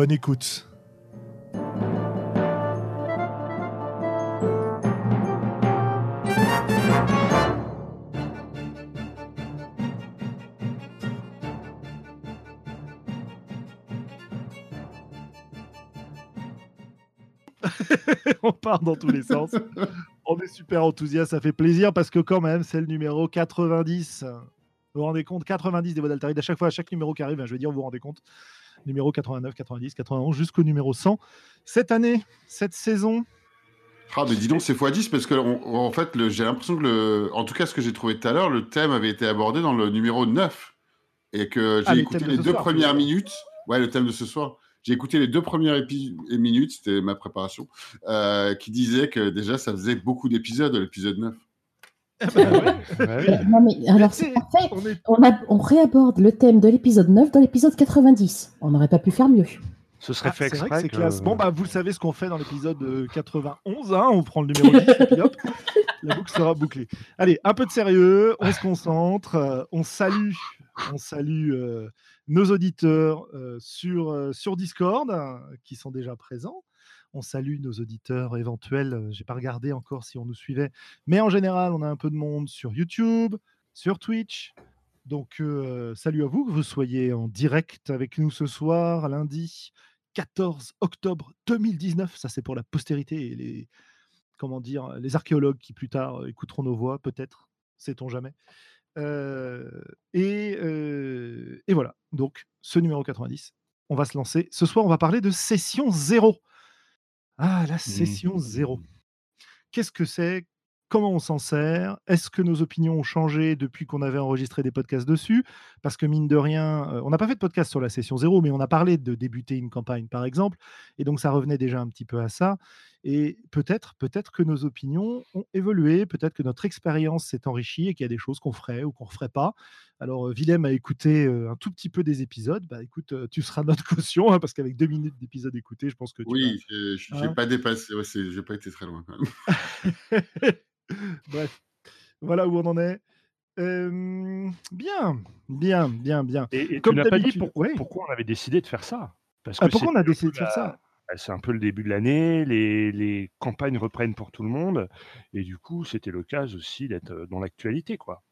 Bonne écoute. On part dans tous les sens. On est super enthousiaste, ça fait plaisir parce que quand même, c'est le numéro 90. Vous vous rendez compte 90 des voix d'Altaride. À chaque fois, à chaque numéro qui arrive, hein, je veux dire, vous vous rendez compte numéro 89, 90, 91 jusqu'au numéro 100. Cette année, cette saison. Ah, mais dis donc, c'est x10 parce que, en fait, j'ai l'impression que, le, en tout cas, ce que j'ai trouvé tout à l'heure, le thème avait été abordé dans le numéro 9 et que j'ai ah, écouté les deux premières minutes. Ouais, le thème de ce soir. J'ai écouté les deux premières minutes, c'était ma préparation, euh, qui disait que déjà, ça faisait beaucoup d'épisodes, l'épisode 9. Bah non, mais alors c'est parfait. On, réaborde le thème de l'épisode 9 dans l'épisode 90. On n'aurait pas pu faire mieux. Ce serait ah, fait exprès. Que... Bon, bah, vous savez ce qu'on fait dans l'épisode 91. Hein on prend le numéro 10 et puis hop, la boucle sera bouclée. Allez, un peu de sérieux, on se concentre. Euh, on salue, on salue euh, nos auditeurs euh, sur, sur Discord qui sont déjà présents. On salue nos auditeurs éventuels. J'ai pas regardé encore si on nous suivait, mais en général, on a un peu de monde sur YouTube, sur Twitch. Donc, salut à vous, que vous soyez en direct avec nous ce soir, lundi 14 octobre 2019. Ça, c'est pour la postérité et les, comment dire, les archéologues qui plus tard écouteront nos voix, peut-être, sait-on jamais. et, et, voilà, donc ce numéro 90, on va se lancer. Ce soir, on va parler de session 0. Ah, la mmh. session zéro. Qu'est-ce que c'est? Comment on s'en sert? Est-ce que nos opinions ont changé depuis qu'on avait enregistré des podcasts dessus? Parce que mine de rien, on n'a pas fait de podcast sur la session zéro, mais on a parlé de débuter une campagne, par exemple. Et donc, ça revenait déjà un petit peu à ça. Et peut-être, peut-être que nos opinions ont évolué, peut-être que notre expérience s'est enrichie et qu'il y a des choses qu'on ferait ou qu'on ne ferait pas. Alors, euh, Willem a écouté euh, un tout petit peu des épisodes. Bah, écoute, euh, tu seras notre caution, hein, parce qu'avec deux minutes d'épisode écouté, je pense que tu. Oui, je n'ai hein? pas dépassé, ouais, j'ai pas été très loin quand même. Bref, voilà où on en est. bien, bien, bien, bien. Et, Comme tu n'as pas dit pourquoi, pourquoi on avait décidé de faire ça? Parce ah, que Pourquoi on a décidé de faire ça? bah, c'est un peu le début de l'année, les, campagnes reprennent pour tout le monde, et du coup, c'était l'occasion aussi d'être dans l'actualité, quoi.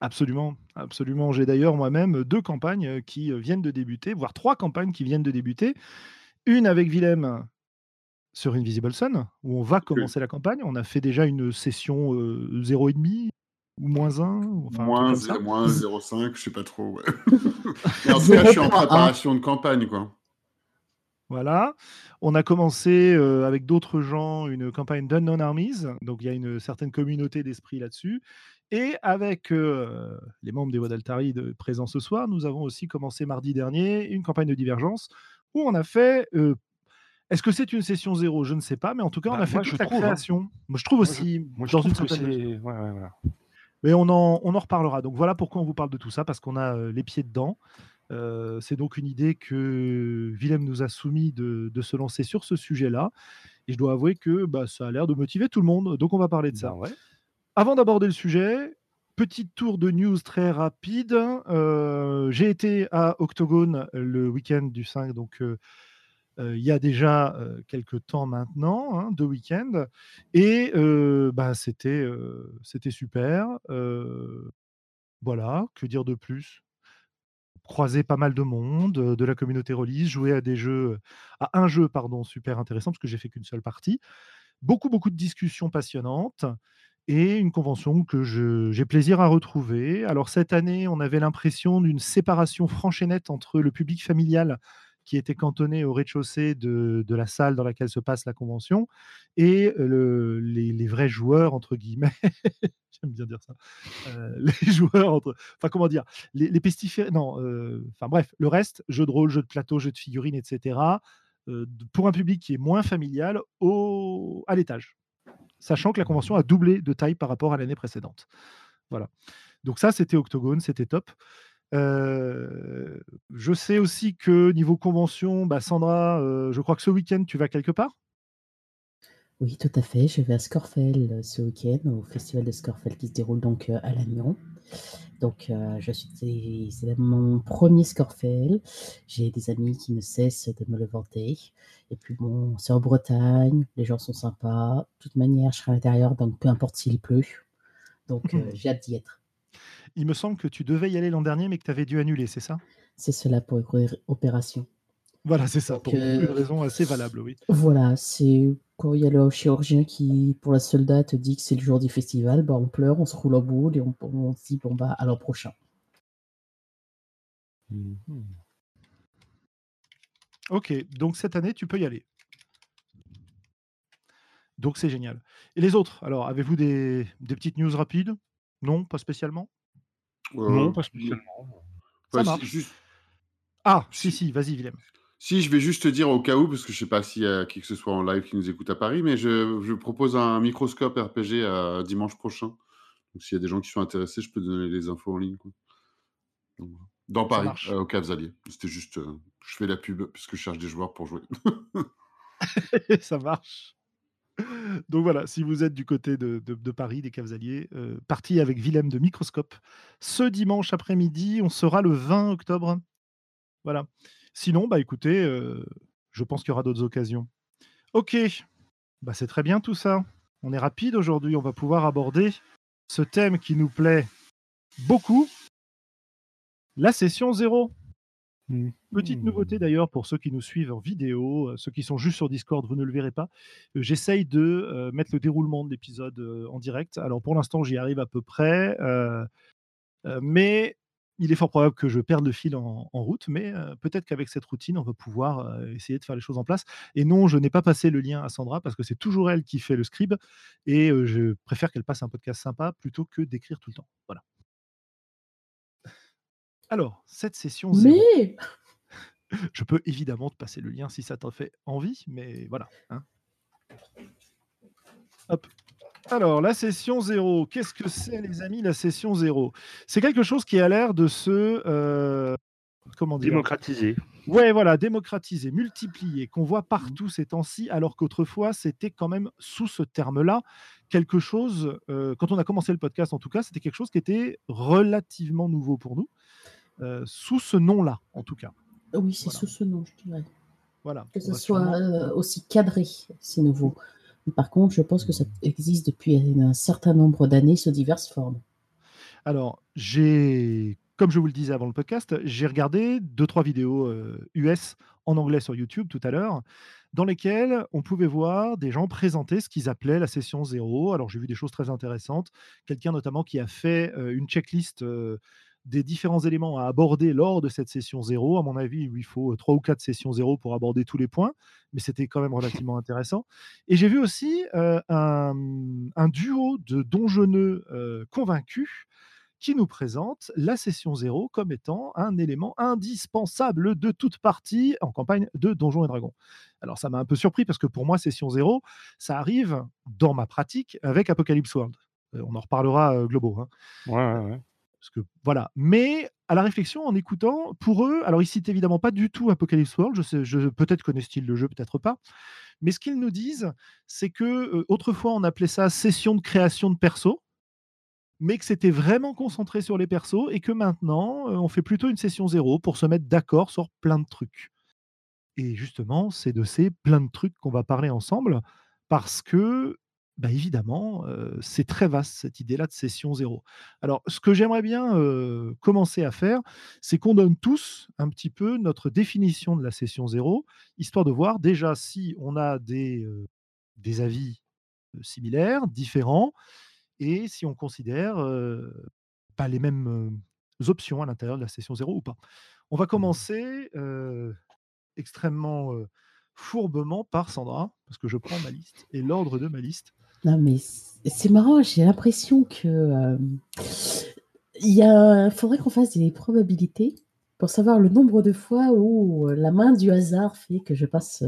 Absolument, absolument. J'ai d'ailleurs moi-même deux campagnes qui viennent de débuter, voire trois campagnes qui viennent de débuter. Une avec Willem sur Invisible Sun, où on va commencer la campagne. On a fait déjà une session 0,5 ou moins 1 enfin, Moins, 0,5, je sais pas trop. en tout cas, je suis en préparation de campagne, quoi. Voilà. On a commencé euh, avec d'autres gens une campagne d'Unknown Armies, donc il y a une certaine communauté d'esprit là-dessus. Et avec euh, les membres des Voix d'Altari présents ce soir, nous avons aussi commencé mardi dernier une campagne de divergence où on a fait. Euh, est-ce que c'est une session zéro? Je ne sais pas, mais en tout cas, on bah, a fait toute la hein. création. Moi, je trouve aussi. Moi, je, dans une ouais, Mais on en, on en reparlera. Donc voilà pourquoi on vous parle de tout ça, parce qu'on a les pieds dedans c'est donc une idée que Willem nous a soumis de, se lancer sur ce sujet-là. Et je dois avouer que bah, ça a l'air de motiver tout le monde. Donc on va parler de ça. Bah Avant d'aborder le sujet, petit tour de news très rapide. J'ai été à Octogone le week-end du 5, donc il y a déjà quelques temps maintenant, hein, deux week-ends. Et bah, c'était super. voilà, que dire de plus? Croisé pas mal de monde, de la communauté release, joué à des jeux, à un jeu, pardon, super intéressant, parce que j'ai fait qu'une seule partie. Beaucoup, beaucoup de discussions passionnantes et une convention que j'ai plaisir à retrouver. Alors cette année, on avait l'impression d'une séparation franche et nette entre le public familial qui était cantonné au rez-de-chaussée de, la salle dans laquelle se passe la convention, et les, vrais joueurs, entre guillemets, j'aime bien dire ça, les joueurs, entre, enfin comment dire, les, pestiférés, non, enfin bref, le reste, jeux de rôle, jeux de plateau, jeux de figurines, etc., pour un public qui est moins familial, au, à l'étage sachant que la convention a doublé de taille par rapport à l'année précédente. Voilà. Donc ça, c'était Octogone, c'était top. Euh, je sais aussi que niveau convention, bah, Sandra, euh, je crois que ce week-end, tu vas quelque part? Oui, tout à fait. Je vais à Scorfell euh, ce week-end, au festival de Scorfell qui se déroule donc à Lannion. Donc, je suis, c'est mon premier Scorfell. J'ai des amis qui ne cessent de me le vanter. Et puis bon, c'est en Bretagne, les gens sont sympas. De toute manière, je serai à l'intérieur, donc peu importe s'il pleut. Donc, j'ai hâte d'y être. Il me semble que tu devais y aller l'an dernier, mais que tu avais dû annuler, c'est ça? C'est cela pour opération. Voilà, c'est ça, pour une raison assez valable, oui. Voilà, c'est quand il y a le chirurgien qui, pour la seule date, dit que c'est le jour du festival, bah, on pleure, on se roule en boule et on, se dit, bon, bah, à l'an prochain. Mhm. Ok, donc cette année, tu peux y aller. Donc c'est génial. Et les autres, alors, avez-vous des petites news rapides? Non, pas spécialement? Non, pas spécialement. Ça marche. Ah, si, si, vas-y, Willem. Si, je vais juste te dire au cas où, parce que je ne sais pas s'il y a qui que ce soit en live qui nous écoute à Paris, mais je, je propose un microscope RPG à dimanche prochain. Donc s'il y a des gens qui sont intéressés, je peux donner les infos en ligne. dans Paris, euh, au Caves Alliés. C'était juste, euh, je fais la pub parce que je cherche des joueurs pour jouer. Ça marche. Donc voilà, si vous êtes du côté de, Paris, des Cavaliers, euh, parti avec Willem de Microscope. Ce dimanche après-midi, on sera le 20 octobre. Voilà. Sinon, bah écoutez, euh, je pense qu'il y aura d'autres occasions. Ok, bah c'est très bien tout ça. On est rapide aujourd'hui, on va pouvoir aborder ce thème qui nous plaît beaucoup, la session zéro. Mmh. Petite nouveauté d'ailleurs pour ceux qui nous suivent en vidéo, euh, ceux qui sont juste sur Discord, vous ne le verrez pas. Euh, j'essaye de euh, mettre le déroulement de l'épisode en direct. Alors pour l'instant, j'y arrive à peu près, mais il est fort probable que je perde le fil en, route. Mais peut-être qu'avec cette routine, on va pouvoir essayer de faire les choses en place. Et non, je n'ai pas passé le lien à Sandra parce que c'est toujours elle qui fait le scribe et je préfère qu'elle passe un podcast sympa plutôt que d'écrire tout le temps. Voilà. Alors, cette session Mais Je peux évidemment te passer le lien si ça t'en fait envie, mais voilà. Hein. Hop. Alors, la session 0, qu'est-ce que c'est, les amis, la session 0 C'est quelque chose qui a l'air de se. Euh, comment dire? Démocratiser. Ouais, voilà, démocratiser, multiplier, qu'on voit partout ces temps-ci, alors qu'autrefois, c'était quand même sous ce terme-là quelque chose, euh, quand on a commencé le podcast en tout cas, c'était quelque chose qui était relativement nouveau pour nous, euh, sous ce nom-là en tout cas. Oui, c'est sous ce nom, je dirais. Voilà. Que ce soit euh, aussi cadré, c'est nouveau. Par contre, je pense que ça existe depuis un certain nombre d'années sous diverses formes. Alors, j'ai, comme je vous le disais avant le podcast, j'ai regardé deux, trois vidéos US euh, en anglais sur YouTube tout à l'heure, dans lesquelles on pouvait voir des gens présenter ce qu'ils appelaient la session zéro. Alors, j'ai vu des choses très intéressantes. Quelqu'un notamment qui a fait euh, une checklist des différents éléments à aborder lors de cette session zéro. À mon avis, il faut trois ou quatre sessions zéro pour aborder tous les points, mais c'était quand même relativement intéressant. Et j'ai vu aussi euh, un, duo de donjonneux euh, convaincus qui nous présente la session zéro comme étant un élément indispensable de toute partie en campagne de Donjons et Dragons. Alors ça m'a un peu surpris parce que pour moi, session zéro, ça arrive dans ma pratique avec Apocalypse World. Euh, on en reparlera globaux. Hein. Ouais, ouais que voilà. Mais à la réflexion, en écoutant, pour eux, alors ils citent évidemment pas du tout Apocalypse World. Je sais, je, peut-être connaissent-ils le jeu, peut-être pas. Mais ce qu'ils nous disent, c'est que euh, autrefois on appelait ça session de création de perso, mais que c'était vraiment concentré sur les persos et que maintenant euh, on fait plutôt une session zéro pour se mettre d'accord sur plein de trucs. Et justement, c'est de ces plein de trucs qu'on va parler ensemble parce que bah, évidemment, c'est très vaste cette idée-là de session zéro. Alors, ce que j'aimerais bien commencer à faire, c'est qu'on donne tous un petit peu notre définition de la session zéro, histoire de voir déjà si on a des, des avis similaires, différents, et si on considère pas les mêmes options à l'intérieur de la session zéro ou pas. On va mmh commencer extrêmement fourbement par Sandra, parce que je prends ma liste et l'ordre de ma liste. Non, mais c'est marrant, j'ai l'impression que. il a... faudrait qu'on fasse des probabilités pour savoir le nombre de fois où la main du hasard fait que je passe.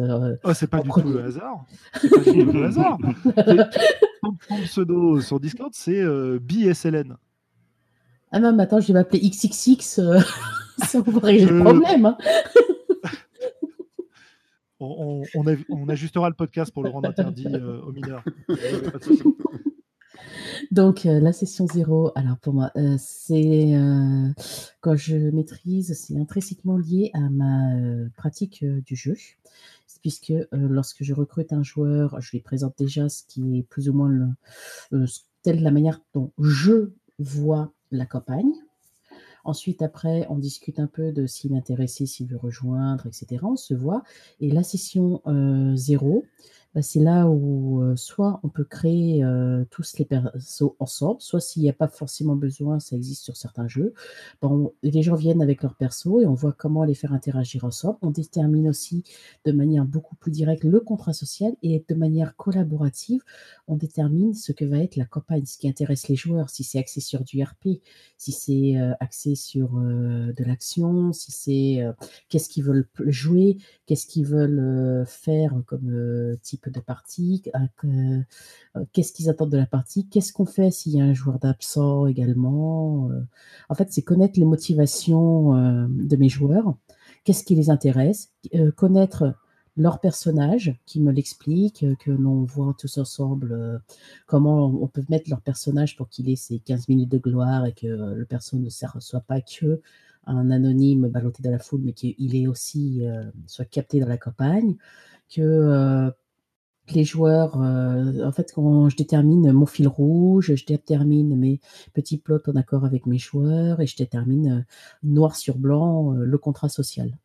oh, c'est pas du tout le hasard. C'est pas du tout le hasard. Ton pseudo sur Discord, c'est BSLN. Ah non, mais attends, je vais m'appeler XXX. ça vous régler le problème. Hein. On, ajustera le podcast pour le rendre interdit euh, aux mineurs. Donc, euh, la session zéro, alors pour moi, euh, c'est quand je maîtrise, c'est intrinsèquement lié à ma pratique du jeu, puisque lorsque je recrute un joueur, je lui présente déjà ce qui est plus ou moins le, telle la manière dont je vois la campagne. Ensuite, après, on discute un peu de s'il est intéressé, s'il veut rejoindre, etc. On se voit. Et la session euh, zéro, bah, c'est là où soit on peut créer tous les persos ensemble, soit s'il n'y a pas forcément besoin, ça existe sur certains jeux. Bon, les gens viennent avec leurs persos et on voit comment les faire interagir ensemble. On détermine aussi de manière beaucoup plus directe le contrat social et de manière collaborative, on détermine ce que va être la campagne, ce qui intéresse les joueurs, si c'est axé sur du RP, si c'est axé sur de l'action, si c'est qu'est-ce qu'ils veulent jouer, qu'est-ce qu'ils veulent faire comme type de partie, euh, qu'est-ce qu'ils attendent de la partie, qu'est-ce qu'on fait s'il y a un joueur d'absent également. Euh. En fait, c'est connaître les motivations euh, de mes joueurs, qu'est-ce qui les intéresse, connaître leur personnage qui me l'explique, que l'on voit tous ensemble comment on peut mettre leur personnage pour qu'il ait ses 15 minutes de gloire et que le perso ne soit pas que un anonyme ballotté dans la foule, mais qu'il est aussi soit capté dans la campagne, que les joueurs, euh, en fait, quand je détermine mon fil rouge, je détermine mes petits plots en accord avec mes joueurs et je détermine euh, noir sur blanc euh, le contrat social.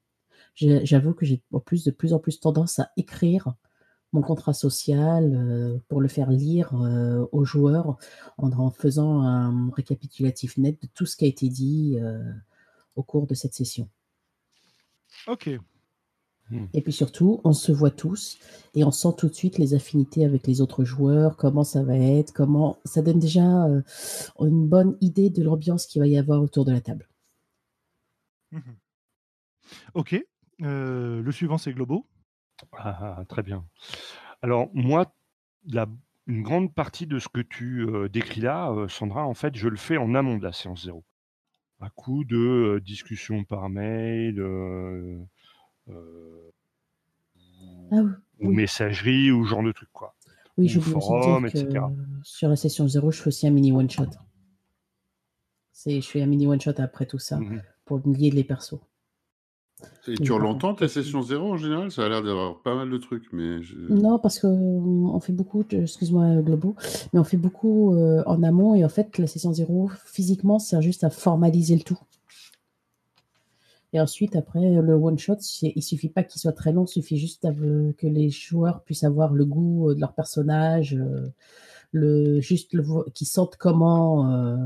J'avoue que j'ai plus de plus en plus tendance à écrire mon contrat social pour le faire lire aux joueurs en, en, faisant un récapitulatif net de tout ce qui a été dit au cours de cette session. Ok, Hmm. Et puis surtout, on se voit tous et on sent tout de suite les affinités avec les autres joueurs, comment ça va être, comment ça donne déjà euh, une bonne idée de l'ambiance qu'il va y avoir autour de la table. Mhm. Ok. Euh, le suivant, c'est Globo. Ah, ah, très bien. Alors, moi, la, une grande partie de ce que tu euh, décris là, Sandra, en fait, je le fais en amont de la séance zéro. À coup de discussion par mail, euh, ah ou messagerie ou genre de truc quoi. Oui, je forum, etc. sur la session 0, je fais aussi un mini one shot. C'est, je fais un mini one shot après tout ça mhm. pour lier les persos. Et tu l'entends ta session 0 en général? Ça a l'air d'avoir pas mal de trucs, mais non parce que on fait beaucoup, excuse-moi Globo, mais on fait beaucoup euh, en amont et en fait la session 0 physiquement sert juste à formaliser le tout. Et ensuite, après, le one-shot, il suffit pas qu'il soit très long, il suffit juste que les joueurs puissent avoir le goût euh, de leur personnage, euh, juste qu'ils sentent comment euh,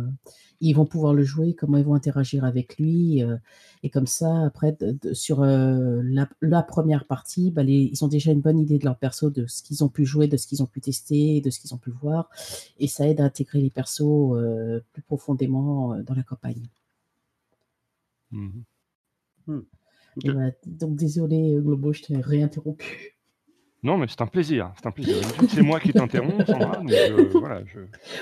ils vont pouvoir le jouer, comment ils vont interagir avec lui. et comme ça, après, sur la, première partie, bah, ils ont déjà une bonne idée de leur perso, de ce qu'ils ont pu jouer, de ce qu'ils ont pu tester, de ce qu'ils ont pu voir. Et ça aide à intégrer les persos plus profondément dans la campagne. Mmh Hmm. Bah, donc désolé Globo, je t'ai réinterrompu. Non, mais c'est un plaisir. C'est un plaisir. C'est moi qui t'interromps, Sandra. Euh, voilà, je...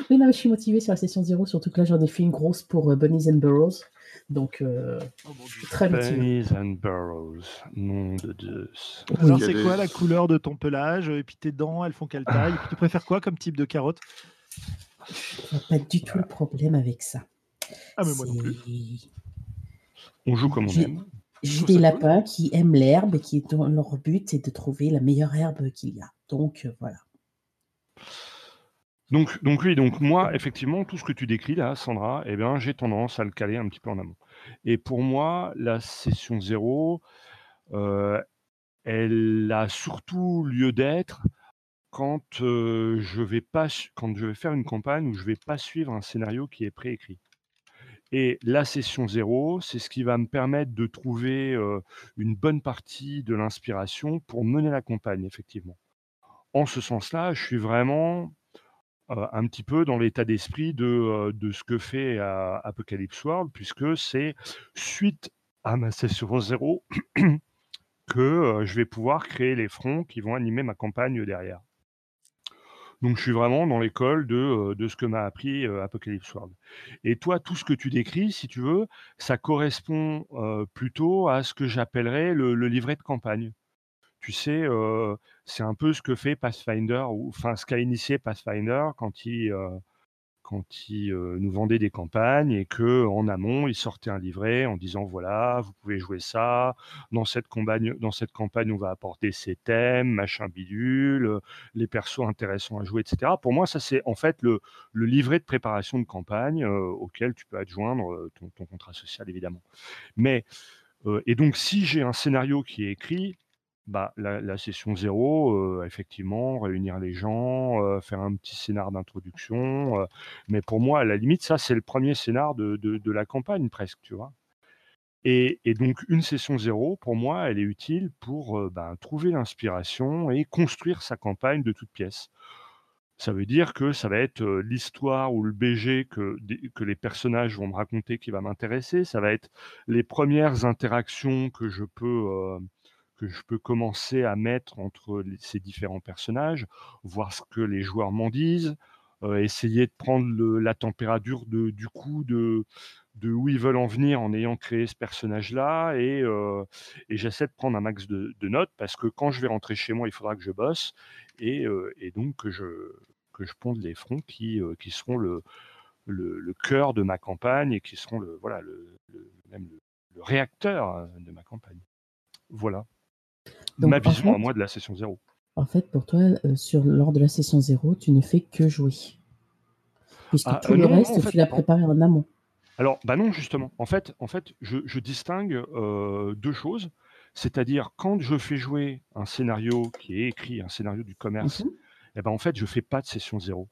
Oui, non, mais je suis motivé sur la session 0, surtout que là, j'en ai fait une grosse pour euh, Bunnies and Burrows. Donc, euh, oh, je suis très motivé. Bunnies and Burrows, nom de Dieu. Alors, c'est quoi la couleur de ton pelage Et puis tes dents, elles font quelle taille? Et puis tu préfères quoi comme type de carotte? Pas du tout le problème avec ça. Ah, mais moi non plus. On joue comme on aime. J'ai des lapins qui aiment l'herbe et qui leur but c'est de trouver la meilleure herbe qu'il y a. Donc euh, voilà. Donc, donc oui, donc moi, effectivement, tout ce que tu décris là, Sandra, eh bien, j'ai tendance à le caler un petit peu en amont. Et pour moi, la session zéro, euh, elle a surtout lieu d'être quand euh, je vais pas, quand je vais faire une campagne où je vais pas suivre un scénario qui est préécrit. Et la session zéro, c'est ce qui va me permettre de trouver une bonne partie de l'inspiration pour mener la campagne, effectivement. En ce sens-là, je suis vraiment un petit peu dans l'état d'esprit de, ce que fait Apocalypse World, puisque c'est suite à ma session zéro que je vais pouvoir créer les fronts qui vont animer ma campagne derrière. Donc je suis vraiment dans l'école de, de ce que m'a appris Apocalypse World. Et toi, tout ce que tu décris, si tu veux, ça correspond plutôt à ce que j'appellerais le, livret de campagne. Tu sais, c'est un peu ce que fait Pathfinder, ou enfin ce qu'a initié Pathfinder quand il quand il nous vendait des campagnes et que en amont, il sortait un livret en disant voilà, vous pouvez jouer ça, dans cette campagne, dans cette campagne, on va apporter ces thèmes, machin bidule, les persos intéressants à jouer, etc. Pour moi, ça c'est en fait le, livret de préparation de campagne auquel tu peux adjoindre ton, ton, contrat social évidemment. Mais et donc si j'ai un scénario qui est écrit, bah, la, session zéro, euh, effectivement, réunir les gens, faire un petit scénar d'introduction. Mais pour moi, à la limite, ça, c'est le premier scénar de, de, la campagne, presque, tu vois? Et, et, donc, une session zéro, pour moi, elle est utile pour ben, trouver l'inspiration et construire sa campagne de toutes pièces. Ça veut dire que ça va être l'histoire ou le BG que, que les personnages vont me raconter qui va m'intéresser. Ça va être les premières interactions que je peux que je peux commencer à mettre entre ces différents personnages, voir ce que les joueurs m'en disent, euh, essayer de prendre la température du coup de, où ils veulent en venir en ayant créé ce personnage-là. Et, euh, j'essaie de prendre un max de, notes parce que quand je vais rentrer chez moi, il faudra que je bosse et, euh, donc que je, que je ponde les fronts qui, qui seront le, le, le, cœur de ma campagne et qui seront le, voilà, le, même le réacteur de ma campagne. Voilà ma vision à moi de la session 0. En fait, pour toi, euh, sur, lors de la session 0, tu ne fais que jouer. Puisque ah, tout euh, le reste, tu l'as préparé en amont. Alors, bah non, justement. En fait, en fait je, distingue euh, deux choses. C'est-à-dire, quand je fais jouer un scénario qui est écrit, un scénario du commerce, mhm. eh ben, en fait, je fais pas de session 0.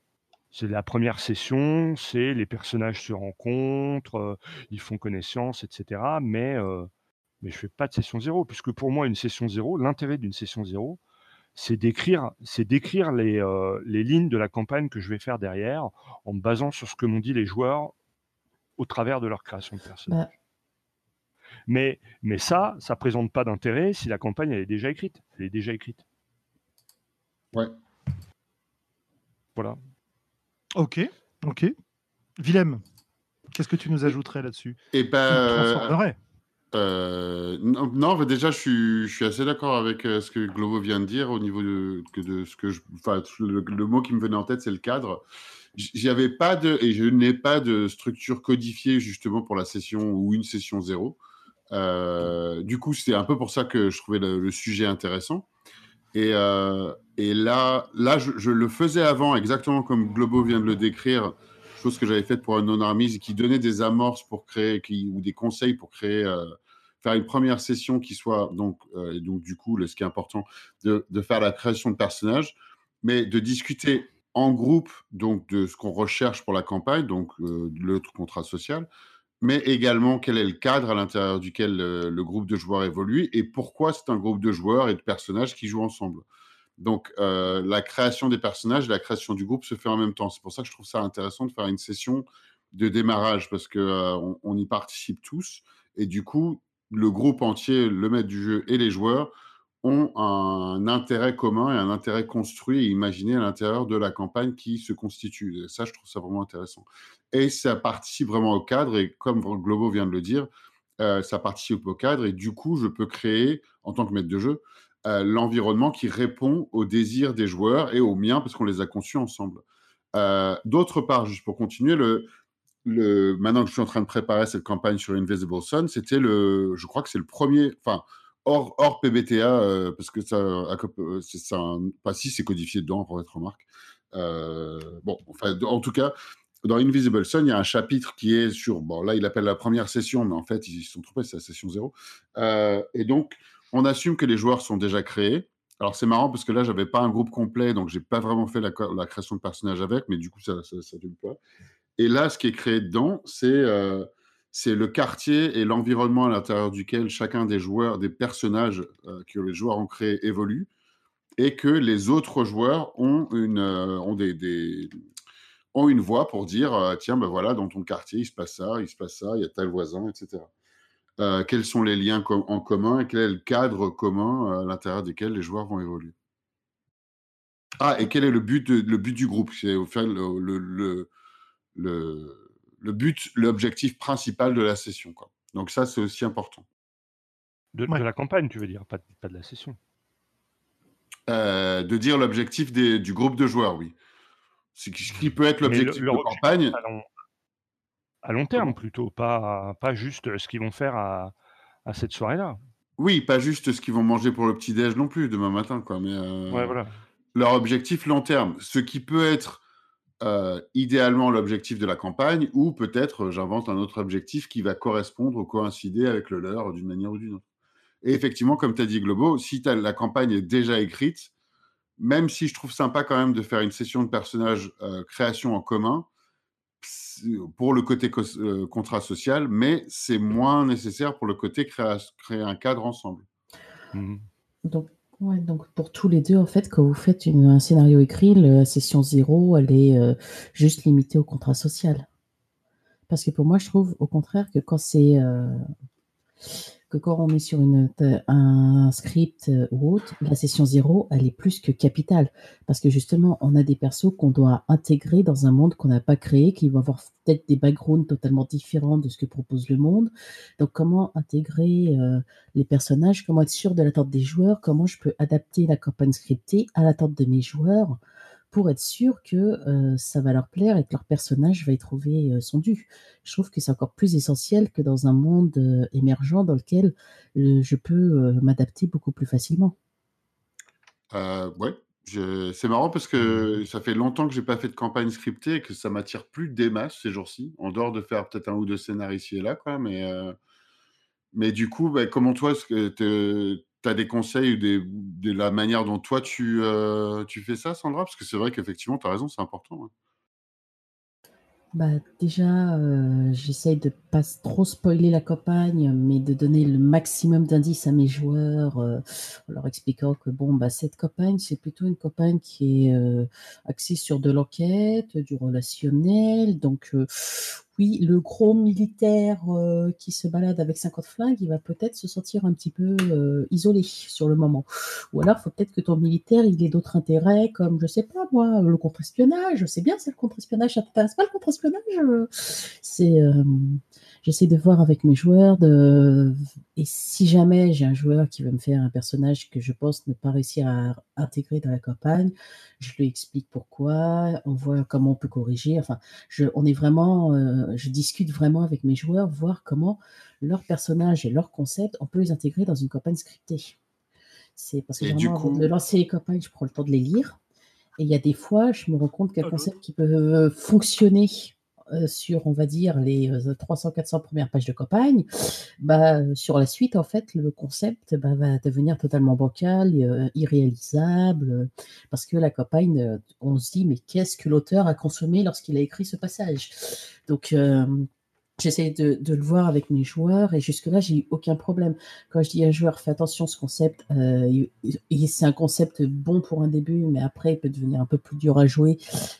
C'est la première session, c'est les personnages se rencontrent, ils font connaissance, etc. Mais mais je fais pas de session zéro, puisque pour moi, une session zéro, l'intérêt d'une session zéro, c'est d'écrire, c'est d'écrire les, euh, les lignes de la campagne que je vais faire derrière, en me basant sur ce que m'ont dit les joueurs au travers de leur création de personnage. Bah. Mais, mais ça, ça présente pas d'intérêt si la campagne elle est déjà écrite. Elle est déjà écrite. Ouais. Voilà. Ok, ok. Willem, qu'est-ce que tu nous ajouterais là-dessus? Eh ben, euh, non, déjà, je suis, assez d'accord avec euh, ce que Globo vient de dire au niveau de, ce que je. Enfin, le, mot qui me venait en tête, c'est le cadre. J'y avais pas de. Et je n'ai pas de structure codifiée justement pour la session ou une session zéro. Euh, du coup, c'est un peu pour ça que je trouvais le, sujet intéressant. Et, là, là je, je, le faisais avant, exactement comme Globo vient de le décrire chose que j'avais faite pour un non-armise qui donnait des amorces pour créer qui, ou des conseils pour créer faire une première session qui soit donc, euh, donc du coup, ce qui est important, de, de, faire la création de personnages, mais de discuter en groupe donc de ce qu'on recherche pour la campagne, donc euh, le contrat social, mais également quel est le cadre à l'intérieur duquel le, le, groupe de joueurs évolue et pourquoi c'est un groupe de joueurs et de personnages qui jouent ensemble. Donc euh, la création des personnages, la création du groupe se fait en même temps. C'est pour ça que je trouve ça intéressant de faire une session de démarrage parce que euh, on, y participe tous et du coup le groupe entier, le maître du jeu et les joueurs ont un intérêt commun et un intérêt construit et imaginé à l'intérieur de la campagne qui se constitue. ça, je trouve ça vraiment intéressant. Et ça participe vraiment au cadre, et comme Globo vient de le dire, euh, ça participe au cadre, et du coup, je peux créer, en tant que maître de jeu, euh, l'environnement qui répond aux désirs des joueurs et aux miens, parce qu'on les a conçus ensemble. Euh, d'autre part, juste pour continuer, le, maintenant que je suis en train de préparer cette campagne sur Invisible Sun, c'était le, je crois que c'est le premier, enfin, hors, hors PBTA, euh, parce que ça, euh, ça, pas si c'est codifié dedans, pour être remarque. Euh, bon, enfin, en tout cas, dans Invisible Sun, il y a un chapitre qui est sur, bon, là, il appelle la première session, mais en fait, ils se sont trompés, c'est la session zéro. et donc, on assume que les joueurs sont déjà créés. Alors, c'est marrant parce que là, j'avais pas un groupe complet, donc j'ai pas vraiment fait la, création de personnages avec, mais du coup, ça, ça, ça pas. Et là, ce qui est créé dedans, c'est euh, c'est le quartier et l'environnement à l'intérieur duquel chacun des joueurs, des personnages que les joueurs ont créés évolue, et que les autres joueurs ont une, ont des, ont une voix pour dire tiens, ben voilà, dans ton quartier, il se passe ça, il se passe ça, il y a tel voisin, etc. quels sont les liens en commun et quel est le cadre commun à l'intérieur duquel les joueurs vont évoluer? Ah, et quel est le but, le but du groupe? C'est au le, le, le, le, but, l'objectif principal de la session. Quoi. Donc ça, c'est aussi important. De, la campagne, tu veux dire, pas, pas de la session. Euh, de dire l'objectif du groupe de joueurs, oui. Ce qui, peut être l'objectif de la campagne. À long, terme, plutôt, pas, pas juste ce qu'ils vont faire à, à cette soirée-là. Oui, pas juste ce qu'ils vont manger pour le petit-déj non plus demain matin, quoi. Mais euh, ouais, voilà leur objectif long terme, ce qui peut être euh, idéalement l'objectif de la campagne, ou peut-être euh, j'invente un autre objectif qui va correspondre ou coïncider avec le leur d'une manière ou d'une autre. Et effectivement, comme tu as dit, Globo, si la campagne est déjà écrite, même si je trouve sympa quand même de faire une session de personnages euh, création en commun, pour le côté contrat social, mais c'est moins nécessaire pour le côté créer un cadre ensemble. Mmh. Donc, donc pour tous les deux, en fait, quand vous faites un scénario écrit, la session zéro, elle est euh, juste limitée au contrat social. Parce que pour moi, je trouve au contraire que quand c'est euh, quand on est sur une, un script euh, ou autre, la session zéro, elle est plus que capitale. Parce que justement, on a des persos qu'on doit intégrer dans un monde qu'on n'a pas créé, qui vont avoir peut-être des backgrounds totalement différents de ce que propose le monde. Donc, comment intégrer euh, les personnages, comment être sûr de l'attente des joueurs, comment je peux adapter la campagne scriptée à l'attente de mes joueurs? Pour être sûr que euh, ça va leur plaire et que leur personnage va y trouver euh, son dû. Je trouve que c'est encore plus essentiel que dans un monde euh, émergent dans lequel je peux m'adapter beaucoup plus facilement. ouais, c'est marrant parce que ça fait longtemps que j'ai pas fait de campagne scriptée et que ça m'attire plus des masses ces jours-ci, en dehors de faire peut-être un ou deux scénarios ici et là, quoi. Mais, mais du coup, bah, comment toi, tu des conseils de la manière dont toi tu, euh, tu fais ça, Sandra? Parce que c'est vrai qu'effectivement, tu as raison, c'est important. Bah, déjà, euh, j'essaye de pas trop spoiler la campagne, mais de donner le maximum d'indices à mes joueurs, euh, en leur expliquant que bon, bah, cette campagne, c'est plutôt une campagne qui est axée sur de l'enquête, du relationnel. Donc, oui, le gros militaire euh, qui se balade avec 50 flingues, il va peut-être se sentir un petit peu euh, isolé sur le moment. Ou alors, il faut peut-être que ton militaire, il ait d'autres intérêts, comme, je sais pas, moi, le contre-espionnage. C'est bien, c'est le contre-espionnage. Ça t'intéresse pas, le contre-espionnage? C'est... J'essaie de voir avec mes joueurs de et si jamais j'ai un joueur qui veut me faire un personnage que je pense ne pas réussir à intégrer dans la campagne, je lui explique pourquoi, on voit comment on peut corriger. Enfin, je, on est vraiment, euh, je discute vraiment avec mes joueurs, voir comment leur personnage et leur concept, on peut les intégrer dans une campagne scriptée. C'est parce que vraiment, avant de lancer les campagnes, je prends le temps de les lire. Et il y a des fois, je me rends compte qu'un concept qui peut fonctionner sur, on va dire, les 300-400 euh, premières pages de campagne, bah, sur la suite, en fait, le concept bah, va devenir totalement bancal, euh, irréalisable, parce que la campagne, on se dit, mais qu'est-ce que l'auteur a consommé lorsqu'il a écrit ce passage? Donc, J'essaie de, le voir avec mes joueurs et jusque-là, j'ai eu aucun problème. Quand je dis à un joueur, fais attention, ce concept, euh, c'est un concept bon pour un début, mais après, il peut devenir un peu plus dur à jouer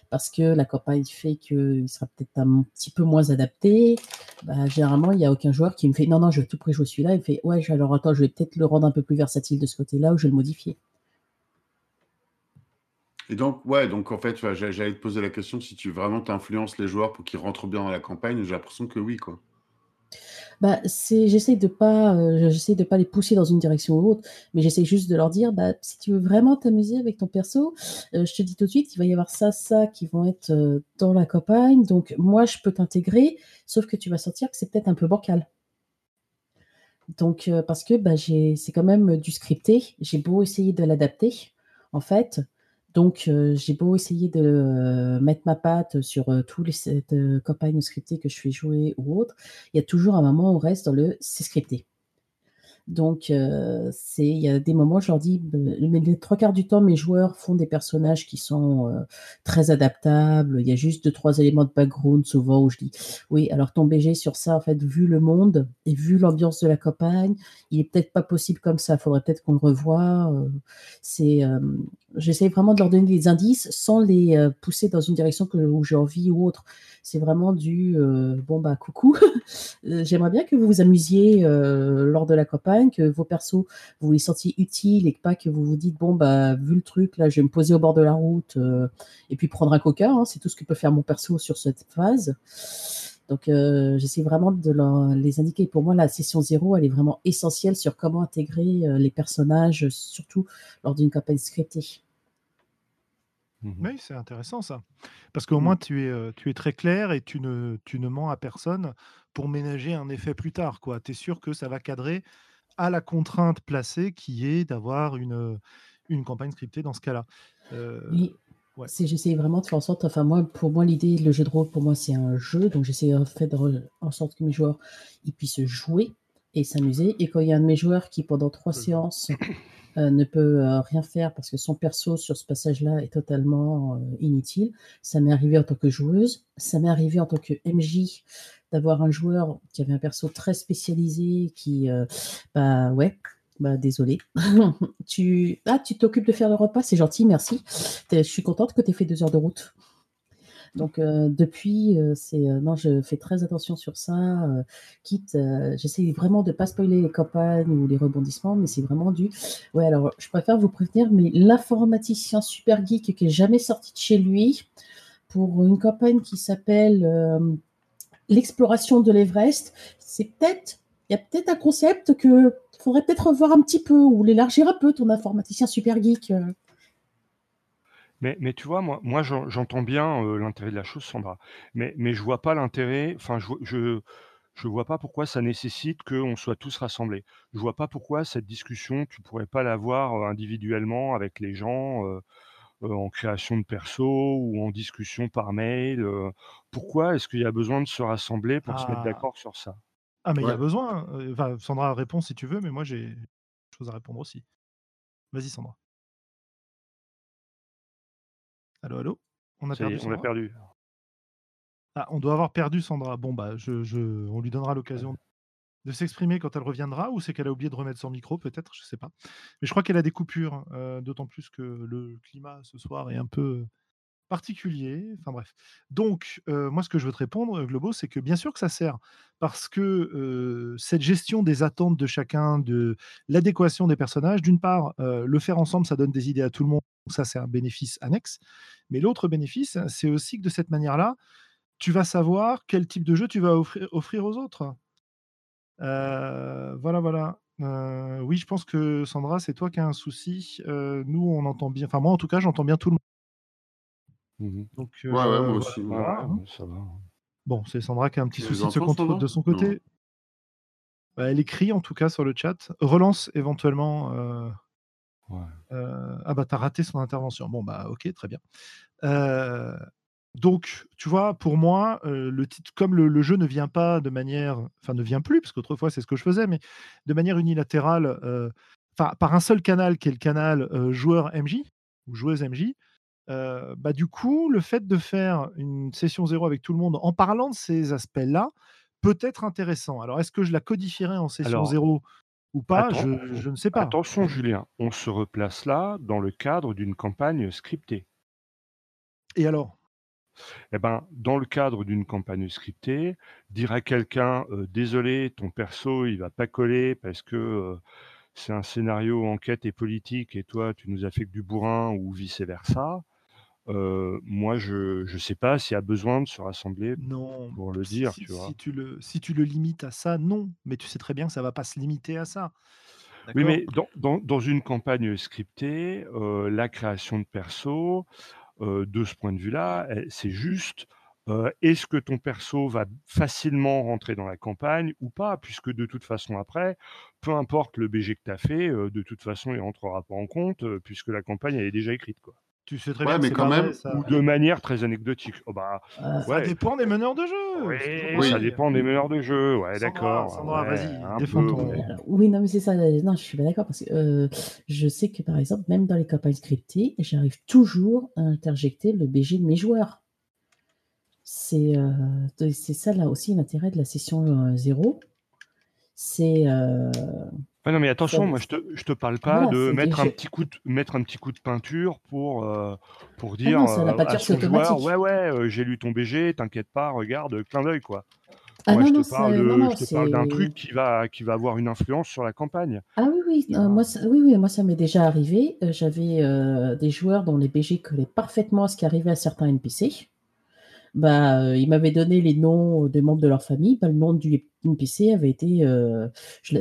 parce que la campagne fait qu'il sera peut-être un petit peu moins adapté. Bah, généralement, il n'y a aucun joueur qui me fait non, non, je vais tout près jouer celui-là. Il me fait ouais, alors attends, je vais peut-être le rendre un peu plus versatile de ce côté-là ou je vais le modifier. Et donc, ouais, donc en fait, j'allais te poser la question si tu vraiment t'influences les joueurs pour qu'ils rentrent bien dans la campagne. J'ai l'impression que oui, quoi. Bah, c'est, j'essaie de pas, euh, de pas les pousser dans une direction ou l'autre, mais j'essaie juste de leur dire, bah, si tu veux vraiment t'amuser avec ton perso, euh, je te dis tout de suite, il va y avoir ça, ça qui vont être euh, dans la campagne. Donc, moi, je peux t'intégrer, sauf que tu vas sentir que c'est peut-être un peu bancal. Donc, parce que bah, j'ai, c'est quand même du scripté. J'ai beau essayer de l'adapter, en fait, donc, euh, j'ai beau essayer de euh, mettre ma patte sur euh, tous les campagnes scriptées que je fais jouer ou autres, il y a toujours un moment où on reste dans le c'est scripté. Donc, il y a des moments, je leur dis, les trois quarts du temps, mes joueurs font des personnages qui sont très adaptables. Il y a juste deux, trois éléments de background souvent où je dis, oui, alors ton BG sur ça, en fait, vu le monde et vu l'ambiance de la campagne, il est peut-être pas possible comme ça. Il faudrait peut-être qu'on le revoie. c'est, j'essaie vraiment de leur donner des indices sans les pousser dans une direction que, où j'ai envie ou autre. C'est vraiment du, bon bah coucou, j'aimerais bien que vous vous amusiez lors de la campagne, que vos persos, vous les sentiez utiles et pas que vous vous dites, bon, bah, vu le truc, là, je vais me poser au bord de la route euh, et puis prendre un coca. Hein, c'est tout ce que peut faire mon perso sur cette phase. Donc, euh, j'essaie vraiment de les indiquer. Pour moi, la session zéro, elle est vraiment essentielle sur comment intégrer euh, les personnages, surtout lors d'une campagne scriptée. Mmh oui, c'est intéressant ça. Parce qu'au mmh. moins, tu es, tu es très clair et tu ne, tu ne mens à personne pour ménager un effet plus tard. Tu es sûr que ça va cadrer à la contrainte placée qui est d'avoir une, une campagne scriptée dans ce cas-là. oui. J'essaie vraiment de faire en sorte, enfin moi, pour moi, l'idée, le jeu de rôle, pour moi, c'est un jeu, donc j'essaie de en sorte que mes joueurs ils puissent jouer et s'amuser. Et quand il y a un de mes joueurs qui, pendant trois séances, euh, ne peut euh, rien faire parce que son perso sur ce passage-là est totalement euh, inutile, ça m'est arrivé en tant que joueuse, ça m'est arrivé en tant que MJ d'avoir un joueur qui avait un perso très spécialisé qui, bah ouais, bah désolé. tu, ah, tu t'occupes de faire le repas, c'est gentil, merci. Je suis contente que tu aies fait deux heures de route. Donc euh, depuis, euh, c'est non, je fais très attention sur ça. quitte, j'essaie vraiment de pas spoiler les campagnes ou les rebondissements, mais c'est vraiment du. Ouais, alors je préfère vous prévenir, mais l'informaticien super geek qui est jamais sorti de chez lui pour une campagne qui s'appelle l'exploration de l'Everest, c'est peut-être, il y a peut-être un concept que faudrait peut-être revoir un petit peu ou l'élargir un peu, ton informaticien super geek. Mais, mais tu vois, moi, moi j'entends bien euh, l'intérêt de la chose, Sandra, mais, mais je vois pas l'intérêt, enfin, je, je, je vois pas pourquoi ça nécessite qu'on soit tous rassemblés. Je vois pas pourquoi cette discussion, tu pourrais pas l'avoir euh, individuellement avec les gens. Euh, en création de perso ou en discussion par mail euh, Pourquoi est-ce qu'il y a besoin de se rassembler pour se mettre ah. d'accord sur ça? Ah, mais il y a besoin. Euh, enfin, Sandra répond si tu veux, mais moi j'ai des choses à répondre aussi. Vas-y, Sandra. Allô, allô? On a perdu. on a perdu. Ah, on doit avoir perdu Sandra. Bon, bah, je, je... on lui donnera l'occasion de s'exprimer quand elle reviendra ou c'est qu'elle a oublié de remettre son micro peut-être, je sais pas. Mais je crois qu'elle a des coupures, euh, d'autant plus que le climat ce soir est un peu particulier. Enfin bref. Donc, euh, moi, ce que je veux te répondre, euh, Globo, c'est que bien sûr que ça sert parce que cette gestion des attentes de chacun, de l'adéquation des personnages, d'une part, le faire ensemble, ça donne des idées à tout le monde. Ça, c'est un bénéfice annexe. Mais l'autre bénéfice, c'est aussi que de cette manière-là, tu vas savoir quel type de jeu tu vas offrir aux autres. Euh, voilà, voilà. Euh, oui, je pense que Sandra, c'est toi qui as un souci. Euh, nous, on entend bien. Enfin, moi, en tout cas, j'entends bien tout le monde. Mmh Donc, ouais, ouais, moi aussi. ça va. Bon, c'est Sandra qui a un petit souci de, ce de son côté. Bah, elle écrit en tout cas sur le chat. Relance éventuellement. ah bah t'as raté son intervention. Bon bah ok, très bien. Donc, tu vois, pour moi, le titre, comme le, jeu ne vient pas de manière, enfin ne vient plus, parce qu'autrefois c'est ce que je faisais, mais de manière unilatérale, enfin par un seul canal qui est le canal joueur MJ ou joueuse MJ, bah du coup, le fait de faire une session zéro avec tout le monde en parlant de ces aspects-là peut être intéressant. Alors, est-ce que je la codifierais en session zéro ou pas? je, je, ne sais pas. Attention, Julien, on se replace là dans le cadre d'une campagne scriptée. Et alors? Eh ben, dans le cadre d'une campagne scriptée, dire à quelqu'un désolé, ton perso il va pas coller parce que c'est un scénario enquête et politique et toi tu nous as fait que du bourrin ou vice versa. Moi, je ne sais pas s'il y a besoin de se rassembler non, pour le dire. Si, tu le, si tu le limites à ça, non. Mais tu sais très bien que ça va pas se limiter à ça. Oui, mais dans, dans, dans, une campagne scriptée, la création de perso, de ce point de vue-là, c'est juste est-ce que ton perso va facilement rentrer dans la campagne ou pas? Puisque de toute façon, après, peu importe le BG que tu as fait, de toute façon, il ne rentrera pas en compte puisque la campagne elle est déjà écrite. Quoi. Tu sais très Ouais, bien que mais quand même, ça. Ou de manière très anecdotique. Oh bah, Euh, Ça dépend des meneurs de jeu. Oui, ça dépend des meneurs de jeu, ouais, d'accord. Ouais, vas-y, défends ton-. Euh, Oui, non, mais c'est ça. euh, Non, je suis pas d'accord parce que euh, je sais que par exemple, même dans les campagnes scriptées, j'arrive toujours à interjecter le BG de mes joueurs. C'est euh, c'est ça là aussi l'intérêt de la session euh, zéro. C'est non, mais attention, moi je te, je te parle pas de mettre un petit coup de mettre un petit coup de peinture pour euh, pour dire non, ça, la euh, à son joueur, ouais ouais, euh, j'ai lu ton BG, t'inquiète pas, regarde, clin d'œil quoi. ah moi non je non te parle c'est de, non non je te parle d'un truc qui va qui va avoir une influence sur la campagne. ah oui oui moi ça, oui oui moi ça m'est déjà arrivé. J'avais des joueurs dont les BG collaient parfaitement à ce qui arrivait à certains NPC. Bah, euh, ils m'avaient donné les noms des membres de leur famille. Bah, le nom du NPC avait été, euh,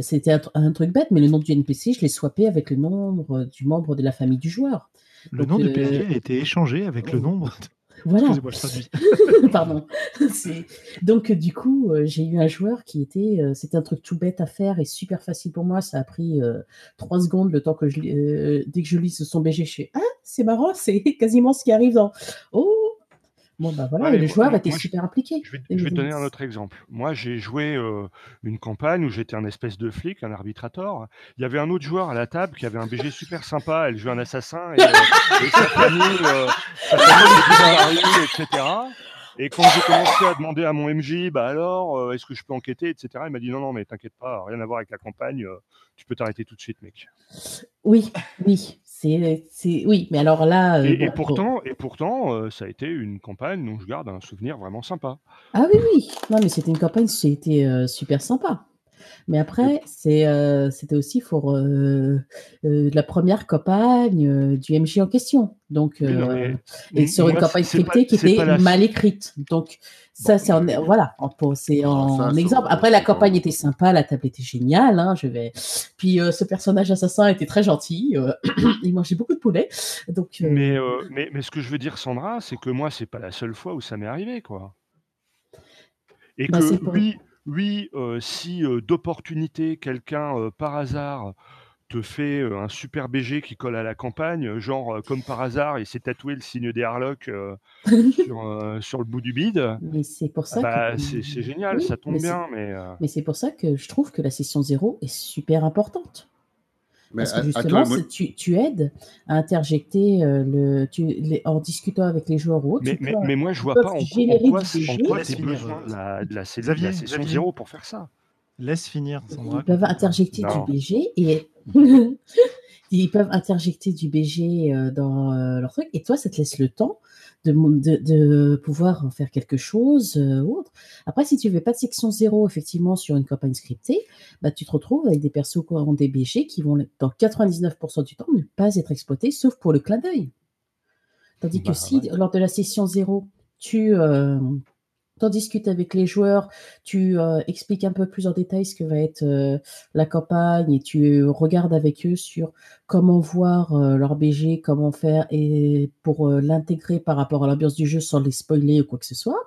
c'était un, tr- un truc bête, mais le nom du NPC, je l'ai swappé avec le nombre du membre de la famille du joueur. Le Donc, nom du euh, PNJ a été échangé avec le nombre. Voilà. Je. Pardon. Donc, euh, du coup, euh, j'ai eu un joueur qui était. euh, C'était un truc tout bête à faire et super facile pour moi. Ça a pris euh, trois secondes le temps que je. lis- euh, dès que je lis son BG, je fais Ah, c'est marrant, c'est quasiment ce qui arrive dans. Oh Bon, bah voilà, Ouais, le moi- joueur moi- était moi, super impliqué. Je vais, Et je vais te donner un autre exemple. Moi, j'ai joué euh, une campagne où j'étais un espèce de flic, un arbitrator. Il y avait un autre joueur à la table qui avait un BG super sympa. Elle jouait un assassin et, euh, et sa famille, euh, sa famille dans la rue, etc. Et quand j'ai commencé à demander à mon MJ, bah alors, euh, est-ce que je peux enquêter, etc. Il m'a dit non, non, mais t'inquiète pas, rien à voir avec la campagne. tu peux t'arrêter tout de suite, mec. Oui, oui, c'est, c'est, oui, mais alors là, euh, Et, bon, et bon. pourtant, et pourtant, euh, ça a été une campagne dont je garde un souvenir vraiment sympa. Ah oui, oui, non, mais c'était une campagne, c'était euh, super sympa. Mais après, c'est, euh, c'était aussi pour euh, euh, la première campagne du MJ en question. Donc, mais et sur une campagne scriptée qui était la- mal écrite. Donc, ça, c'est en, voilà, en, c'est en ça, exemple. Après, la campagne était sympa, la table était géniale. Hein, je vais. Puis, ce personnage assassin était très gentil. il mangeait beaucoup de poulet. Donc, Mais, mais, mais ce que je veux dire, Sandra, c'est que moi, c'est pas la seule fois où ça m'est arrivé, quoi. Et Bah, que oui, oui, euh, si euh, d'opportunité, quelqu'un euh, par hasard te fait euh, un super BG qui colle à la campagne, genre euh, comme par hasard, il s'est tatoué le signe des Harlocks euh, sur, euh, sur le bout du bide, mais c'est pour ça bah, que. c'est c'est génial, Oui, ça tombe mais c'est- bien, mais euh, Mais c'est pour ça que je trouve que la session zéro est super importante. Parce que justement, attends, moi- c'est- tu, tu aides à interjecter euh, le, tu, les- en discutant avec les joueurs ou autres. mais, mais, moi, je vois pas en, quoi- en quoi, finir, besoin de la, de la, sé- de Xavier, la session zéro pour faire ça. Laisse finir, Sandra. Ils peuvent interjecter Non. du BG et ils peuvent interjecter du BG euh, dans euh, leur truc. Et toi, ça te laisse le temps de, de, de pouvoir en faire quelque chose euh, ou autre. Après, si tu veux pas de section zéro, effectivement, sur une campagne scriptée, bah, tu te retrouves avec des persos qui ont des BG qui vont, dans 99% du temps, ne pas être exploités, sauf pour le clin d'œil. Tandis Bah, que si, lors de la session zéro, tu euh, t'en discutes avec les joueurs, tu euh, expliques un peu plus en détail ce que va être euh, la campagne et tu regardes avec eux sur comment voir euh, leur BG, comment faire et pour l'intégrer par rapport à l'ambiance du jeu sans les spoiler ou quoi que ce soit.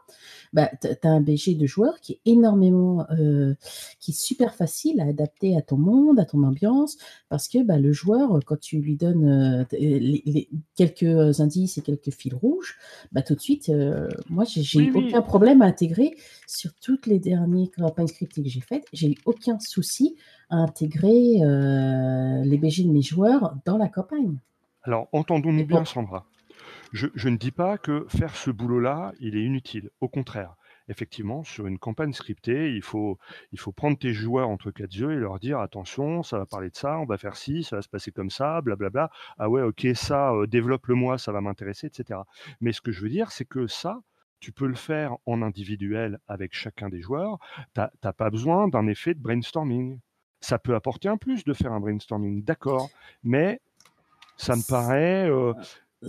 Bah, tu as un BG de joueur qui est énormément, euh, qui est super facile à adapter à ton monde, à ton ambiance, parce que bah, le joueur, quand tu lui donnes euh, les, les- quelques indices et quelques fils rouges, bah, tout de suite, euh, moi, j'ai Oui, eu oui. aucun problème à intégrer sur toutes les dernières campagnes scriptées que j'ai faites. J'ai eu aucun souci à intégrer euh, les BG de mes joueurs dans la campagne. Alors, entendons-nous bien. Sandra. Je, ne dis pas que faire ce boulot-là, il est inutile. Au contraire, effectivement, sur une campagne scriptée, il faut, il faut prendre tes joueurs entre quatre yeux et leur dire attention, ça va parler de ça, on va faire ci, ça va se passer comme ça, blablabla. Ah ouais, ok, ça, euh, développe-le-moi, ça va m'intéresser, etc. Mais ce que je veux dire, c'est que ça, tu peux le faire en individuel avec chacun des joueurs. Tu n'as pas besoin d'un effet de brainstorming. Ça peut apporter un plus de faire un brainstorming, d'accord, mais ça me paraît. euh,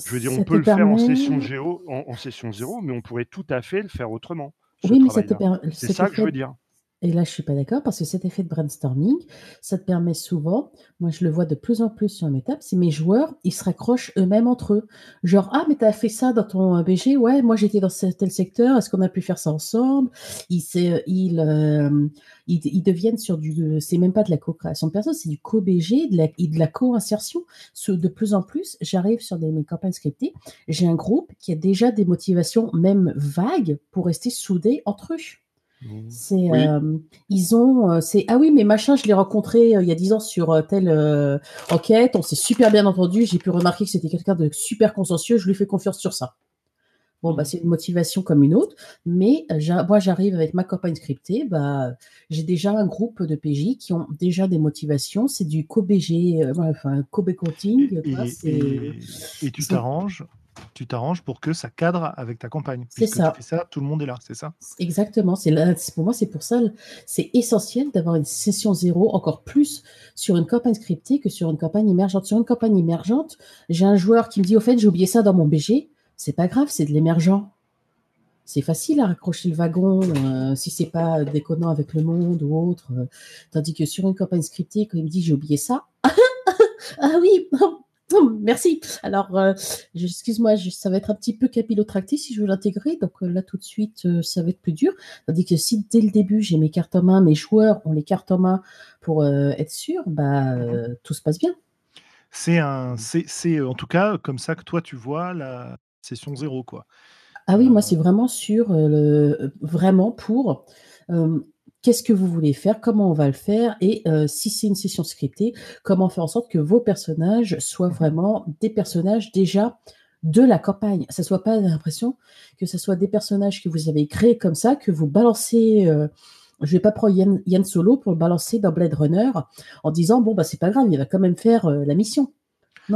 je veux dire, on peut le faire en permet- session, géo, en, en session zéro, mais on pourrait tout à fait le faire autrement. Oui, mais ça te, travail-là. per- C'est ça que je veux dire. Et là, je suis pas d'accord parce que cet effet de brainstorming, ça te permet souvent, moi je le vois de plus en plus sur mes tables, c'est mes joueurs, ils se raccrochent eux-mêmes entre eux. Genre, ah, mais tu as fait ça dans ton BG, ouais, moi j'étais dans tel secteur, est-ce qu'on a pu faire ça ensemble? Ils, ils, euh, ils, deviennent sur du. C'est même pas de la co-création de perso, c'est du co-BG et de la co-insertion. De plus en plus, j'arrive sur des, mes campagnes scriptées, j'ai un groupe qui a déjà des motivations, même vagues, pour rester soudés entre eux. Mmh. C'est, euh, ils ont, euh, c'est ah oui, mais machin, je l'ai rencontré euh, il y a dix ans sur telle enquête, on s'est super bien entendu, j'ai pu remarquer que c'était quelqu'un de super consciencieux, je lui fais confiance sur ça. Bon, bah, mmh. c'est une motivation comme une autre, mais moi, j'arrive avec ma campagne scriptée, bah, j'ai déjà un groupe de PJ qui ont déjà des motivations, c'est du co-BG, enfin, co-bécoting. Et, et, tu t'arranges? Tu t'arranges pour que ça cadre avec ta campagne. C'est ça. Tu fais ça, tout le monde est là, c'est ça? Exactement. C'est pour moi, c'est pour ça, c'est essentiel d'avoir une session zéro encore plus sur une campagne scriptée que sur une campagne émergente. Sur une campagne émergente, j'ai un joueur qui me dit au fait, j'ai oublié ça dans mon BG. C'est pas grave, c'est de l'émergent. C'est facile à raccrocher le wagon euh, si c'est pas déconnant avec le monde ou autre. Tandis que sur une campagne scriptée, quand il me dit j'ai oublié ça, ah oui, Merci. Alors, euh, excuse-moi, ça va être un petit peu capillotracté si je veux l'intégrer. Donc euh, là, tout de suite, euh, ça va être plus dur. Tandis que si dès le début, j'ai mes cartes en main, mes joueurs ont les cartes en main pour être sûr, bah, tout se passe bien. C'est un, c'est en tout cas comme ça que toi tu vois la session zéro, quoi. Ah oui, moi c'est vraiment sur le, vraiment pour qu'est-ce que vous voulez faire, comment on va le faire, et euh, si c'est une session scriptée, comment faire en sorte que vos personnages soient vraiment des personnages déjà de la campagne. Ça soit pas l'impression que ce soit des personnages que vous avez créés comme ça, que vous balancez. Euh, je vais pas prendre Yann, Solo pour le balancer dans Blade Runner en disant bon bah c'est pas grave, il va quand même faire euh, la mission.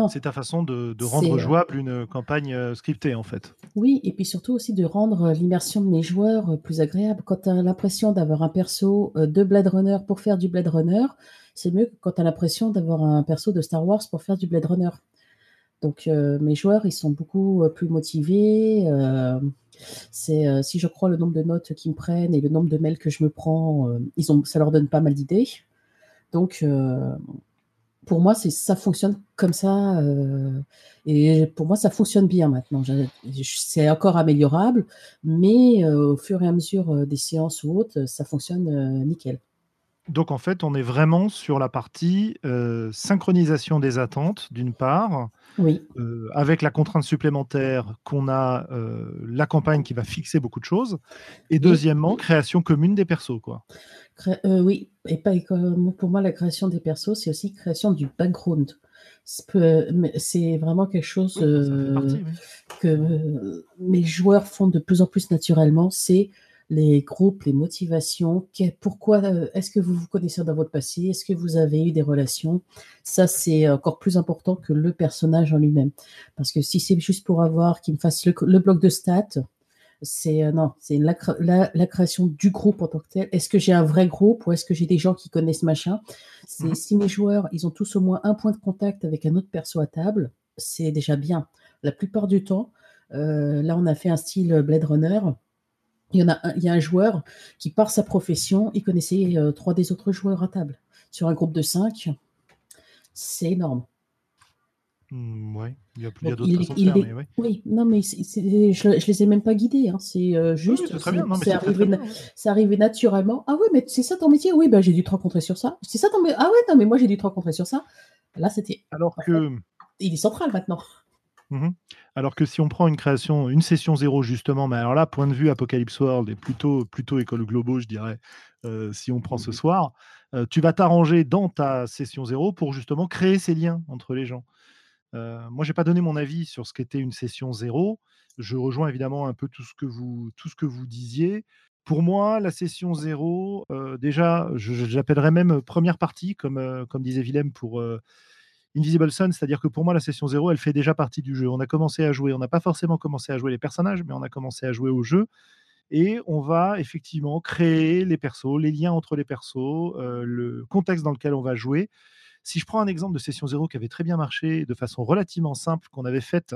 C'est ta façon de, rendre euh, jouable une campagne euh, scriptée, en fait. Oui, et puis surtout aussi de rendre l'immersion de mes joueurs euh, plus agréable. Quand tu as l'impression d'avoir un perso de Blade Runner pour faire du Blade Runner, c'est mieux que quand tu as l'impression d'avoir un perso de Star Wars pour faire du Blade Runner. Donc mes joueurs, ils sont beaucoup plus motivés. c'est si je crois le nombre de notes qu'ils me prennent et le nombre de mails que je me prends, ils ont, ça leur donne pas mal d'idées. Donc pour moi, c'est ça fonctionne comme ça. Euh, et pour moi, ça fonctionne bien maintenant. C'est encore améliorable, mais euh, au fur et à mesure euh, des séances ou autres, ça fonctionne nickel. Donc en fait, on est vraiment sur la partie synchronisation des attentes, d'une part, oui. avec la contrainte supplémentaire qu'on a la campagne qui va fixer beaucoup de choses, et deuxièmement, création commune des persos. Quoi. Euh, oui, et pas pour moi, la création des persos, c'est aussi création du background. C'est vraiment quelque chose euh, que mes joueurs font de plus en plus naturellement. C'est les groupes, les motivations. pourquoi euh, est-ce que vous vous connaissez dans votre passé? Est-ce que vous avez eu des relations? Ça, c'est encore plus important que le personnage en lui-même. Parce que si c'est juste pour avoir qu'il me fasse le bloc de stats, c'est euh, non, c'est la, création du groupe en tant que tel. Est-ce que j'ai un vrai groupe ou est-ce que j'ai des gens qui connaissent machin? C'est mhm. si mes joueurs, ils ont tous au moins un point de contact avec un autre perso à table, c'est déjà bien. La plupart du temps, euh, là, on a fait un style Blade Runner. Il y, en a un, il y a un joueur qui, par sa profession, il connaissait euh, trois des autres joueurs à table. Sur un groupe de cinq, c'est énorme. Mmh, oui, il y a, a d'autres façons de faire, mais Oui, non, mais je, ne les ai même pas guidés. Hein. C'est euh, juste. c'est arrivé, arrivé, naturellement. Ah oui, mais c'est ça ton métier? Oui, ben, j'ai dû te rencontrer sur ça. C'est ça ton Ah ouais, non, mais moi j'ai dû te rencontrer sur ça. Là, c'était. Alors que. il est central maintenant. Mmh alors que si on prend une création, une session zéro justement, mais alors là, point de vue Apocalypse World et plutôt, plutôt école globo, je dirais, euh, si on prend ce soir, euh, tu vas t'arranger dans ta session zéro pour justement créer ces liens entre les gens. Euh, moi, je n'ai pas donné mon avis sur ce qu'était une session zéro. Je rejoins évidemment un peu tout ce que vous, tout ce que vous disiez. Pour moi, la session zéro, euh, déjà, j'appellerais même première partie, comme, comme disait Willem pour Invisible Sun, c'est-à-dire que pour moi, la session zéro, elle fait déjà partie du jeu. On a commencé à jouer, on n'a pas forcément commencé à jouer les personnages, mais on a commencé à jouer au jeu. Et on va effectivement créer les persos, les liens entre les persos, le contexte dans lequel on va jouer. Si je prends un exemple de session zéro qui avait très bien marché de façon relativement simple, qu'on avait faite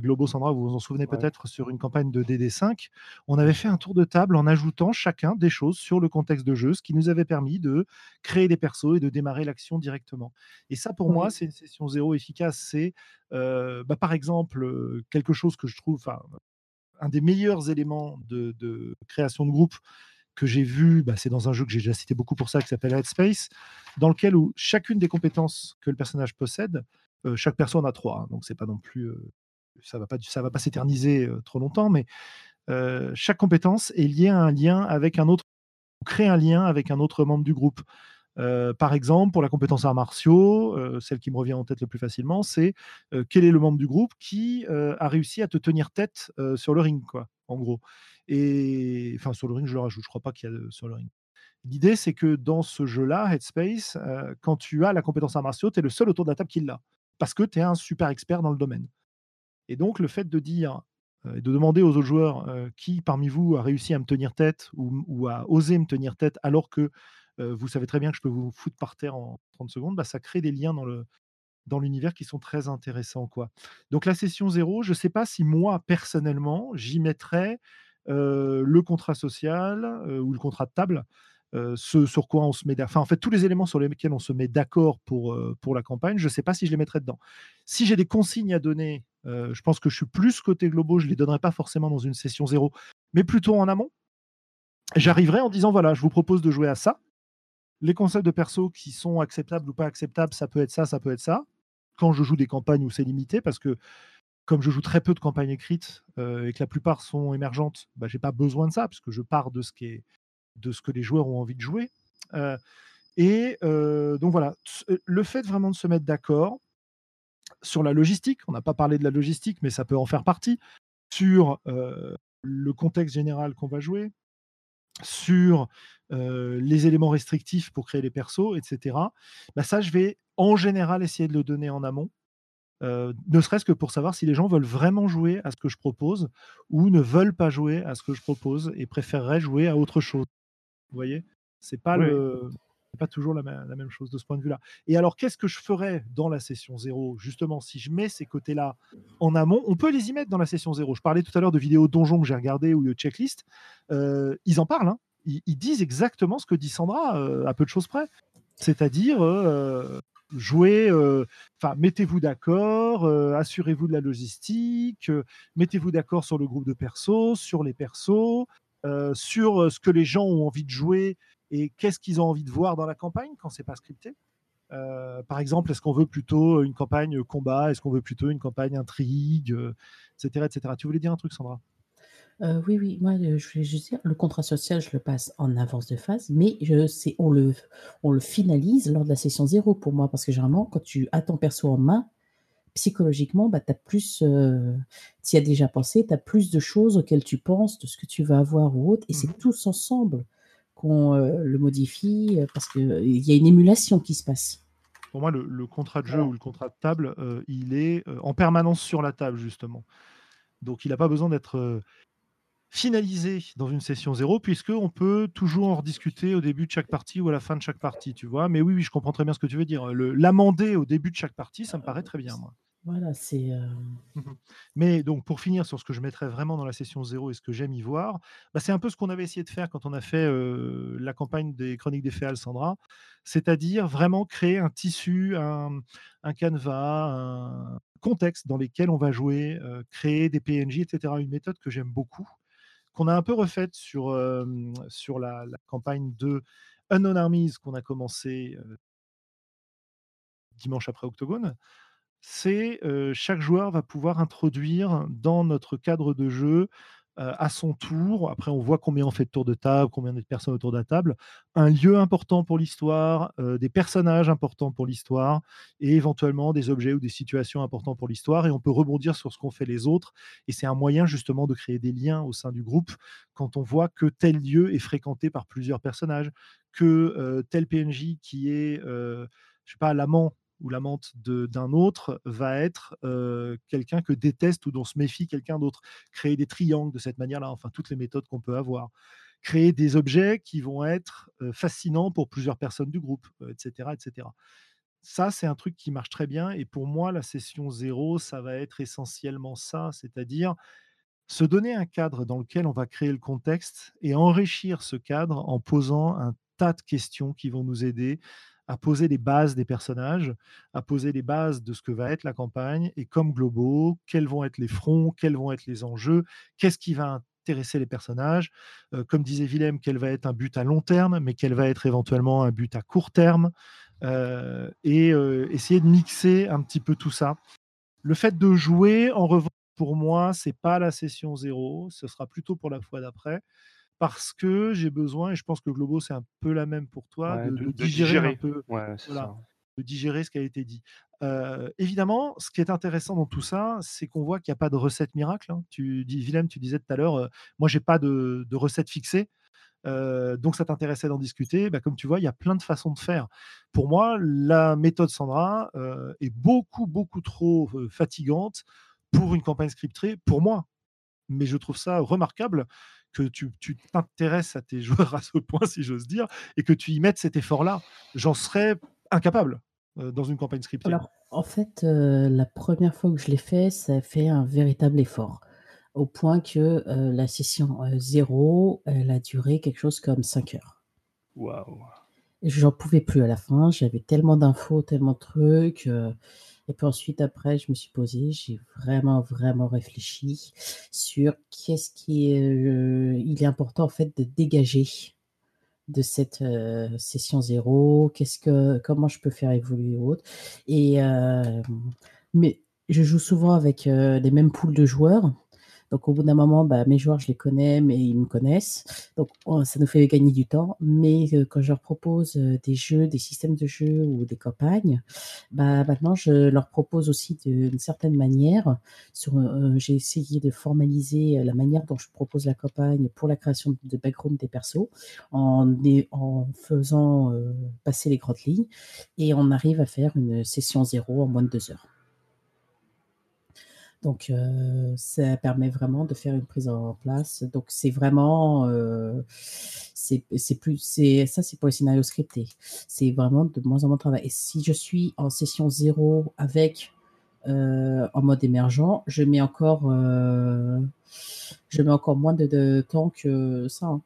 Globo Sandra, vous vous en souvenez peut-être sur une campagne de DD5, on avait fait un tour de table en ajoutant chacun des choses sur le contexte de jeu, ce qui nous avait permis de créer des persos et de démarrer l'action directement. Et ça, pour moi, c'est une session zéro efficace. C'est, bah, par exemple, quelque chose que je trouve, un des meilleurs éléments de, création de groupe que j'ai vu, bah, c'est dans un jeu que j'ai déjà cité beaucoup pour ça, qui s'appelle Headspace, dans lequel où chacune des compétences que le personnage possède, chaque personne a trois, hein, donc c'est pas non plus ça va pas, ça va pas s'éterniser trop longtemps, mais chaque compétence est liée à un lien avec un autre, crée un lien avec un autre membre du groupe. par exemple, pour la compétence arts martiaux, celle qui me revient en tête le plus facilement, c'est quel est le membre du groupe qui a réussi à te tenir tête sur le ring, quoi, en gros. Et enfin, sur le ring, je le rajoute, je crois pas qu'il y a sur le ring. L'idée, c'est que dans ce jeu-là, Headspace, quand tu as la compétence arts martiaux, tu es le seul autour de la table qui l'a, parce que tu es un super expert dans le domaine. Et donc, le fait de dire et de demander aux autres joueurs qui parmi vous a réussi à me tenir tête ou, à oser me tenir tête alors que vous savez très bien que je peux vous foutre par terre en 30 secondes, bah, ça crée des liens dans le dans l'univers qui sont très intéressants. Quoi. Donc la session zéro, je ne sais pas si moi, personnellement, j'y mettrais le contrat social ou le contrat de table, ce sur quoi on se met. Enfin, en fait, tous les éléments sur lesquels on se met d'accord pour, pour la campagne, je ne sais pas si je les mettrais dedans. Si j'ai des consignes à donner, je pense que je suis plus côté globaux, je ne les donnerai pas forcément dans une session zéro, mais plutôt en amont. J'arriverai en disant voilà, je vous propose de jouer à ça. Les concepts de perso qui sont acceptables ou pas acceptables, ça peut être ça, ça peut être ça. Quand je joue des campagnes où c'est limité, parce que comme je joue très peu de campagnes écrites et que la plupart sont émergentes, bah, je n'ai pas besoin de ça, puisque je pars de ce, qui est, de ce que les joueurs ont envie de jouer. et donc voilà, le fait vraiment de se mettre d'accord sur la logistique, on n'a pas parlé de la logistique, mais ça peut en faire partie, sur le contexte général qu'on va jouer, sur les éléments restrictifs pour créer les persos, etc. Bah ça, je vais en général essayer de le donner en amont ne serait-ce que pour savoir si les gens veulent vraiment jouer à ce que je propose ou ne veulent pas jouer à ce que je propose et préféreraient jouer à autre chose. Vous voyez? C'est pas pas toujours la, même chose de ce point de vue-là. Et alors, qu'est-ce que je ferais dans la session 0 Justement, si je mets ces côtés-là en amont, on peut les y mettre dans la session 0. Je parlais tout à l'heure de vidéos donjon que j'ai regardées ou de checklist. ils en parlent. Hein. Ils, disent exactement ce que dit Sandra, à peu de choses près. C'est-à-dire, jouez, euh, enfin, mettez-vous d'accord, euh, assurez-vous de la logistique, euh, mettez-vous d'accord sur le groupe de persos, sur les persos, sur ce que les gens ont envie de jouer et qu'est-ce qu'ils ont envie de voir dans la campagne quand c'est pas scripté? par exemple, est-ce qu'on veut plutôt une campagne combat? Est-ce qu'on veut plutôt une campagne intrigue etc., etc. Tu voulais dire un truc, Sandra? Euh, oui, oui, moi, euh, je voulais juste dire, le contrat social, je le passe en avance de phase, mais je sais, on le, on le finalise lors de la session zéro pour moi, parce que généralement, quand tu as ton perso en main, psychologiquement, bah, tu as plus, euh, tu y as déjà pensé, tu as plus de choses auxquelles tu penses, de ce que tu vas avoir ou autre, et c'est mmh tous ensemble qu'on le modifie, parce qu'il y a une émulation qui se passe. Pour moi, le, contrat de jeu ou le contrat de table, il est en permanence sur la table, justement. Donc, il n'a pas besoin d'être finalisé dans une session zéro, puisqu'on peut toujours en rediscuter au début de chaque partie ou à la fin de chaque partie, tu vois. Mais oui, oui, je comprends très bien ce que tu veux dire. L'amender au début de chaque partie, ça me paraît très bien, moi. Voilà, c'est. Euh, mmh Mais donc, pour finir sur ce que je mettrais vraiment dans la session zéro et ce que j'aime y voir, bah, c'est un peu ce qu'on avait essayé de faire quand on a fait la campagne des Chroniques des Féales, Sandra, c'est-à-dire vraiment créer un tissu, un, un, canevas, un contexte dans lequel on va jouer, créer des PNJ, etc. Une méthode que j'aime beaucoup qu'on a un peu refaite sur, sur la, campagne de Unknown Armies qu'on a commencé dimanche après Octogone. C'est chaque joueur va pouvoir introduire dans notre cadre de jeu à son tour, après on voit combien on fait de tours de table, combien de personnes autour de la table, un lieu important pour l'histoire, des personnages importants pour l'histoire, et éventuellement des objets ou des situations importants pour l'histoire, et on peut rebondir sur ce qu'ont fait les autres, et c'est un moyen justement de créer des liens au sein du groupe quand on voit que tel lieu est fréquenté par plusieurs personnages, que tel PNJ qui est, je sais pas, l'amant ou l'amante d'un autre va être quelqu'un que déteste ou dont se méfie quelqu'un d'autre. Créer des triangles de cette manière-là, enfin toutes les méthodes qu'on peut avoir. Créer des objets qui vont être fascinants pour plusieurs personnes du groupe, etc., etc. ça, c'est un truc qui marche très bien. Et pour moi, la session zéro, ça va être essentiellement ça, c'est-à-dire se donner un cadre dans lequel on va créer le contexte et enrichir ce cadre en posant un tas de questions qui vont nous aider à poser les bases des personnages, à poser les bases de ce que va être la campagne et comme globaux, quels vont être les fronts, quels vont être les enjeux, qu'est-ce qui va intéresser les personnages, euh, comme disait Willem, quel va être un but à long terme, mais quel va être éventuellement un but à court terme, euh, et euh, essayer de mixer un petit peu tout ça. Le fait de jouer, en revanche, pour moi, c'est pas la session zéro, ce sera plutôt pour la fois d'après parce que j'ai besoin, et je pense que Globo, c'est un peu la même pour toi, de, digérer, un peu, de digérer ce qui a été dit. évidemment, ce qui est intéressant dans tout ça, c'est qu'on voit qu'il n'y a pas de recette miracle. Hein. Tu dis, Willem, tu disais tout à l'heure, moi, j'ai pas de, recette fixée. donc ça t'intéressait d'en discuter. Bah, comme tu vois, il y a plein de façons de faire. Pour moi, la méthode Sandra est beaucoup, beaucoup trop fatigante pour une campagne scriptée, pour moi. Mais je trouve ça remarquable que tu t'intéresses à tes joueurs à ce point, si j'ose dire, et que tu y mettes cet effort-là. J'en serais incapable euh, dans une campagne scriptée. Alors, en fait, euh, la première fois que je l'ai fait, ça a fait un véritable effort. Au point que euh, la session 0, elle a duré quelque chose comme 5 heures. Waouh! J'en pouvais plus à la fin, j'avais tellement d'infos, tellement de trucs. Et puis ensuite, après, je me suis posée, j'ai vraiment, vraiment réfléchi sur qu'est-ce qui est, euh, il est important en fait de dégager de cette euh, session zéro, qu'est-ce que, comment je peux faire évoluer autre. Et euh, mais je joue souvent avec les mêmes poules de joueurs. Donc au bout d'un moment, bah, mes joueurs, je les connais, mais ils me connaissent. Donc ça nous fait gagner du temps. Mais euh, quand je leur propose euh, des jeux, des systèmes de jeux ou des campagnes, bah, maintenant je leur propose aussi d'une certaine manière. Euh, j'ai essayé de formaliser la manière dont je propose la campagne pour la création de background des persos en faisant passer les grandes lignes. Et on arrive à faire une session zéro en moins de deux heures. Donc, euh, ça permet vraiment de faire une prise en place. Donc, c'est vraiment, euh, c'est plus, c'est ça, c'est pour les scénarios scriptés. C'est vraiment de moins en moins de travail. Et si je suis en session zéro avec euh, en mode émergent, je mets encore, je mets encore moins de, temps que ça. Hein.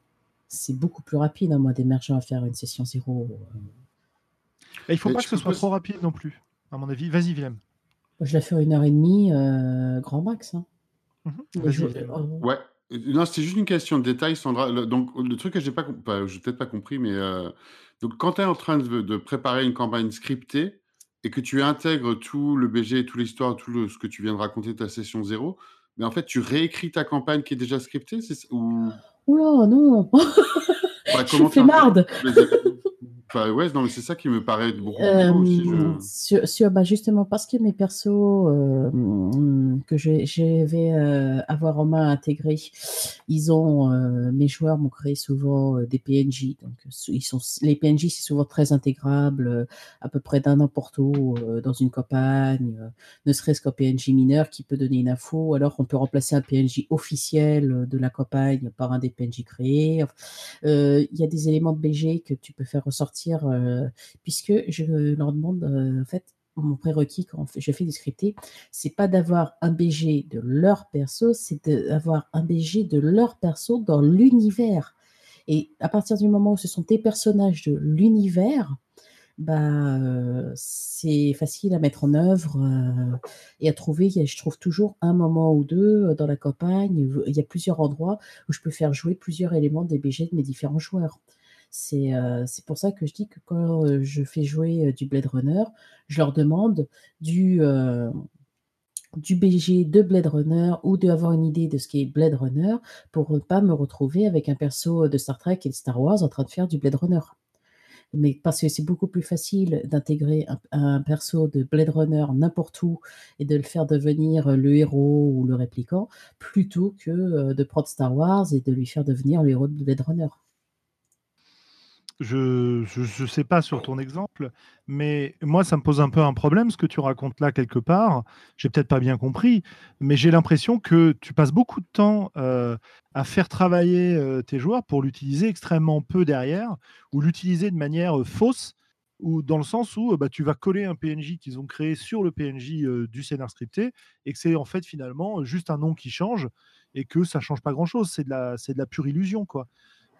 C'est beaucoup plus rapide en mode émergent à faire une session zéro. il ne faut pas que ce soit trop rapide non plus, à mon avis. Vas-y, Willem. Je la fais une heure et demie, euh, grand max. Hein. Mhm. Oh. Ouais. Non, c'était juste une question de détail, Sandra. donc, le truc que j'ai pas, j'ai peut-être pas compris, mais euh, donc quand tu es en train de, préparer une campagne scriptée et que tu intègres tout le BG, toute l'histoire, tout ce que tu viens de raconter ta session zéro, mais en fait, tu réécris ta campagne qui est déjà scriptée, c'est ou Oula, non. Bah, je fais marde ouais, non, mais c'est ça qui me paraît beaucoup euh, sur, bah, justement, parce que mes persos euh, que je, vais euh, avoir en main intégrés, ils ont, mes joueurs m'ont créé souvent des PNJ. Donc, ils sont, les PNJ, c'est souvent très intégrable, à peu près d'un n'importe où, dans une campagne, ne serait-ce qu'un PNJ mineur qui peut donner une info, alors qu'on peut remplacer un PNJ officiel de la campagne par un des PNJ créés. Il y a des éléments de BG que tu peux faire ressortir euh, puisque je leur demande, euh, en fait, mon prérequis quand je fais du scripté, c'est pas d'avoir un BG de leur perso, c'est d'avoir un BG de leur perso dans l'univers. Et à partir du moment où ce sont des personnages de l'univers, bah, euh, c'est facile à mettre en œuvre et à trouver. Je trouve toujours un moment ou deux dans la campagne. Il y a plusieurs endroits où je peux faire jouer plusieurs éléments des BG de mes différents joueurs. Euh, c'est pour ça que je dis que quand euh, je fais jouer euh, du Blade Runner, je leur demande du, BG de Blade Runner ou d'avoir une idée de ce qu'est Blade Runner pour ne pas me retrouver avec un perso de Star Trek et de Star Wars en train de faire du Blade Runner. Mais parce que c'est beaucoup plus facile d'intégrer un, perso de Blade Runner n'importe où et de le faire devenir le héros ou le répliquant plutôt que de prendre Star Wars et de lui faire devenir le héros de Blade Runner je ne sais pas sur ton exemple, mais moi, ça me pose un peu un problème, ce que tu racontes là quelque part. J'ai peut-être pas bien compris, mais j'ai l'impression que tu passes beaucoup de temps euh, à faire travailler euh, tes joueurs pour l'utiliser extrêmement peu derrière, ou l'utiliser de manière euh, fausse ou dans le sens où bah, tu vas coller un PNJ qu'ils ont créé sur le PNJ du scénar scripté et que c'est en fait finalement juste un nom qui change et que ça change pas grand chose. C'est de la, c'est de la pure illusion quoi.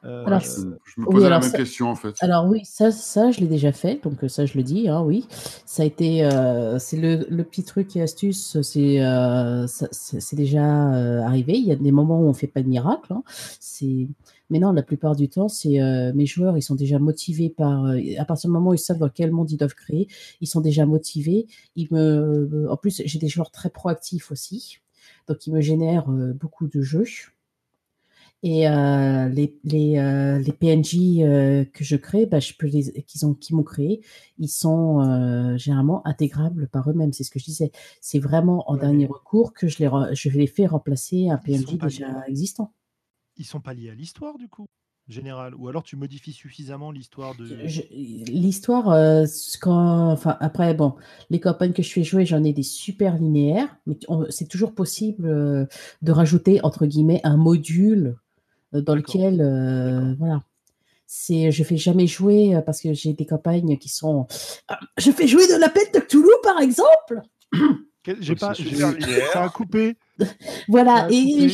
Euh, alors, je, me posais la même question en fait. Alors oui, ça, ça je l'ai déjà fait, donc ça je le dis, hein, oui. Ça a été, euh, c'est le, le, petit truc et astuce, c'est, euh, c'est déjà arrivé. Il y a des moments où on fait pas de miracle. Hein. C'est, mais non, la plupart du temps, c'est mes joueurs, ils sont déjà motivés par, à partir du moment où ils savent dans quel monde ils doivent créer, ils sont déjà motivés. Ils me, en plus, j'ai des joueurs très proactifs aussi, donc ils me génèrent beaucoup de jeux. Et euh, les, les, euh, les, PNJ euh, que je crée, bah, je peux les, qu'ils ont, qui m'ont créé, ils sont généralement intégrables par eux-mêmes. C'est ce que je disais. C'est vraiment en dernier recours que je les, je les fais remplacer un PNJ déjà existant. Ils sont pas liés à l'histoire du coup général? Ou alors tu modifies suffisamment l'histoire de l'histoire euh, quand enfin après bon les campagnes que je fais jouer j'en ai des super linéaires mais c'est toujours possible de rajouter entre guillemets un module dans lequel euh, voilà. C'est je fais jamais jouer euh, parce que j'ai des campagnes qui sont je fais jouer de la pète de Cthulhu par exemple. J'ai pas ça a coupé. Voilà et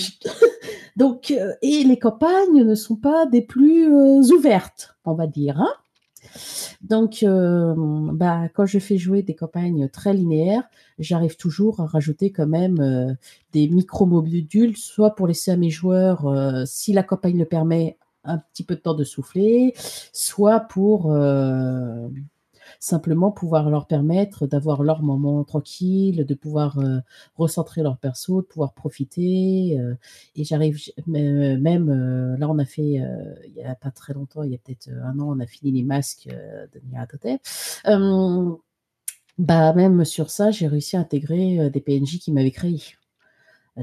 donc et les campagnes ne sont pas des plus ouvertes on va dire hein donc, bah, quand je fais jouer des campagnes très linéaires, j'arrive toujours à rajouter quand même des micro-modules, soit pour laisser à mes joueurs, si la campagne le permet, un petit peu de temps de souffler, soit pour simplement pouvoir leur permettre d'avoir leur moment tranquille, de pouvoir euh, recentrer leur perso, de pouvoir profiter. Euh, et j'arrive même, euh, là on a fait, il n'y a pas très longtemps, il y a peut-être un an, on a fini les masques de Nyarlathotep. bah même sur ça, j'ai réussi à intégrer des PNJ qui m'avaient créé.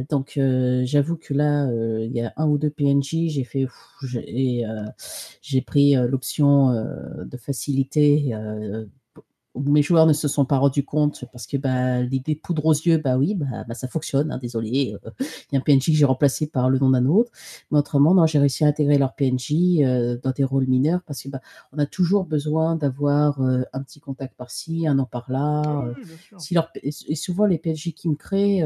Donc j'avoue que là, il y a un ou deux PNJ, j'ai fait j'ai pris l'option de facilité mes joueurs ne se sont pas rendus compte parce que bah, l'idée poudre aux yeux, bah oui, bah, bah ça fonctionne, hein, désolé. Euh, il y a un PNJ que j'ai remplacé par le nom d'un autre. Mais autrement, non, j'ai réussi à intégrer leur PNJ euh, dans des rôles mineurs parce que bah, on a toujours besoin d'avoir euh, un petit contact par-ci, un an par-là. Ah si leur, et souvent, les PNJ qui me créent,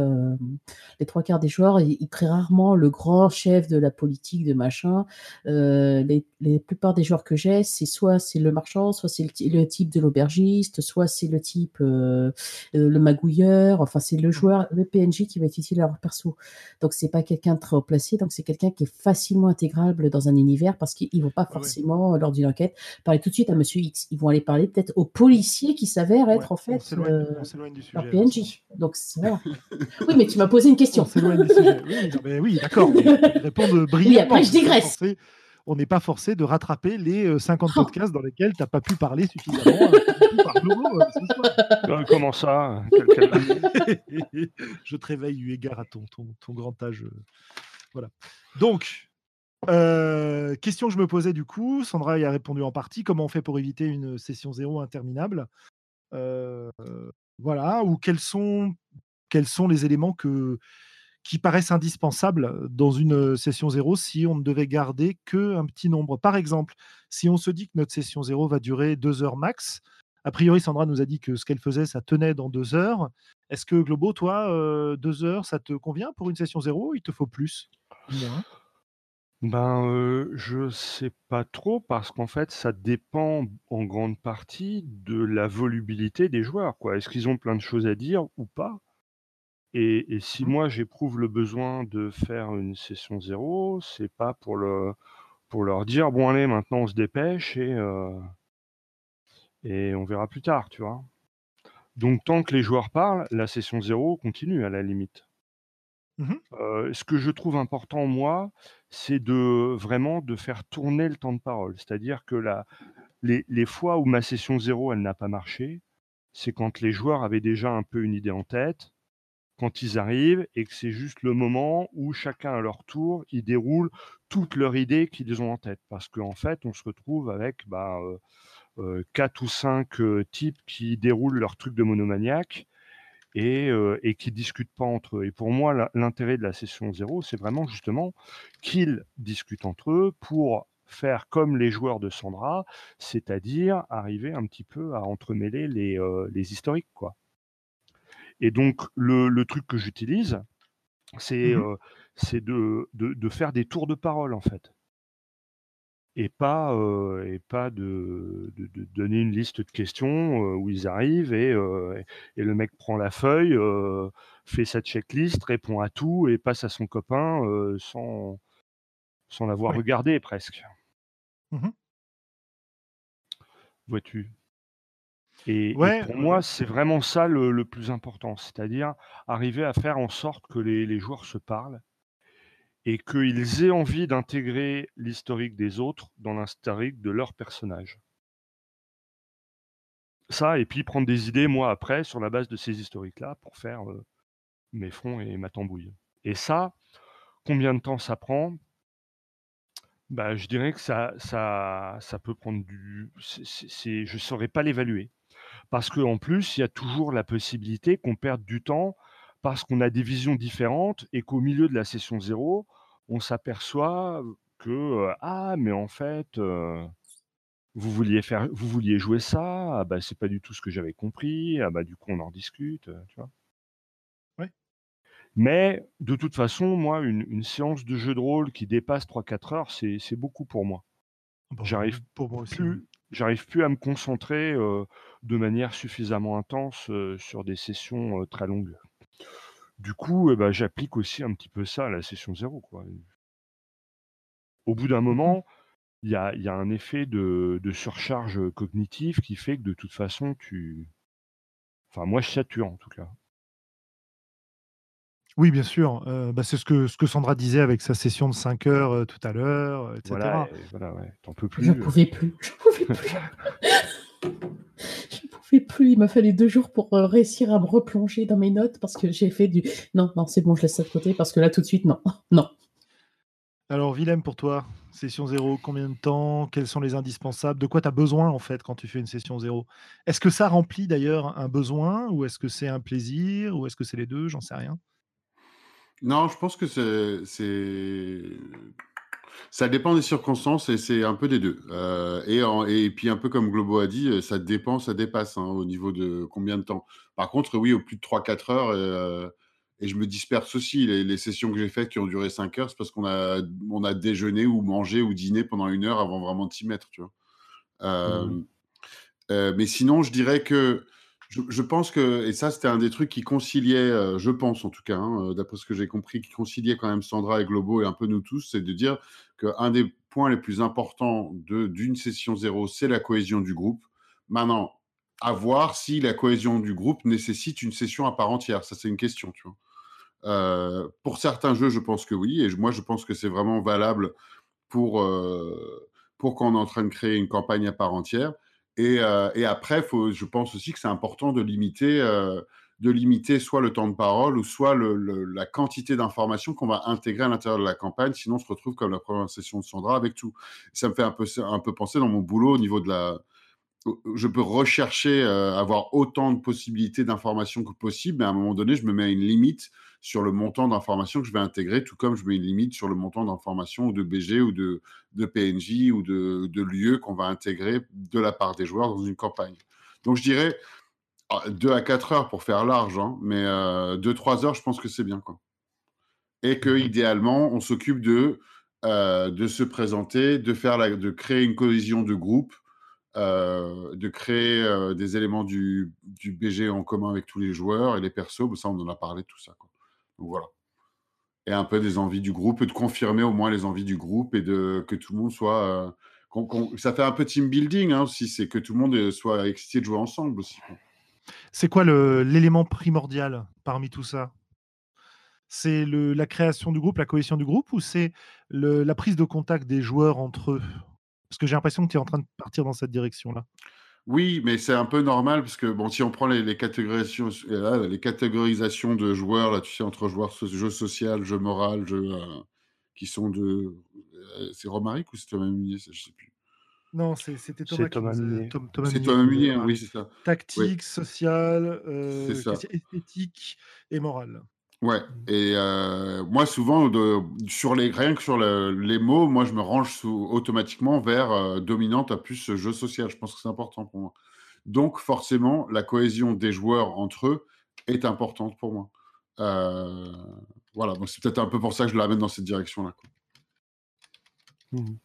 les trois quarts des joueurs, ils, ils, créent rarement le grand chef de la politique, de machin. les, les plupart des joueurs que j'ai, c'est soit c'est le marchand, soit c'est le, le type de l'aubergiste soit c'est le type euh, euh, le magouilleur, enfin c'est le joueur, le PNJ qui va utiliser leur perso. Donc c'est pas quelqu'un de très haut placé, donc c'est quelqu'un qui est facilement intégrable dans un univers parce qu'ils vont pas forcément lors d'une enquête parler tout de suite à Monsieur X. Ils vont aller parler peut-être au policier qui s'avère être en fait euh, leur PNJ. Donc voilà. oui, mais tu m'as posé une question. On du sujet. Oui, oui d'accord. Répondre brillamment. Oui, après je digresse on n'est pas forcé de rattraper les 50 euh, podcasts dans lesquels tu n'as pas pu parler suffisamment. Euh, euh, comment ça Je te réveille eu égard à ton, ton, grand âge. Voilà. Donc, question que je me posais du coup, Sandra y a répondu en partie. Comment on fait pour éviter une session zéro interminable? Voilà. Ou quels sont, quels sont les éléments que, qui paraissent indispensables dans une session zéro si on ne devait garder qu'un petit nombre. Par exemple, si on se dit que notre session zéro va durer deux heures max, a priori, Sandra nous a dit que ce qu'elle faisait, ça tenait dans deux heures. Est-ce que Globo, toi, deux heures, ça te convient pour une session zéro Il te faut plus Ben, euh, je sais pas trop parce qu'en fait, ça dépend en grande partie de la volubilité des joueurs. Quoi. Est-ce qu'ils ont plein de choses à dire ou pas? Et, si mmh. moi j'éprouve le besoin de faire une session zéro, c'est pas pour le pour leur dire bon allez maintenant on se dépêche et euh, et on verra plus tard, tu vois. Donc tant que les joueurs parlent, la session zéro continue à la limite. Mmh euh, ce que je trouve important moi, c'est de vraiment de faire tourner le temps de parole. C'est-à-dire que la, les, les fois où ma session zéro elle n'a pas marché, c'est quand les joueurs avaient déjà un peu une idée en tête quand ils arrivent et que c'est juste le moment où chacun à leur tour, ils déroulent toutes leurs idées qu'ils ont en tête. Parce qu'en fait, on se retrouve avec bah, euh, euh, quatre ou cinq euh, types qui déroulent leur truc de monomaniaque et, et qui discutent pas entre eux. Et pour moi, l'intérêt de la session zéro, c'est vraiment justement qu'ils discutent entre eux pour faire comme les joueurs de Sandra, c'est-à-dire arriver un petit peu à entremêler les, euh, les historiques, quoi. Et donc, le, le truc que j'utilise, c'est mmh euh, c'est de, de, de, faire des tours de parole, en fait. Et pas, euh, et pas de, donner une liste de questions euh, où ils arrivent et, et le mec prend la feuille, fait sa checklist, répond à tout et passe à son copain sans, sans l'avoir regardé presque. Mmh Vois-tu et, pour moi, c'est vraiment ça le, plus important, c'est-à-dire arriver à faire en sorte que les, joueurs se parlent et qu'ils aient envie d'intégrer l'historique des autres dans l'historique de leur personnage. Ça, et puis prendre des idées, moi, après, sur la base de ces historiques-là, pour faire euh, mes fronts et ma tambouille. Et ça, combien de temps ça prend? Bah, je dirais que ça, ça, ça peut prendre du. C'est, je ne saurais pas l'évaluer. Parce qu'en plus, il y a toujours la possibilité qu'on perde du temps parce qu'on a des visions différentes et qu'au milieu de la session zéro, on s'aperçoit que euh, ah mais en fait euh, vous vouliez faire vous vouliez jouer ça ah bah c'est pas du tout ce que j'avais compris ah bah du coup on en discute tu vois? Mais de toute façon, moi, une, séance de jeu de rôle qui dépasse 3-4 heures, c'est beaucoup pour moi. J'arrive plus, j'arrive plus à me concentrer de manière suffisamment intense sur des sessions très longues. Du coup, eh ben, j'applique aussi un petit peu ça à la session zéro. Quoi. Au bout d'un mmh moment, il y a, y a, un effet de, de, surcharge cognitive qui fait que de toute façon, tu. Enfin, moi, je sature en tout cas. Oui, bien sûr. Euh, bah, c'est ce que, ce que Sandra disait avec sa session de 5 heures euh, tout à l'heure, etc. Voilà, voilà ouais. T'en peux plus. Je ne pouvais plus. Je pouvais plus. je pouvais plus. Il m'a fallu deux jours pour euh, réussir à me replonger dans mes notes parce que j'ai fait du. Non, non, c'est bon, je laisse ça de côté parce que là, tout de suite, non. Non. Alors, Willem, pour toi, session zéro, combien de temps? Quels sont les indispensables? De quoi tu as besoin, en fait, quand tu fais une session zéro? Est-ce que ça remplit d'ailleurs un besoin Ou est-ce que c'est un plaisir Ou est-ce que c'est les deux? J'en sais rien. Non, je pense que c'est, ça dépend des circonstances et c'est un peu des deux. Euh, et, et puis un peu comme Globo a dit, ça dépend, ça dépasse hein, au niveau de combien de temps. Par contre, oui, au plus de 3-4 heures, euh, et je me disperse aussi. Les, sessions que j'ai faites qui ont duré 5 heures, c'est parce qu'on a, on a déjeuné ou mangé ou dîné pendant une heure avant vraiment de s'y mettre, tu vois. Mmh euh, mais sinon, je dirais que je, pense que, et ça c'était un des trucs qui conciliait, euh, je pense en tout cas, hein, euh, d'après ce que j'ai compris, qui conciliait quand même Sandra et Globo et un peu nous tous, c'est de dire qu'un des points les plus importants d'une session zéro, c'est la cohésion du groupe. Maintenant, à voir si la cohésion du groupe nécessite une session à part entière. Ça, c'est une question, tu vois. Euh, pour certains jeux, je pense que oui, et moi, je pense que c'est vraiment valable pour, pour quand on est en train de créer une campagne à part entière. Euh, et, après, je pense aussi que c'est important de limiter, euh, de limiter soit le temps de parole ou soit la quantité d'informations qu'on va intégrer à l'intérieur de la campagne. Sinon, on se retrouve comme la première session de Sandra avec tout. Ça me fait un peu, un peu penser dans mon boulot au niveau de la, je peux rechercher, euh, avoir autant de possibilités d'informations que possible, mais à un moment donné, je me mets une limite sur le montant d'informations que je vais intégrer, tout comme je mets une limite sur le montant d'informations ou de BG ou de, de PNJ ou de, de lieux qu'on va intégrer de la part des joueurs dans une campagne. Donc je dirais 2 ah, à 4 heures pour faire large, hein, mais 2-3 euh, heures, je pense que c'est bien. Quoi. Et que idéalement, on s'occupe de, euh, de se présenter, de, faire la, de créer une cohésion de groupe euh, de créer euh, des éléments du, BG en commun avec tous les joueurs et les persos. Ça, on en a parlé, tout ça. Donc voilà. Et un peu des envies du groupe, de confirmer au moins les envies du groupe et de que tout le monde soit. Euh, ça fait un peu team building hein, aussi, c'est que tout le monde soit excité de jouer ensemble aussi. C'est quoi l'élément primordial parmi tout ça? C'est la création du groupe, la cohésion du groupe, ou c'est la prise de contact des joueurs entre eux? Parce que j'ai l'impression que tu es en train de partir dans cette direction-là. Oui, mais c'est un peu normal parce que bon, si on prend les, catégorisations, euh, les catégorisations de joueurs, là, tu sais, entre joueurs, jeu social, jeu moral, jeu euh, qui sont de. Euh, c'est Romaric ou c'est Thomas Munier Je sais plus. Non, c'était Thomas, Thomas Munier. C'est Thomas Munier, oui, c'est ça. Tactique, social, esthétique et morale. Ouais, et euh, moi souvent, de, sur les, rien que sur les mots, moi je me range sous, automatiquement vers euh, dominante à plus jeu social. Je pense que c'est important pour moi. Donc forcément, la cohésion des joueurs entre eux est importante pour moi. Euh, voilà, donc c'est peut-être un peu pour ça que je l'amène dans cette direction-là. Mmh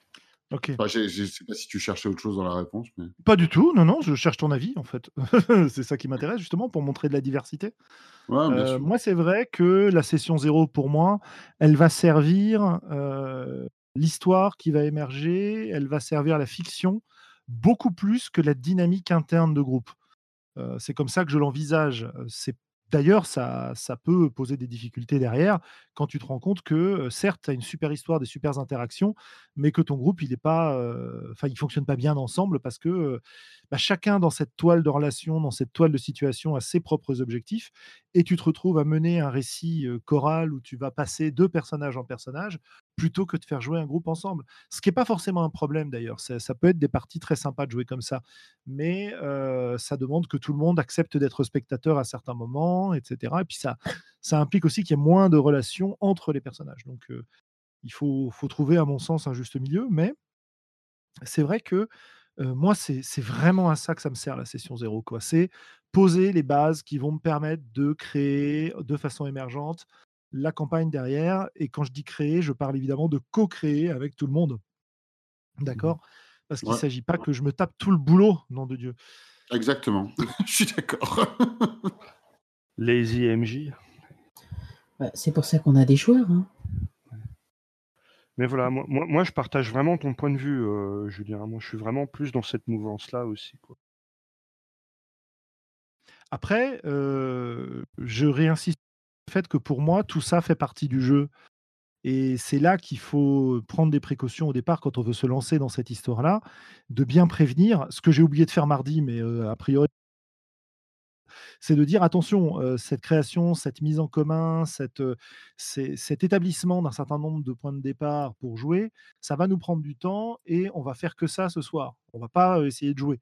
Ok. je ne sais pas si tu cherchais autre chose dans la réponse. Mais... Pas du tout, non, non, je cherche ton avis en fait. c'est ça qui m'intéresse justement pour montrer de la diversité. Euh, moi, c'est vrai que la session zéro, pour moi, elle va servir euh, l'histoire qui va émerger, elle va servir la fiction beaucoup plus que la dynamique interne de groupe. Euh, c'est comme ça que je l'envisage. C'est D'ailleurs, ça, peut poser des difficultés derrière quand tu te rends compte que, certes, tu as une super histoire, des super interactions, mais que ton groupe, il est pas, enfin, fonctionne pas bien ensemble parce que bah, chacun dans cette toile de relation, dans cette toile de situation, a ses propres objectifs, et tu te retrouves à mener un récit choral où tu vas passer de personnage en personnage plutôt que de faire jouer un groupe ensemble. Ce qui n'est pas forcément un problème d'ailleurs. Ça, peut être des parties très sympas de jouer comme ça, mais ça demande que tout le monde accepte d'être spectateur à certains moments, etc. Et puis ça, implique aussi qu'il y ait moins de relations entre les personnages. Donc il faut, faut, trouver, à mon sens, un juste milieu, mais c'est vrai que moi, c'est vraiment à ça que ça me sert la session zéro. C'est poser les bases qui vont me permettre de créer de façon émergente la campagne derrière. Et quand je dis créer, je parle évidemment de co-créer avec tout le monde. Mmh d'accord? Parce qu'il ne s'agit pas que je me tape tout le boulot, nom de Dieu. Exactement, je suis d'accord. Lazy MJ. Bah, c'est pour ça qu'on a des joueurs. Hein. Mais voilà, moi, moi, je partage vraiment ton point de vue, euh, Julien. Moi, je suis vraiment plus dans cette mouvance-là aussi. Quoi. Après, euh, je réinsiste fait que pour moi, tout ça fait partie du jeu. Et c'est là qu'il faut prendre des précautions au départ quand on veut se lancer dans cette histoire-là, de bien prévenir. Ce que j'ai oublié de faire mardi, mais euh, a priori, c'est de dire attention, euh, cette création, cette mise en commun, cette, euh, cet établissement d'un certain nombre de points de départ pour jouer, ça va nous prendre du temps et on va faire que ça ce soir. On va pas essayer de jouer.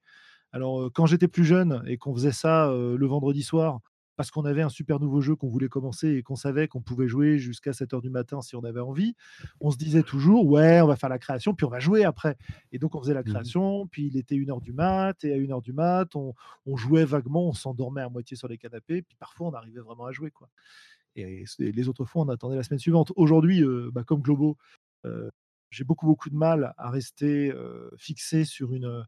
Alors, quand j'étais plus jeune et qu'on faisait ça le vendredi soir, parce qu'on avait un super nouveau jeu qu'on voulait commencer et qu'on savait qu'on pouvait jouer jusqu'à 7 heures du matin si on avait envie, on se disait toujours, ouais, on va faire la création, puis on va jouer après. Et donc, on faisait la mmh création, puis il était 1 heure du mat, et à 1 heure du mat, on, jouait vaguement, on s'endormait à moitié sur les canapés, puis parfois, on arrivait vraiment à jouer. quoi. Et les autres fois, on attendait la semaine suivante. Aujourd'hui, euh, bah, comme Globo, euh, j'ai beaucoup, beaucoup de mal à rester euh, fixé sur une,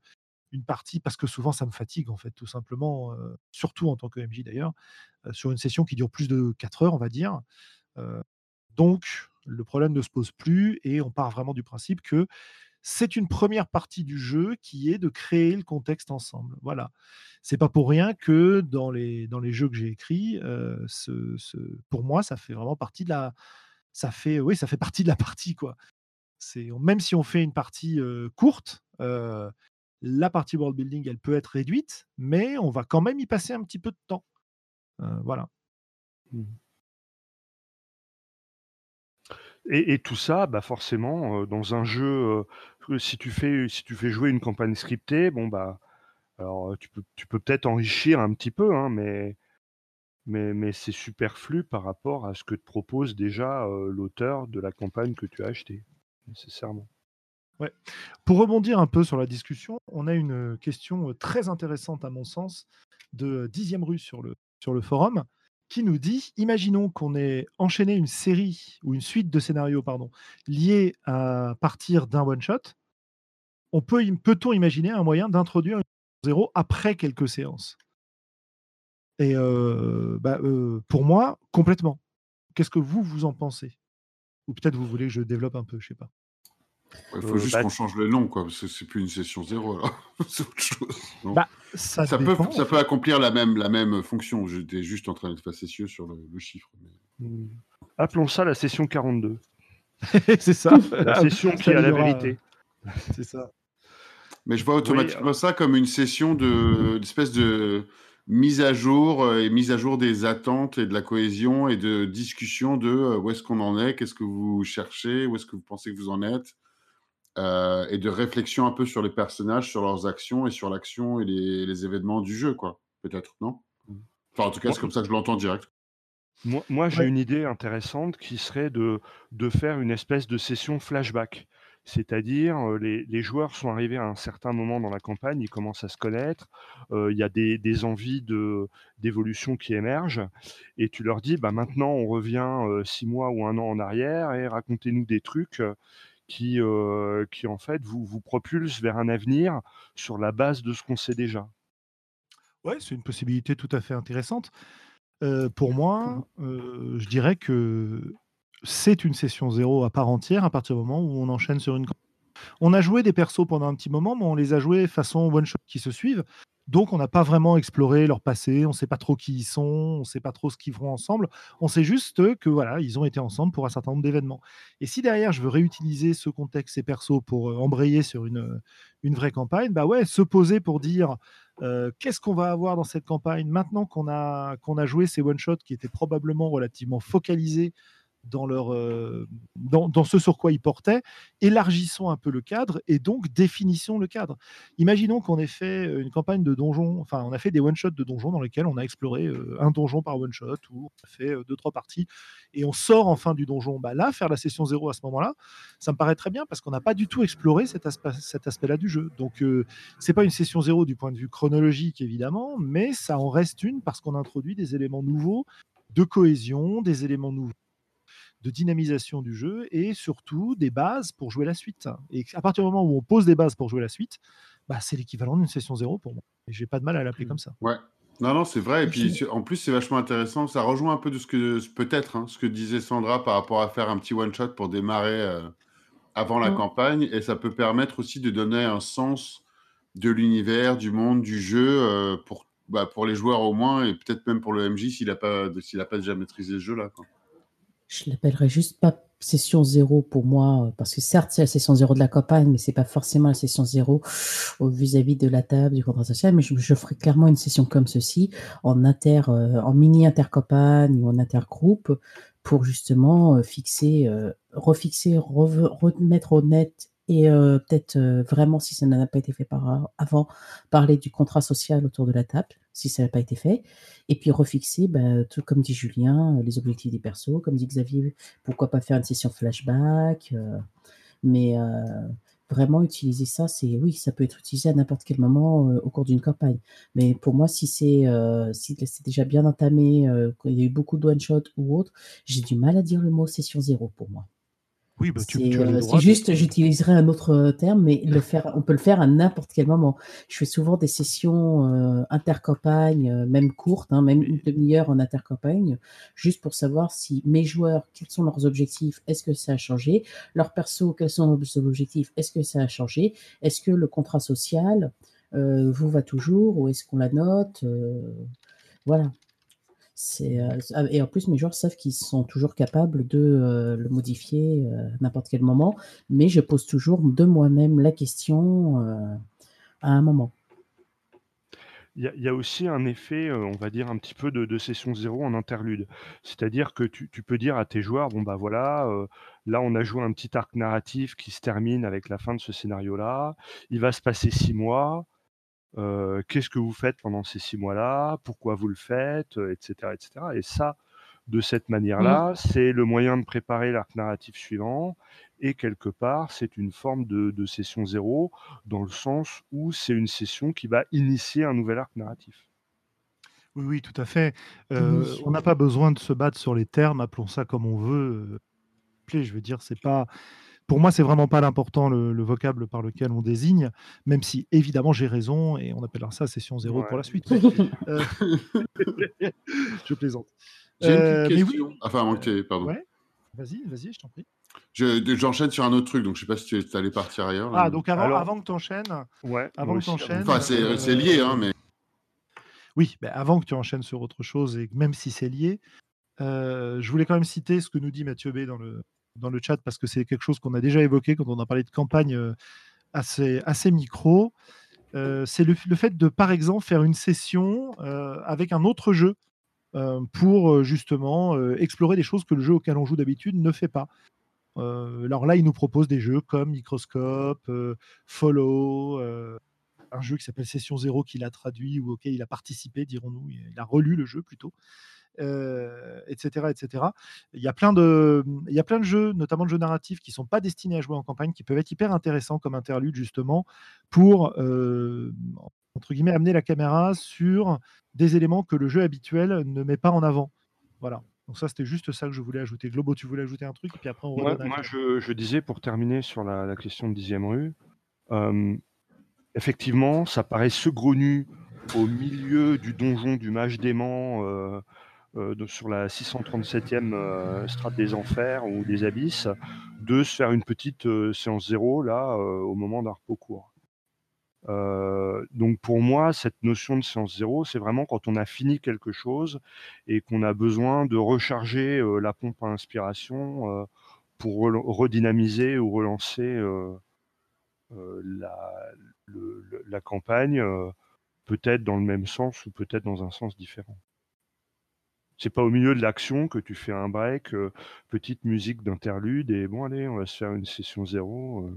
une partie parce que souvent ça me fatigue en fait tout simplement, surtout en tant que MJ d'ailleurs, sur une session qui dure plus de 4 heures on va dire. donc le problème ne se pose plus et on part vraiment du principe que c'est une première partie du jeu qui est de créer le contexte ensemble. Voilà. C'est pas pour rien que dans les, dans les jeux que j'ai écrits, ce, pour moi, ça fait vraiment partie de la, ça fait, oui, ça fait partie de la partie quoi. C'est même si on fait une partie courte, la partie world building, elle peut être réduite, mais on va quand même y passer un petit peu de temps. Euh, voilà. Mmh. Et, tout ça, bah forcément, euh, dans un jeu, euh, si tu fais si tu fais jouer une campagne scriptée, bon bah, alors tu peux tu peux peut-être enrichir un petit peu, hein, mais mais, mais c'est superflu par rapport à ce que te propose déjà l'auteur de la campagne que tu as achetée, nécessairement. Pour rebondir un peu sur la discussion, on a une question très intéressante à mon sens de Dixième rue sur le, sur le forum qui nous dit imaginons qu'on ait enchaîné une série ou une suite de scénarios pardon, liés à partir d'un one-shot. On peut, peut-on imaginer un moyen d'introduire une zéro après quelques séances? Et bah, pour moi, complètement. Qu'est-ce que vous, vous en pensez? Ou peut-être vous voulez que je développe un peu, je sais pas. Il faut euh, juste bah qu'on change le nom, quoi, parce que c'est plus une session zéro, c'est autre chose. Bah, ça, peut, ça peut accomplir la même, la même fonction. J'étais juste en train d'être facétieux sur le, chiffre. Hmm. Appelons ça la session 42. c'est ça. La session qui a la vérité. C'est ça. Mais je vois automatiquement ça comme une session de, d'espèce de mise à jour euh, et mise à jour des attentes et de la cohésion et de discussion de euh, où est-ce qu'on en est, qu'est-ce que vous cherchez, où est-ce que vous pensez que vous en êtes, euh, et de réflexion un peu sur les personnages, sur leurs actions et sur l'action et les, événements du jeu, quoi. Peut-être, non? Enfin, en tout cas, c'est comme ça que je l'entends direct. Moi, j'ai une idée intéressante qui serait de, de faire une espèce de session flashback. C'est-à-dire, les, joueurs sont arrivés à un certain moment dans la campagne, ils commencent à se connaître, il y a des, des envies de, d'évolution qui émergent, et tu leur dis, bah, maintenant on revient six mois ou un an en arrière, et racontez-nous des trucs qui, qui en fait vous, vous propulsent vers un avenir sur la base de ce qu'on sait déjà. Ouais, c'est une possibilité tout à fait intéressante. pour moi, je dirais que c'est une session zéro à part entière à partir du moment où on enchaîne sur une. On a joué des persos pendant un petit moment, mais on les a joués façon one shot qui se suivent. Donc, on n'a pas vraiment exploré leur passé, on ne sait pas trop qui ils sont, on ne sait pas trop ce qu'ils feront ensemble. On sait juste que voilà, ils ont été ensemble pour un certain nombre d'événements. Et si derrière, je veux réutiliser ce contexte, ces persos, pour euh, embrayer sur une, une vraie campagne, bah ouais, se poser pour dire euh, qu'est-ce qu'on va avoir dans cette campagne? Maintenant qu'on a, qu'on a joué ces one-shots qui étaient probablement relativement focalisés dans, leur, euh, dans, ce sur quoi ils portaient, élargissons un peu le cadre et donc définissons le cadre. Imaginons qu'on ait fait une campagne de donjon, enfin on a fait des one-shots de donjons dans lesquels on a exploré euh, un donjon par one-shot ou on a fait euh, deux, trois parties et on sort enfin du donjon. Bah là, faire la session zéro à ce moment-là, ça me paraît très bien parce qu'on n'a pas du tout exploré cet, aspect, cet aspect-là du jeu. Donc c'est pas une session zéro du point de vue chronologique évidemment, mais ça en reste une parce qu'on introduit des éléments nouveaux de cohésion, des éléments nouveaux de dynamisation du jeu et surtout des bases pour jouer la suite. Et à partir du moment où on pose des bases pour jouer la suite, bah, c'est l'équivalent d'une session zéro pour moi. Et j'ai pas de mal à l'appeler mmh. comme ça. Ouais. Non, non, c'est vrai. Et puis, en plus, c'est vachement intéressant. Ça rejoint un peu de ce que, peut-être, hein, ce que disait Sandra par rapport à faire un petit one-shot pour démarrer euh, avant la mmh. campagne. Et ça peut permettre aussi de donner un sens de l'univers, du monde, du jeu euh, pour, bah, pour les joueurs au moins, et peut-être même pour le MJ s'il n'a pas, pas déjà maîtrisé ce jeu-là. Je l'appellerais juste pas session zéro pour moi, parce que certes, c'est la session zéro de la campagne, mais c'est pas forcément la session zéro vis-à-vis de la table, du contrat social. Mais je, ferai clairement une session comme ceci, en inter, euh, en mini intercampagne ou en intergroupe, pour justement euh, fixer, euh, refixer, remettre au net et peut-être vraiment, si ça n'a pas été fait par, avant, parler du contrat social autour de la table, si ça n'a pas été fait. Et puis refixer, bah, tout comme dit Julien, les objectifs des persos, comme dit Xavier, pourquoi pas faire une session flashback. mais vraiment utiliser ça, c'est oui, ça peut être utilisé à n'importe quel moment au cours d'une campagne. Mais pour moi, si c'est si c'est déjà bien entamé, qu'il y a eu beaucoup de one shot ou autre, j'ai du mal à dire le mot session zéro pour moi. Oui, bah, euh, c'est juste, j'utiliserai un autre euh, terme, mais le faire, on peut le faire à n'importe quel moment. Je fais souvent des sessions euh, intercampagne, même courtes, hein, même une demi-heure en intercampagne, juste pour savoir si mes joueurs, quels sont leurs objectifs, est-ce que ça a changé, leur perso, quels sont leurs objectifs, est-ce que ça a changé, est-ce que le contrat social vous va toujours ou est-ce qu'on la note, voilà. Euh, et en plus, mes joueurs savent qu'ils sont toujours capables de euh, le modifier euh, à n'importe quel moment, mais je pose toujours de moi-même la question à un moment. Il y, a aussi un effet, on va dire, un petit peu de, session zéro en interlude. C'est-à-dire que tu, peux dire à tes joueurs, bon bah voilà, là on a joué un petit arc narratif qui se termine avec la fin de ce scénario-là, il va se passer six mois, qu'est-ce que vous faites pendant ces six mois-là, pourquoi vous le faites, etc., etc. Et ça, de cette mmh. manière-là, c'est le moyen de préparer l'arc narratif suivant. Et quelque part, c'est une forme de, session zéro, dans le sens où c'est une session qui va initier un nouvel arc narratif. Oui, oui, tout à fait. on n'a pas besoin de se battre sur les termes, appelons ça comme on veut. Je veux dire, c'est pas pour moi, c'est vraiment pas l'important le, vocable par lequel on désigne, même si évidemment j'ai raison et on appellera ça session zéro pour la suite. Euh, je plaisante. J'ai une euh, question. Enfin, pardon. Vas-y, vas-y, je t'en prie. J'enchaîne sur un autre truc, donc je sais pas si tu es allé partir ailleurs. Ah, donc avant, avant que tu enchaînes. Ouais, avant que Enfin, c'est lié, hein, mais. Oui, ben avant que tu enchaînes sur autre chose, et même si c'est lié, euh, je voulais quand même citer ce que nous dit Mathieu B dans le, dans le chat parce que c'est quelque chose qu'on a déjà évoqué quand on a parlé de campagne euh, assez, assez micro. Euh, c'est le, fait de, par exemple, faire une session euh, avec un autre jeu pour justement explorer des choses que le jeu auquel on joue d'habitude ne fait pas. alors là, il nous propose des jeux comme Microscope, Follow, un jeu qui s'appelle Session Zero qu'il a traduit ou auquel il a participé, dirons-nous. Il a relu le jeu plutôt. Etc., etc. Il y, a plein de, il y a plein de jeux, notamment de jeux narratifs, qui ne sont pas destinés à jouer en campagne, qui peuvent être hyper intéressants comme interlude, justement, pour, entre guillemets, amener la caméra sur des éléments que le jeu habituel ne met pas en avant. Voilà. Donc ça, c'était juste ça que je voulais ajouter. Globo, tu voulais ajouter un truc, et puis après on Moi, moi je, je, disais, pour terminer sur la, la question de dixième rue, euh, effectivement, ça paraît saugrenu au milieu du donjon du mage dément euh, euh, sur la 637e euh, strate des enfers ou des abysses, de se faire une petite séance zéro là au moment d'un repos court. donc pour moi, cette notion de séance zéro, c'est vraiment quand on a fini quelque chose et qu'on a besoin de recharger la pompe à inspiration pour redynamiser ou relancer la, la, campagne, peut-être dans le même sens ou peut-être dans un sens différent. C'est pas au milieu de l'action que tu fais un break, petite musique d'interlude et bon allez, on va se faire une session zéro.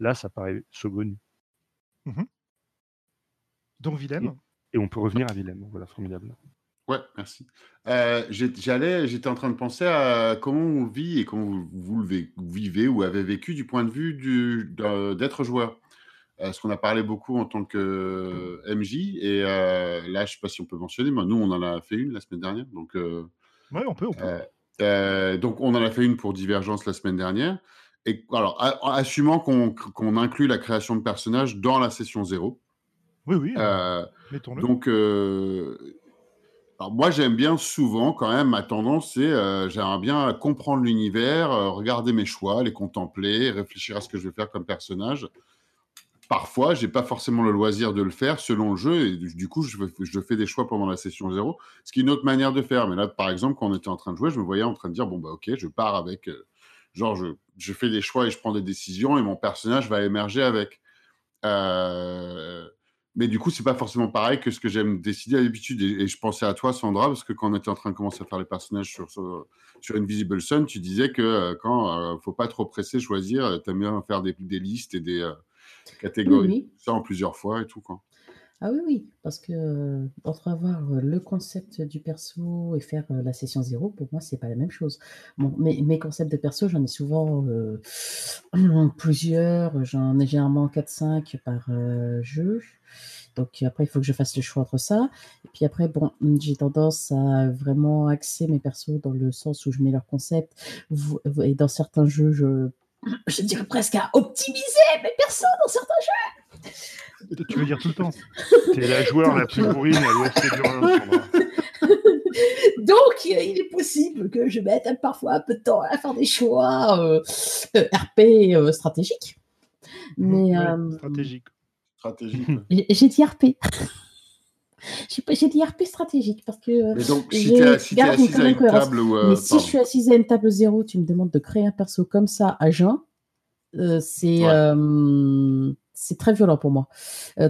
là, ça paraît saugrenu. Mmh Donc Willem. Et, on peut revenir à Willem. Voilà, formidable. Ouais, merci. Euh, j'allais, j'étais en train de penser à comment on vit et comment vous, le vivez ou avez vécu du point de vue d'être joueur. Parce qu'on a parlé beaucoup en tant que MJ et euh, là, je ne sais pas si on peut mentionner, mais nous, on en a fait une la semaine dernière. Donc, euh, oui, on peut. On peut. donc, on en a fait une pour Divergence la semaine dernière. Et alors, assumant qu'on inclut la création de personnages dans la session zéro. Oui, oui. donc, alors moi, j'aime bien souvent, quand même, ma tendance, c'est euh, j'aimerais bien comprendre l'univers, euh, regarder mes choix, les contempler, réfléchir à ce que je vais faire comme personnage. Parfois, j'ai pas forcément le loisir de le faire selon le jeu, et du coup, je, fais des choix pendant la session zéro, ce qui est une autre manière de faire. Mais là, par exemple, quand on était en train de jouer, je me voyais en train de dire bon bah ok, je pars avec, euh, genre je, fais des choix et je prends des décisions, et mon personnage va émerger avec. Euh, mais du coup, c'est pas forcément pareil que ce que j'aime décider à l'habitude. Et, je pensais à toi, Sandra, parce que quand on était en train de commencer à faire les personnages sur, sur, Invisible Sun, tu disais que euh, quand euh, faut pas trop presser, choisir, euh, tu aimes bien faire des, listes et des catégories, ça en plusieurs fois et tout. Quoi. Ah oui, oui, parce que entre avoir le concept du perso et faire la session zéro, pour moi, c'est pas la même chose. Bon, mes, mes concepts de perso, j'en ai souvent plusieurs, j'en ai généralement 4-5 par jeu. Donc après, il faut que je fasse le choix entre ça. Et puis après, bon, j'ai tendance à vraiment axer mes persos dans le sens où je mets leur concept. Et dans certains jeux, je, je dirais presque à optimiser mes persos dans certains jeux. Tu veux dire tout le temps T'es la joueur la plus bourrine à du Donc, il est possible que je mette parfois un peu de temps à faire des choix euh, euh, RP euh, stratégiques. Mais, stratégique. J'ai dit RP. J'ai dit RP stratégique parce que. Mais donc, si tu es, assise à une table ou. Euh, Mais si je suis assise à une table zéro, tu me demandes de créer un perso comme ça à jeun, euh, c'est euh, c'est très violent pour moi.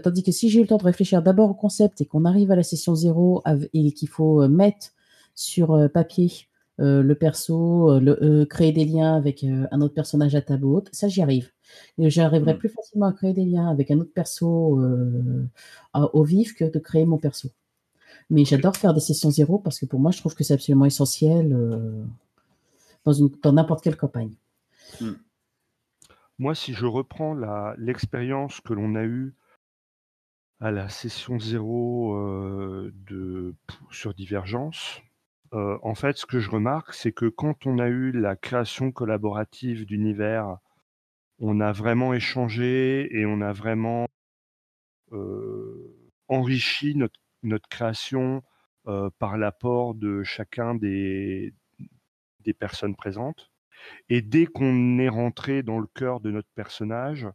tandis que si j'ai eu le temps de réfléchir d'abord au concept et qu'on arrive à la session zéro et qu'il faut mettre sur papier le perso, le, créer des liens avec un autre personnage à table haute, ça j'y arrive. J'arriverai mmh. plus facilement à créer des liens avec un autre perso euh, au vif que de créer mon perso. Mais j'adore faire des sessions zéro parce que pour moi, je trouve que c'est absolument essentiel euh, dans n'importe quelle campagne. Mmh. Moi, si je reprends l'expérience que l'on a eue à la session zéro euh, de, sur Divergence, en fait, ce que je remarque, c'est que quand on a eu la création collaborative d'univers on a vraiment échangé et on a vraiment enrichi notre, création par l'apport de chacun des, des personnes présentes. Et dès qu'on est rentré dans le cœur de notre personnage,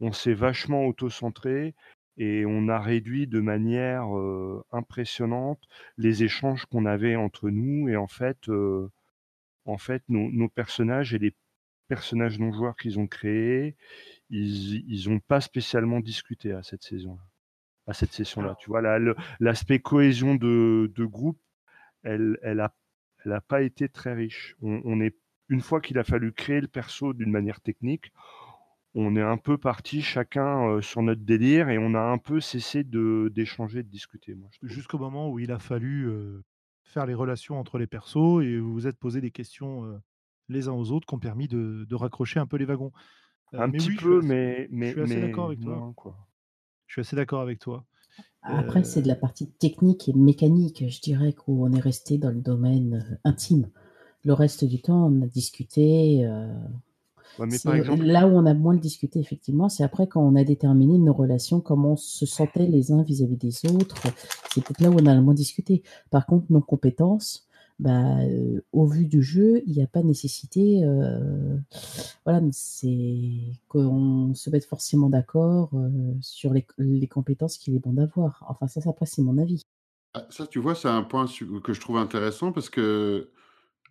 on s'est vachement auto-centré et on a réduit de manière impressionnante les échanges qu'on avait entre nous. Et en fait, en fait nos, nos personnages et les personnages non joueurs qu'ils ont créés, ils n'ont pas spécialement discuté à cette saison-là, à cette session-là. Tu vois, l'aspect cohésion de, groupe, elle, elle a, elle a pas été très riche. On, est une fois qu'il a fallu créer le perso d'une manière technique, on est un peu parti chacun euh, sur notre délire et on a un peu cessé de d'échanger, de discuter. Jusqu'au moment où il a fallu euh, faire les relations entre les persos et vous vous êtes posé des questions les uns aux autres qui ont permis de, raccrocher un peu les wagons. un petit peu, mais, mais, je suis assez d'accord avec toi. Je suis assez d'accord avec toi. Après, c'est de la partie technique et mécanique, je dirais, qu'on est resté dans le domaine intime. Le reste du temps, on a discuté. Là où on a moins discuté, effectivement, c'est après quand on a déterminé nos relations, comment on se sentait les uns vis-à-vis des autres. C'est peut-être là où on a le moins discuté. Par contre, nos compétences, bah, euh, au vu du jeu, il n'y a pas nécessité, euh, voilà, c'est qu'on se mette forcément d'accord euh, sur les, les, compétences qu'il est bon d'avoir. Enfin, ça, ça c'est mon avis. Ah, ça, tu vois, c'est un point que je trouve intéressant parce que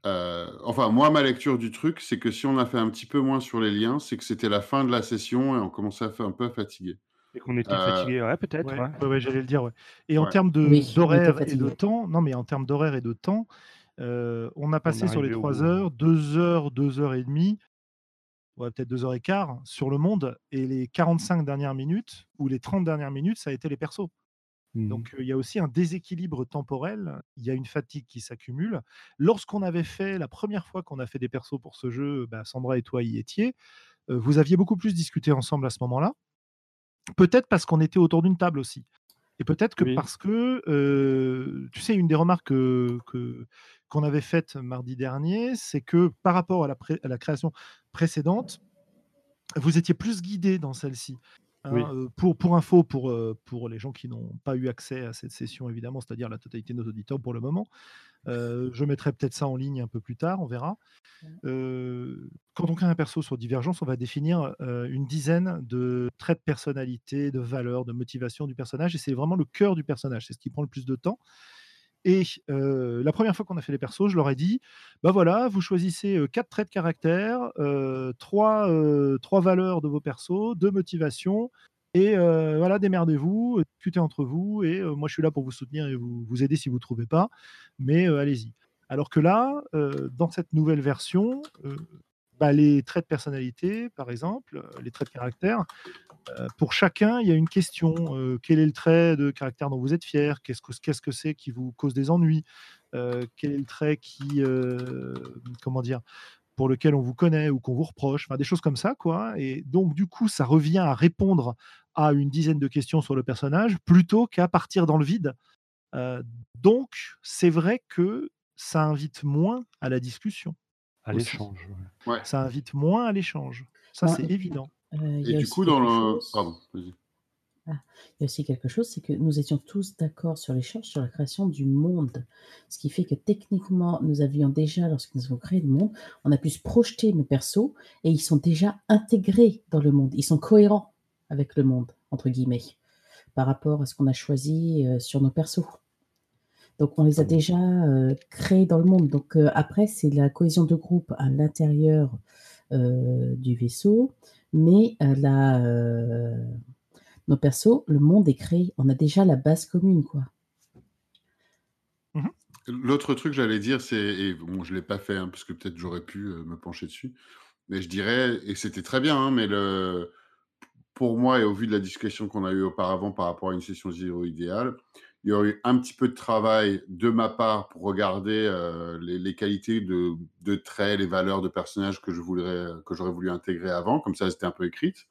euh, enfin, moi, ma lecture du truc, c'est que si on a fait un petit peu moins sur les liens, c'est que c'était la fin de la session et on commençait à faire un peu fatiguer. Et qu'on était euh, fatigué, ouais, peut-être. Ouais, j'allais le dire. Ouais. Et en termes d'horaire et de temps, non, mais en termes d'horaire et de temps, euh, on a passé sur les 3 heures, 2 heures, 2 heures et demie, ouais, peut-être 2 heures et quart sur le monde, et les 45 dernières minutes ou les 30 dernières minutes, ça a été les persos. Mmh. Donc il y a aussi un déséquilibre temporel, il y a une fatigue qui s'accumule. Lorsqu'on avait fait, la première fois qu'on a fait des persos pour ce jeu, bah, Sandra et toi y étiez, vous aviez beaucoup plus discuté ensemble à ce moment-là. Peut-être parce qu'on était autour d'une table aussi. Et peut-être que parce que, tu sais, une des remarques que, qu'on avait faites mardi dernier, c'est que par rapport à la, à la création précédente, vous étiez plus guidé dans celle-ci. Hein, euh, pour, pour info, pour, euh, pour les gens qui n'ont pas eu accès à cette session, évidemment, c'est-à-dire la totalité de nos auditeurs pour le moment, euh, je mettrai peut-être ça en ligne un peu plus tard, on verra. quand on crée un perso sur Divergence, on va définir une dizaine de traits de personnalité, de valeurs, de motivation du personnage, et c'est vraiment le cœur du personnage, c'est ce qui prend le plus de temps. Et la première fois qu'on a fait les persos, je leur ai dit bah voilà, vous choisissez quatre traits de caractère, trois, trois valeurs de vos persos, deux motivations, et voilà, démerdez-vous, discutez entre vous, et moi je suis là pour vous soutenir et vous, vous aider si vous ne trouvez pas, mais allez-y. Alors que là, dans cette nouvelle version, bah, les traits de personnalité, par exemple, les traits de caractère, euh, pour chacun, il y a une question. Euh, quel est le trait de caractère dont vous êtes fier? Qu'est-ce que c'est -ce qui vous cause des ennuis? Euh, Quel est le trait qui, comment dire, pour lequel on vous connaît ou qu'on vous reproche? Des choses comme ça, quoi. Et donc, du coup, ça revient à répondre à une dizaine de questions sur le personnage plutôt qu'à partir dans le vide. donc, c'est vrai que ça invite moins à la discussion. À l'échange. Ça invite moins à l'échange. Ça, c'est évident. Euh, et du coup, dans le. Pardon, vas-y. Ah, il y a aussi quelque chose, c'est que nous étions tous d'accord sur l'échange, sur la création du monde. Ce qui fait que techniquement, nous avions déjà, lorsque nous avons créé le monde, on a pu se projeter nos persos et ils sont déjà intégrés dans le monde. Ils sont cohérents avec le monde, entre guillemets, par rapport à ce qu'on a choisi euh, sur nos persos. Donc on les a déjà euh, créés dans le monde. Donc après, c'est la cohésion de groupe à l'intérieur du vaisseau mais la, nos persos, le monde est créé. On a déjà la base commune, quoi. Mmh L'autre truc que j'allais dire, c'est, et bon, je ne l'ai pas fait, hein, parce que peut-être j'aurais pu me pencher dessus, mais je dirais, et c'était très bien, hein, mais le, pour moi, et au vu de la discussion qu'on a eue auparavant par rapport à une session zéro idéale, il y aurait eu un petit peu de travail de ma part pour regarder les, qualités de, de, traits, les valeurs de personnages que je voudrais, que j'aurais voulu intégrer avant, comme ça c'était un peu écrite,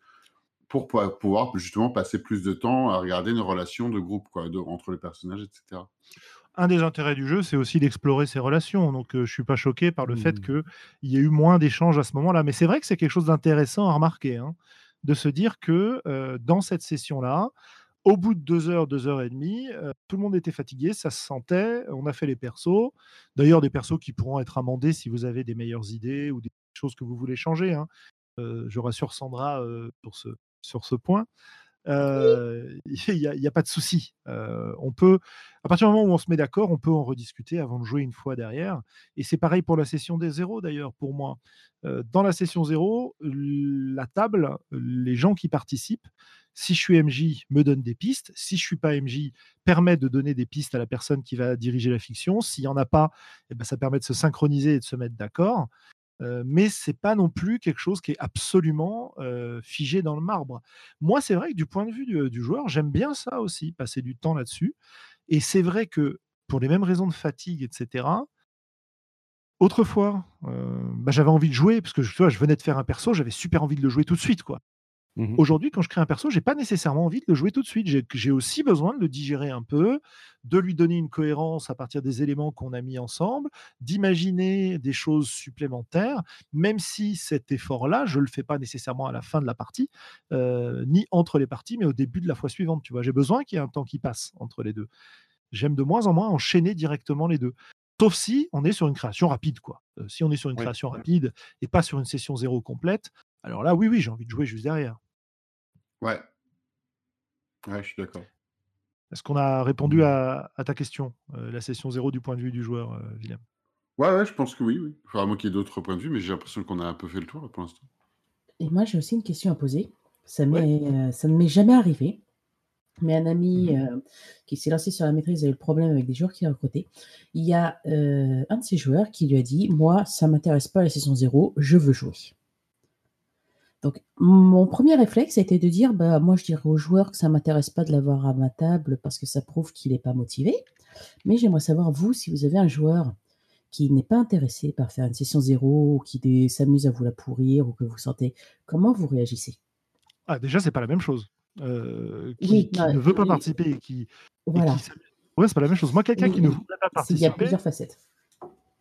pour pouvoir justement passer plus de temps à regarder nos relations de groupe, quoi, entre les personnages, etc. Un des intérêts du jeu, c'est aussi d'explorer ces relations. Donc, je suis pas choqué par le fait mmh. qu'il y ait eu moins d'échanges à ce moment-là. Mais c'est vrai que c'est quelque chose d'intéressant à remarquer, hein, de se dire que dans cette session-là, au bout de deux heures, deux heures et demie, euh, tout le monde était fatigué, ça se sentait. On a fait les persos. D'ailleurs, des persos qui pourront être amendés si vous avez des meilleures idées ou des choses que vous voulez changer. Hein. Euh, je rassure Sandra euh, ce, sur ce point. Il n'y a, a, pas de souci. on peut, à partir du moment où on se met d'accord, on peut en rediscuter avant de jouer une fois derrière. Et c'est pareil pour la session des zéros d'ailleurs, pour moi. dans la session zéro, la table, les gens qui participent, si je suis MJ, me donne des pistes. Si je suis pas MJ, permet de donner des pistes à la personne qui va diriger la fiction. S'il n'y en a pas, eh ben, ça permet de se synchroniser et de se mettre d'accord. Euh, mais c'est pas non plus quelque chose qui est absolument euh, figé dans le marbre. Moi, c'est vrai que du point de vue du, joueur, j'aime bien ça aussi, passer du temps là-dessus. Et c'est vrai que pour les mêmes raisons de fatigue, etc. Autrefois, bah, j'avais envie de jouer parce que je venais de faire un perso, j'avais super envie de le jouer tout de suite, quoi. Mmh Aujourd'hui, quand je crée un perso, j'ai pas nécessairement envie de le jouer tout de suite. J'ai aussi besoin de le digérer un peu, de lui donner une cohérence à partir des éléments qu'on a mis ensemble, d'imaginer des choses supplémentaires, même si cet effort-là, je le fais pas nécessairement à la fin de la partie, euh, ni entre les parties, mais au début de la fois suivante. Tu vois, j'ai besoin qu'il y ait un temps qui passe entre les deux. J'aime de moins en moins enchaîner directement les deux. Sauf si on est sur une création rapide, quoi. Euh, si on est sur une création rapide et pas sur une session zéro complète, alors là, oui, oui, j'ai envie de jouer juste derrière. Ouais. Ouais, je suis d'accord. Est-ce qu'on a répondu mmh. à, ta question, euh, la session zéro du point de vue du joueur, euh, Willem? Ouais, ouais, je pense que oui, oui. Il faudra moi qu'il y ait d'autres points de vue, mais j'ai l'impression qu'on a un peu fait le tour pour l'instant. Et moi, j'ai aussi une question à poser. Ça, euh, ça ne m'est jamais arrivé, mais un ami mmh qui s'est lancé sur la maîtrise a eu le problème avec des joueurs qui a recruté. Il y a un de ces joueurs qui lui a dit Moi, ça m'intéresse pas la session zéro, je veux jouer. Donc, mon premier réflexe a été de dire, bah, moi, je dirais aux joueurs que ça ne m'intéresse pas de l'avoir à ma table parce que ça prouve qu'il n'est pas motivé. Mais j'aimerais savoir, vous, si vous avez un joueur qui n'est pas intéressé par faire une session zéro ou qui s'amuse à vous la pourrir ou que vous sentez, comment vous réagissez? Ah, Déjà, c'est pas la même chose. Euh, qui, ne veut pas participer et qui. Voilà. ouais, c'est pas la même chose. Moi, quelqu'un qui ne voudrait pas participer. Il y a plusieurs facettes.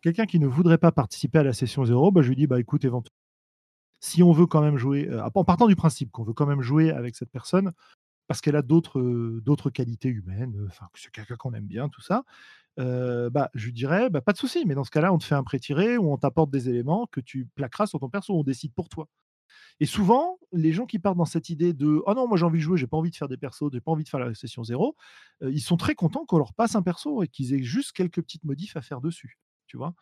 Quelqu'un qui ne voudrait pas participer à la session zéro, bah, je lui dis bah, écoute, éventuellement si on veut quand même jouer, euh, en partant du principe qu'on veut quand même jouer avec cette personne, parce qu'elle a d'autres euh, qualités humaines, euh, enfin que c'est quelqu'un qu'on aime bien, tout ça, bah, je dirais, bah, pas de souci, mais dans ce cas-là, on te fait un pré-tiré ou on t'apporte des éléments que tu plaqueras sur ton perso, on décide pour toi. Et souvent, les gens qui partent dans cette idée de oh non, moi j'ai envie de jouer, j'ai pas envie de faire des persos, j'ai pas envie de faire la session zéro, ils sont très contents qu'on leur passe un perso et qu'ils aient juste quelques petites modifs à faire dessus. Tu vois?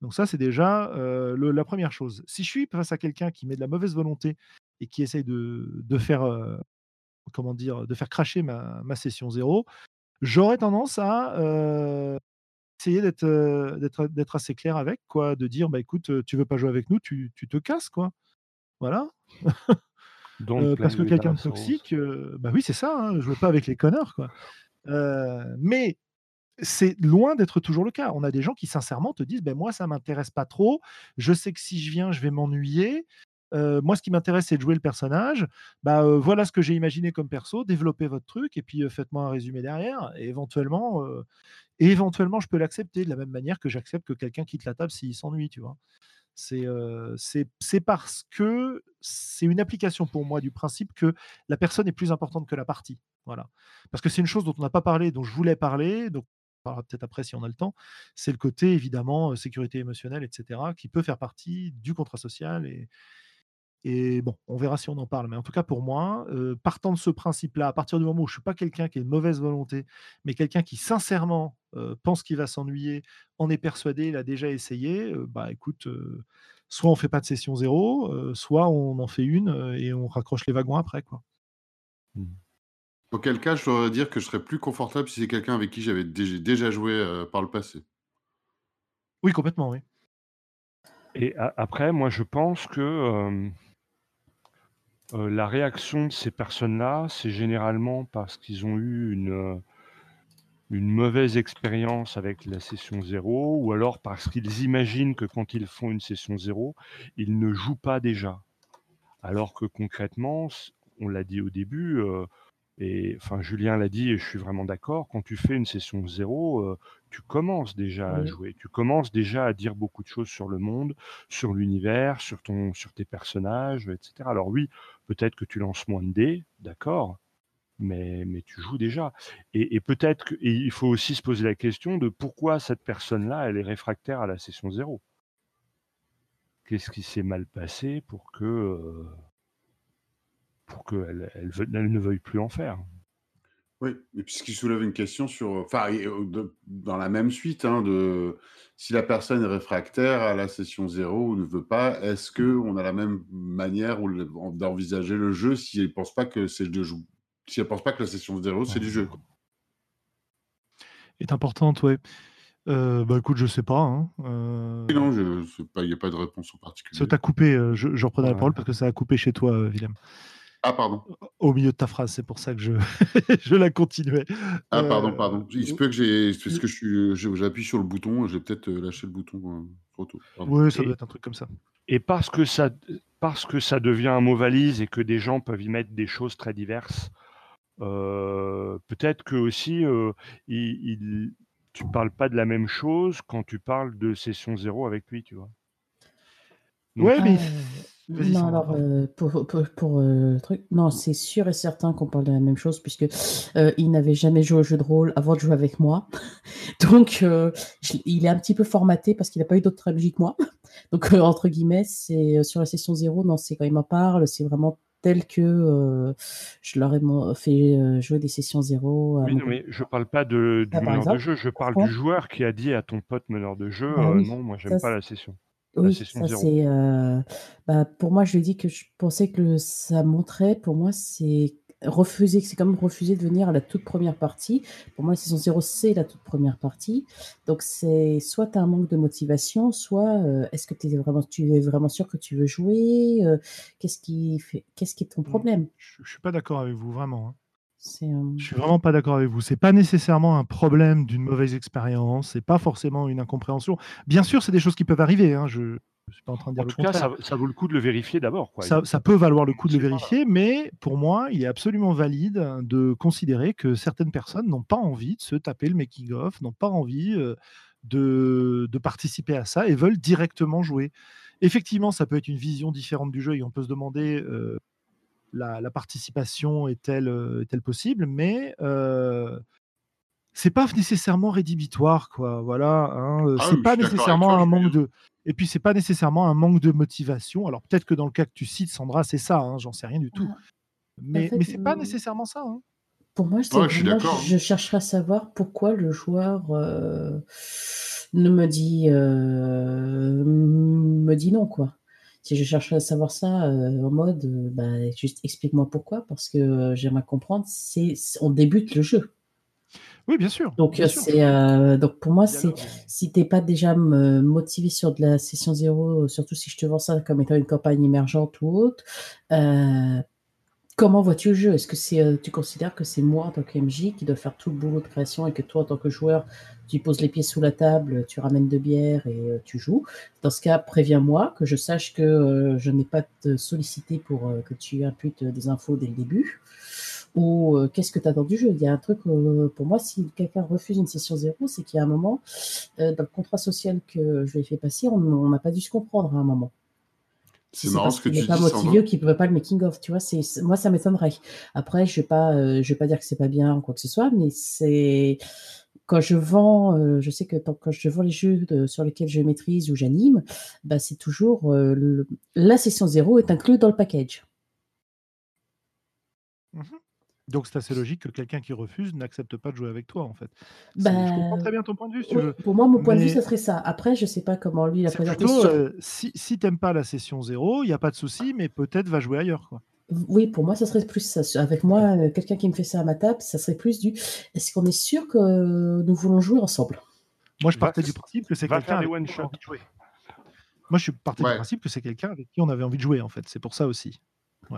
Donc ça, c'est déjà la première chose. Si je suis face à quelqu'un qui met de la mauvaise volonté et qui essaye de, faire, comment dire, de faire cracher ma, session zéro, j'aurais tendance à essayer d'être assez clair avec, quoi, de dire, bah écoute, tu veux pas jouer avec nous, tu, te casses, quoi. Voilà. parce que quelqu'un de toxique, bah oui, c'est ça, hein, je veux pas avec les connards, quoi. mais c'est loin d'être toujours le cas. On a des gens qui sincèrement te disent ben moi ça m'intéresse pas trop. Je sais que si je viens je vais m'ennuyer. Euh, moi, ce qui m'intéresse, c'est de jouer le personnage. Bah, euh, voilà ce que j'ai imaginé comme perso. Développez votre truc et puis euh, faites-moi un résumé derrière. Éventuellement, éventuellement, je peux l'accepter de la même manière que j'accepte que quelqu'un quitte la table s'il s'ennuie, tu vois. C'est c'est parce que c'est une application pour moi du principe que la personne est plus importante que la partie. Voilà. Parce que c'est une chose dont on n'a pas parlé, dont je voulais parler. Donc peut-être après si on a le temps, c'est le côté évidemment sécurité émotionnelle, etc., qui peut faire partie du contrat social. Et, bon, on verra si on en parle. Mais en tout cas, pour moi, partant de ce principe-là, à partir du moment où je ne suis pas quelqu'un qui a une mauvaise volonté, mais quelqu'un qui sincèrement pense qu'il va s'ennuyer, en est persuadé, il a déjà essayé, bah écoute, soit on fait pas de session zéro, soit on en fait une et on raccroche les wagons après. quoi. Mmh. Auquel cas, je dois dire que je serais plus confortable si c'est quelqu'un avec qui j'avais déjà joué euh, par le passé. Oui, complètement, oui. Et après, moi, je pense que euh, euh, la réaction de ces personnes-là, c'est généralement parce qu'ils ont eu une, une mauvaise expérience avec la session zéro, ou alors parce qu'ils imaginent que quand ils font une session zéro, ils ne jouent pas déjà. Alors que concrètement, on l'a dit au début, et enfin, Julien l'a dit et je suis vraiment d'accord, quand tu fais une session zéro, euh, tu commences déjà à jouer, tu commences déjà à dire beaucoup de choses sur le monde, sur l'univers, sur ton sur tes personnages, etc. Alors oui, peut-être que tu lances moins de dés, d'accord, mais mais tu joues déjà et peut-être qu'il faut aussi se poser la question de pourquoi cette personne-là, elle est réfractaire à la session zéro? Qu'est-ce qui s'est mal passé pour que, euh, pour qu'elle elle, ne veuille plus en faire. Oui, et puis ce qui soulève une question sur, enfin, dans la même suite, hein, de si la personne est réfractaire à la session zéro ou ne veut pas, est-ce que on a la même manière d'envisager le jeu si elle pense pas que c'est le jeu, si elle pense pas que la session zéro c'est du jeu. Est importante, ouais. Euh, bah écoute, je sais pas. Hein, euh. Non, il n'y a pas de réponse en particulier. Ça t'a coupé, euh, je, je, reprenais la parole parce que ça a coupé chez toi, Willem. Ah, pardon. Au milieu de ta phrase, c'est pour ça que je, je la continuais. Ah, pardon, pardon. Il se peut que j'ai. Parce que j'appuie sur le bouton, j'ai peut-être lâché le bouton trop tôt. Oui, ça doit être un truc comme ça. Et parce que ça, parce que ça devient un mot valise et que des gens peuvent y mettre des choses très diverses, peut-être que aussi, il, tu parles pas de la même chose quand tu parles de session zéro avec lui, tu vois. Oui, mais. Non, alors pour, pour, le truc, non, c'est sûr et certain qu'on parle de la même chose puisque il n'avait jamais joué au jeu de rôle avant de jouer avec moi. Donc il est un petit peu formaté parce qu'il n'a pas eu d'autres stratégie que moi. Donc entre guillemets, c'est sur la session zéro, non, c'est quand il m'en parle, c'est vraiment tel que je leur ai fait jouer des sessions zéro. Oui, non, mais je parle pas de, du ah, meneur de jeu, je parle du joueur qui a dit à ton pote meneur de jeu, ah non, moi j'aime pas la session. Oui, ça c'est. bah, pour moi, je lui ai dit que je pensais que ça montrait. Pour moi, c'est refuser, c'est comme refuser de venir à la toute première partie. Pour moi, la saison 0, c'est la toute première partie. Donc, c'est soit tu as un manque de motivation, soit est-ce que es vraiment, tu es vraiment sûr que tu veux jouer Qu'est-ce qui, fait, qu'est-ce qui est ton mmh. problème? Je ne suis pas d'accord avec vous, vraiment. Hein. Je suis vraiment pas d'accord avec vous. C'est pas nécessairement un problème d'une mauvaise expérience. C'est pas forcément une incompréhension. Bien sûr, c'est des choses qui peuvent arriver. Hein. Je, je suis pas en train de dire en tout cas, ça, vaut le coup de le vérifier d'abord. Ça, ça, peut valoir le coup de le vérifier, mais pour moi, il est absolument valide de considérer que certaines personnes n'ont pas envie de se taper le making of, n'ont pas envie euh, de, de, participer à ça et veulent directement jouer. Effectivement, ça peut être une vision différente du jeu et on peut se demander euh, la, participation est-elle euh, est possible, mais euh, c'est pas nécessairement rédhibitoire, quoi. Voilà, hein, euh, ah c'est pas nécessairement un manque de. Et puis c'est pas nécessairement un manque de motivation. Alors peut-être que dans le cas que tu cites, Sandra, c'est ça. Hein, j'en sais rien du tout. Mais, mais c'est pas nécessairement ça. Hein. Pour moi, je, chercherais à savoir pourquoi le joueur ne me dit me dit non, quoi si je cherche à savoir ça euh, en mode, euh, bah, juste explique-moi pourquoi, parce que euh, j'aimerais comprendre, c'est on débute le jeu. Oui, bien sûr. Donc, c'est, donc pour moi, c'est si t'es pas déjà motivé sur de la session zéro, surtout si je te vends ça comme étant une campagne émergente ou autre, comment vois-tu le jeu? Est-ce que c'est, tu considères que c'est moi en tant que MJ qui dois faire tout le boulot de création et que toi en tant que joueur, tu poses les pieds sous la table, tu ramènes de bière et euh, tu joues? Dans ce cas, préviens-moi, que je sache que euh, je n'ai pas te sollicité pour euh, que tu imputes des infos dès le début. Ou qu'est-ce que tu attends du jeu? Il y a un truc, pour moi, si quelqu'un refuse une session zéro, c'est qu'il y a un moment, dans le contrat social que je lui ai fait passer, on n'a pas dû se comprendre à un moment. C'est marrant ce que tu dis. pas motivé qui ne pas le making of, tu vois. C'est moi ça m'étonnerait. Après, je vais pas, je vais pas dire que c'est pas bien ou quoi que ce soit, mais c'est quand je vends, euh, je sais que quand je vends les jeux sur lesquels je maîtrise ou j'anime, bah, c'est toujours euh, la session zéro est inclue dans le package. Mmh Donc c'est assez logique que quelqu'un qui refuse n'accepte pas de jouer avec toi en fait. je comprends très bien ton point de vue. Pour moi, mon point de vue, ce serait ça. Après, je ne sais pas comment lui l'a présenté. Euh, si si tu n'aimes pas la session zéro, il n'y a pas de souci, mais peut-être va jouer ailleurs. Quoi. Oui, pour moi, ça serait plus ça. Avec moi, euh, quelqu'un qui me fait ça à ma table, ça serait plus du est-ce qu'on est sûr que nous voulons jouer ensemble? Moi, je partais du principe que c'est quelqu'un avec qui on a envie de jouer. Moi, je suis parti du principe que c'est quelqu'un avec qui on avait envie de jouer, en fait. C'est pour ça aussi.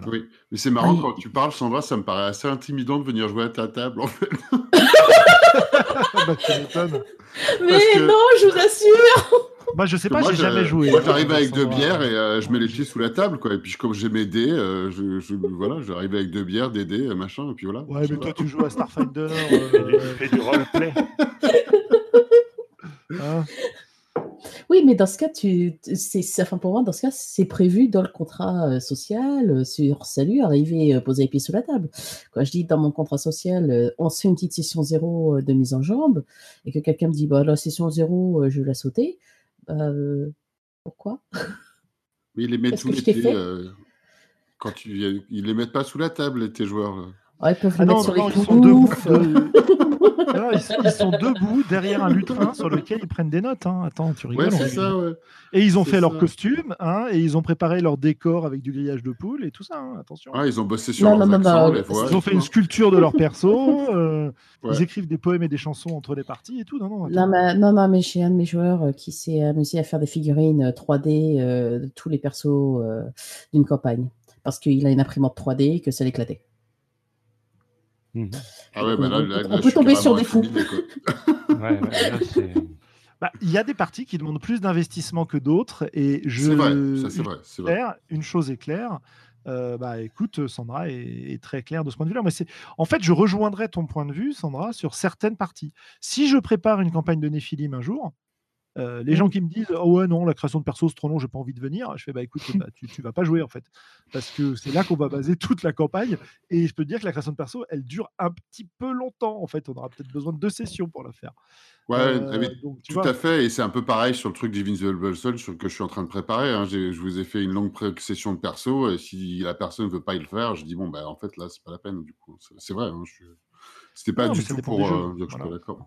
Oui, mais c'est marrant quand tu parles, Sandra, ça me paraît assez intimidant de venir jouer à ta table, en fait. bah, mais non, je vous assure moi, je sais pas, j'ai jamais joué. Moi, j'arrive avec deux bières et euh, je mets les pieds sous la table, quoi. Et puis, comme j'ai mes dés, euh, je, voilà, j'arrive avec deux bières, des dés, machin, et puis voilà. Ouais, mais toi, tu joues à Starfighter. euh... fais du roleplay. hein oui, mais dans ce cas, tu, c'est, enfin pour moi, dans ce cas, c'est prévu dans le contrat euh, social sur Salut, arriver, poser les pieds sous la table. Quand je dis dans mon contrat social, on se fait une petite session zéro de mise en jambe, et que quelqu'un me dit, bah, la session zéro, je vais la sauter, euh, pourquoi? Mais ils les mettent tous les euh, quand tu, ils les mettent pas sous la table, tes joueurs. Ouais, ils peuvent ah les mettre sur les ils ils, sont, debout derrière un lutrin sur lequel ils prennent des notes. Hein. Attends, tu rigoles. Et ils ont fait leur costume, hein, et ils ont préparé leur décor avec du grillage de poule et tout ça. Hein. Attention. Ah, ils ont bossé sur leurs accents, les voix, Ils ont fait une sculpture de leur perso. Euh, ils écrivent des poèmes et des chansons entre les parties et tout. Non, non, non, mais, non, non, mais j'ai un de mes joueurs euh, qui s'est amusé à faire des figurines 3D euh, de tous les persos d'une campagne. parce qu'il a une imprimante 3D que ça l'éclatait. Mmh. Ah ouais, bah là, on, peut tomber sur des fous. ouais, bah, il y a des parties qui demandent plus d'investissement que d'autres et je c'est vrai, ça c'est vrai, c'est vrai. Une chose est claire, euh, bah écoute, Sandra est, très claire de ce point de vue-là. Mais c'est, en fait, je rejoindrai ton point de vue, Sandra, sur certaines parties. Si je prépare une campagne de Néphilim un jour, euh, les gens qui me disent oh ouais non la création de perso c'est trop long j'ai pas envie de venir. Je fais bah écoute bah, tu, tu vas pas jouer en fait. Parce que c'est là qu'on va baser toute la campagne. Et je peux te dire que la création de perso elle dure un petit peu longtemps en fait. On aura peut-être besoin de deux sessions pour la faire. Ouais euh, tout à fait. Et c'est un peu pareil sur le truc d'Invincible Soul sur que je suis en train de préparer hein. je vous ai fait une longue session de perso et si la personne veut pas y le faire je dis bon bah en fait là c'est pas la peine du coup. C'est vrai hein, c'était pas du tout pour euh,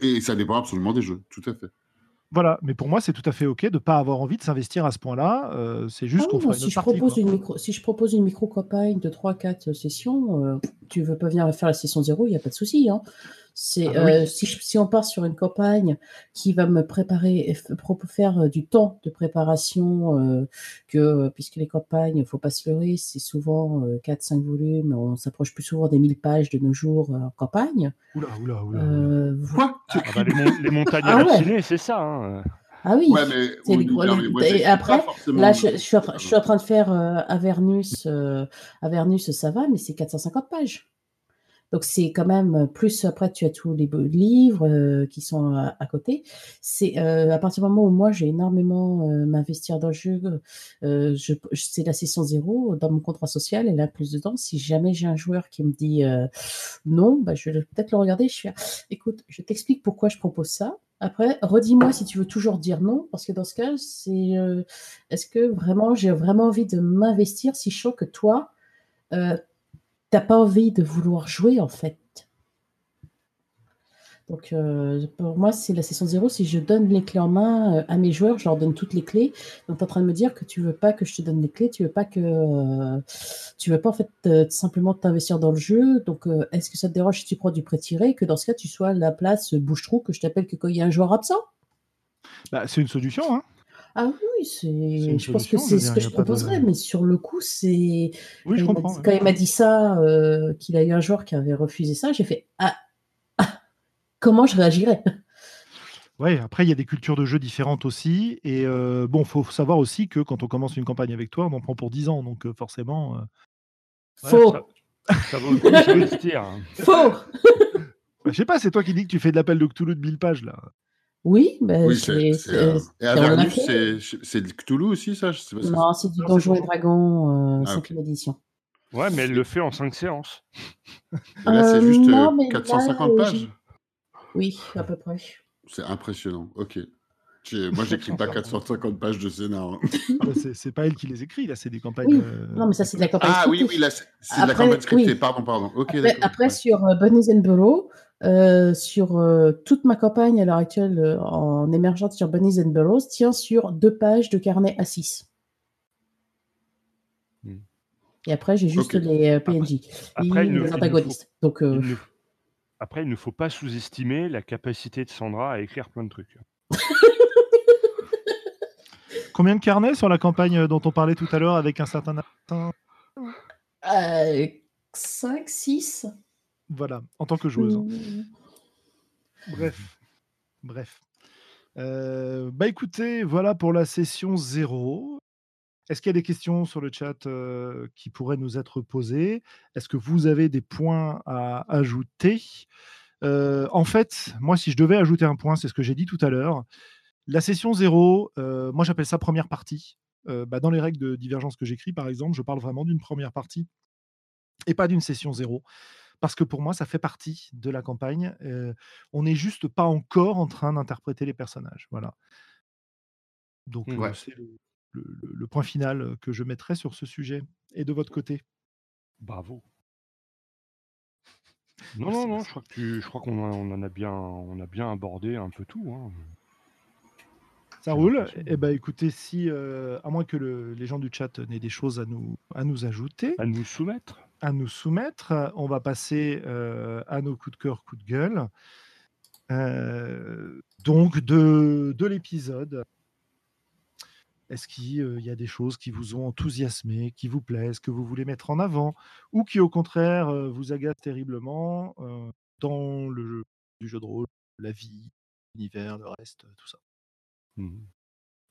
et ça dépend absolument des jeux tout à fait voilà, mais pour moi, c'est tout à fait OK de ne pas avoir envie de s'investir à ce point-là. Euh, c'est juste ah qu'on fera si je propose une micro, Si je propose une micro-campagne de 3-4 sessions, euh, tu veux pas venir faire la session zéro, il n'y a pas de souci. Hein. C'est ah euh, si, on part sur une campagne qui va me préparer, faire euh, du temps de préparation, euh, que puisque les campagnes, il faut pas se leurrer, c'est souvent 4-5 volumes, on s'approche plus souvent des 1000 pages de nos jours en campagne. Oula, oula, oula. Quoi? ah, bah, les, montagnes ah, ouais. c'est ça. Hein. Ah oui, et après, là, je, suis en, train de faire Avernus, Avernus, ça va, mais c'est 450 pages. Donc c'est quand même plus après tu as tous les livres euh, qui sont à, côté. C'est euh, à partir du moment où moi j'ai énormément euh, m'investir dans le jeu, je, c'est la session zéro dans mon contrat social et là plus dedans. Si jamais j'ai un joueur qui me dit non, bah, je vais peut-être le regarder. Je fais écoute, je t'explique pourquoi je propose ça. Après, redis-moi si tu veux toujours dire non, parce que dans ce cas, c'est est-ce que vraiment j'ai vraiment envie de m'investir si chaud que toi, pas envie de vouloir jouer en fait. Donc euh, pour moi, c'est la session zéro. Si je donne les clés en main euh, à mes joueurs, je leur donne toutes les clés. Donc tu es en train de me dire que tu veux pas que je te donne les clés, tu veux pas que euh, tu veux pas en fait simplement t'investir dans le jeu. Donc est-ce que ça te dérange si tu prends du pré-tiré que dans ce cas tu sois la place bouche-trou que je t'appelle que quand il y a un joueur absent? Bah, C'est une solution. Hein ah oui, c'est. Je pense que c'est ce que je proposerais, mais sur le coup, c'est. Oui, je comprends. Quand il m'a dit ça, euh, qu'il a eu un joueur qui avait refusé ça, j'ai fait ah, ah, comment je réagirais? Oui, après, il y a des cultures de jeu différentes aussi. Et euh, bon, il faut savoir aussi que quand on commence une campagne avec toi, on en prend pour 10 ans. Donc, euh, forcément. Faux ça, vaut le coup de. Faux Je sais pas, c'est toi qui dis que tu fais de l'appel de Cthulhu de 1000 pages, là. Oui, ben c'est. Et Avernus, c'est du Cthulhu aussi, ça? Non, c'est du Donjon et Dragon, euh, 5 ah, édition. Ouais, mais elle le fait en 5 séances. là, c'est juste 450 euh, pages. Oui, à peu près. C'est impressionnant. Ok. Moi, j'écris pas 450 pages de scénar. Hein. Ah, c'est pas elle qui les écrit, là, c'est des campagnes. Euh, non, mais ça, c'est de la campagne. Ah oui, oui, là, c'est de la campagne scriptée. Pardon, pardon. Ok. Après, sur euh, Bunnies and Burrow, euh, sur euh, toute ma campagne à l'heure actuelle euh, en émergente sur Bunnies and Burrows tient sur deux pages de carnet A6. Hmm. Et après, j'ai juste les PNJ après, et les antagonistes. Donc, Après, il ne faut pas sous-estimer la capacité de Sandra à écrire plein de trucs. Combien de carnets sur la campagne dont on parlait tout à l'heure avec un certain... 5, 6 voilà, en tant que joueuse. Hein. Mmh. Bref, bref. Euh, bah écoutez, voilà pour la session 0. Est-ce qu'il y a des questions sur le chat euh, qui pourraient nous être posées? Est-ce que vous avez des points à ajouter? Euh, En fait, moi, si je devais ajouter un point, c'est ce que j'ai dit tout à l'heure. La session 0, moi j'appelle ça première partie. Bah, dans les règles de divergence que j'écris, par exemple, je parle vraiment d'une première partie et pas d'une session 0 parce que pour moi, ça fait partie de la campagne. on n'est juste pas encore en train d'interpréter les personnages. Voilà. Donc, c'est le, point final que je mettrai sur ce sujet. Et de votre côté? Bravo. Non, non, non, je crois, que je crois qu'on en a bien, on a bien abordé un peu tout. Hein. Ça roule. Eh ben, écoutez, si, à moins que les gens du chat n'aient des choses à nous, à nous ajouter. À nous soumettre à nous soumettre. On va passer euh, à nos coups de cœur, coups de gueule. Euh, donc, de, de l'épisode. Est-ce qu'il y a des choses qui vous ont enthousiasmé, qui vous plaisent, que vous voulez mettre en avant, ou qui au contraire vous agacent terriblement dans le jeu, du jeu de rôle, la vie, l'univers, le reste, tout ça? Mmh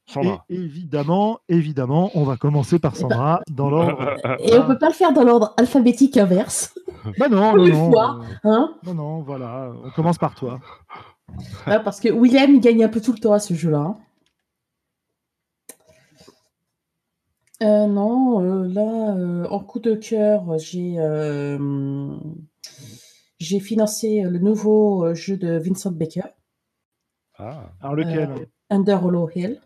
Sandra. Et évidemment, évidemment, on va commencer par Sandra dans l'ordre. Et on peut pas le faire dans l'ordre alphabétique inverse. Bah non, non, non, hein non, non, voilà, on commence par toi. parce que William, il gagne un peu tout le temps à ce jeu-là. Hein. Euh, non, euh, là, euh, en coup de cœur, j'ai j'ai financé le nouveau jeu de Vincent Baker. Ah, alors lequel? Under Hollow Hill.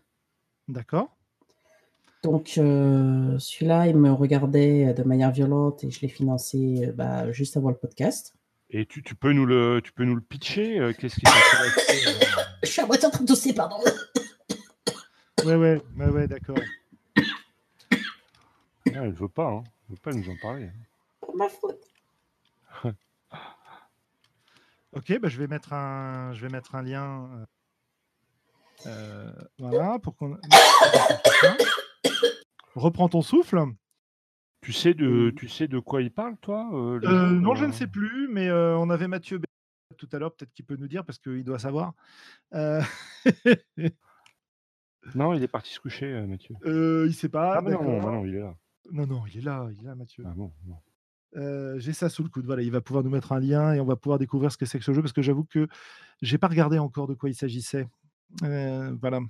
D'accord. Donc, celui-là, il me regardait de manière violente et je l'ai financé bah, juste avant le podcast. Et tu, tu, peux nous le, tu peux nous le pitcher Qu'est-ce qui Je suis à moitié en train de tousser, pardon. ouais, ouais, ouais, ouais d'accord. Ah, elle veut pas, hein. Elle veut pas nous en parler. Pour ma faute. ok, bah, je vais mettre un, je vais mettre un lien. Euh, euh, voilà, pour qu'on. Reprends ton souffle. Tu sais de, tu sais de quoi il parle, toi euh, Non, je ne sais plus, mais on avait Mathieu tout à l'heure, peut-être qu'il peut nous dire parce qu'il doit savoir. non, il est parti se coucher, Mathieu. il ne sait pas. Ah, non, non, il est là. Non, non, il est là, il est là, Mathieu. Ah bon, j'ai ça sous le coude. Voilà, il va pouvoir nous mettre un lien et on va pouvoir découvrir ce que c'est que ce jeu parce que j'avoue que j'ai pas regardé encore de quoi il s'agissait. Voilà.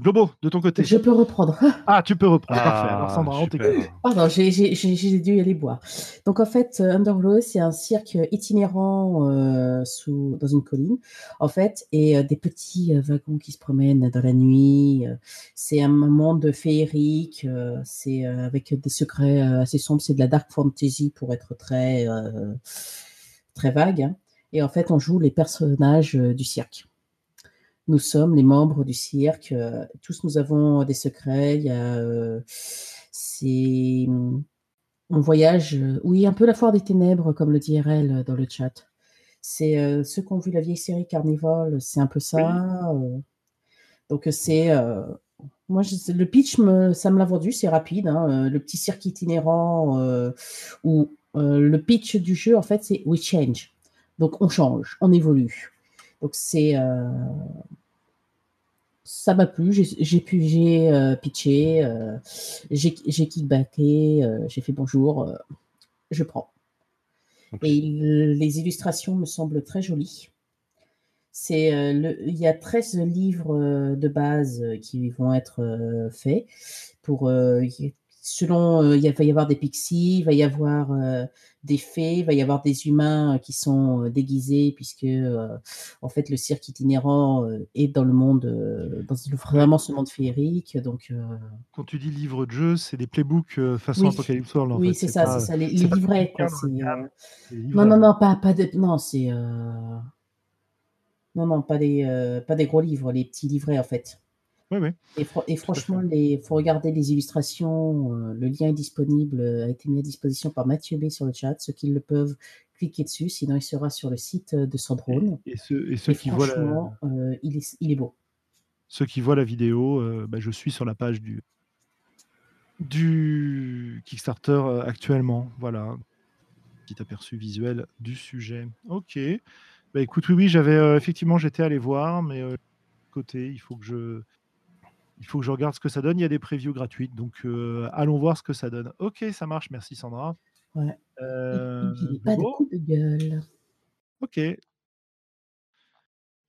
Globo, de ton côté. Je peux reprendre. Ah, tu peux reprendre. Parfait. Alors, ah, Sandra, on t'écoute. Pardon, j'ai dû aller boire. Donc, en fait, euh, Underglow, c'est un cirque itinérant euh, sous, dans une colline, en fait, et euh, des petits wagons qui se promènent dans la nuit. c'est un monde féerique. c'est avec des secrets assez sombres. C'est de la dark fantasy pour être très, très vague. Hein. Et en fait, on joue les personnages du cirque. Nous sommes les membres du cirque. Euh, tous nous avons des secrets. Il y a, euh, c'est, on voyage, euh, oui, un peu la foire des ténèbres, comme le dit RL dans le chat. C'est ceux qui ont vu la vieille série Carnival, c'est un peu ça. donc c'est, moi, le pitch, me, ça me l'a vendu, c'est rapide. Hein, le petit cirque itinérant où le pitch du jeu, en fait, c'est we change. Donc on change, on évolue. Donc c'est ça m'a plu, j'ai pu j'ai euh, pitché, euh, j'ai kickbacké, euh, j'ai fait bonjour, je prends. Et les illustrations me semblent très jolies. C'est il y a 13 livres de base qui vont être faits pour selon il va y avoir des pixies, il va y avoir des fées, il va y avoir des humains euh, qui sont euh, déguisés, puisque euh, en fait le cirque itinérant est dans le monde, dans vraiment ce monde féerique. Donc, Quand tu dis livre de jeu, c'est des playbooks façon Apocalypse World. oui, c'est ça, c'est ça, les, livrets. Quoi, non, non, non, pas, pas de... Non, c'est... Non, non, pas des, pas des gros livres, les petits livrets en fait. Et, franchement, il faut regarder les illustrations. Euh, le lien est disponible, euh, a été mis à disposition par Mathieu B sur le chat. Ceux qui le peuvent, cliquer dessus. Sinon, il sera sur le site de Sandrone. Et, ceux, et ceux qui voient la... Euh, il, est, il est beau. Ceux qui voient la vidéo, bah, je suis sur la page du, du Kickstarter actuellement. Voilà. Petit aperçu visuel du sujet. Ok. Bah, écoute, oui, oui, j'avais effectivement, j'étais allé voir, mais côté, il faut que je il faut que je regarde ce que ça donne. Il y a des previews gratuites, donc euh, allons voir ce que ça donne. Ok, ça marche. Merci Sandra. Ouais. Euh, pas de coup de gueule. Ok.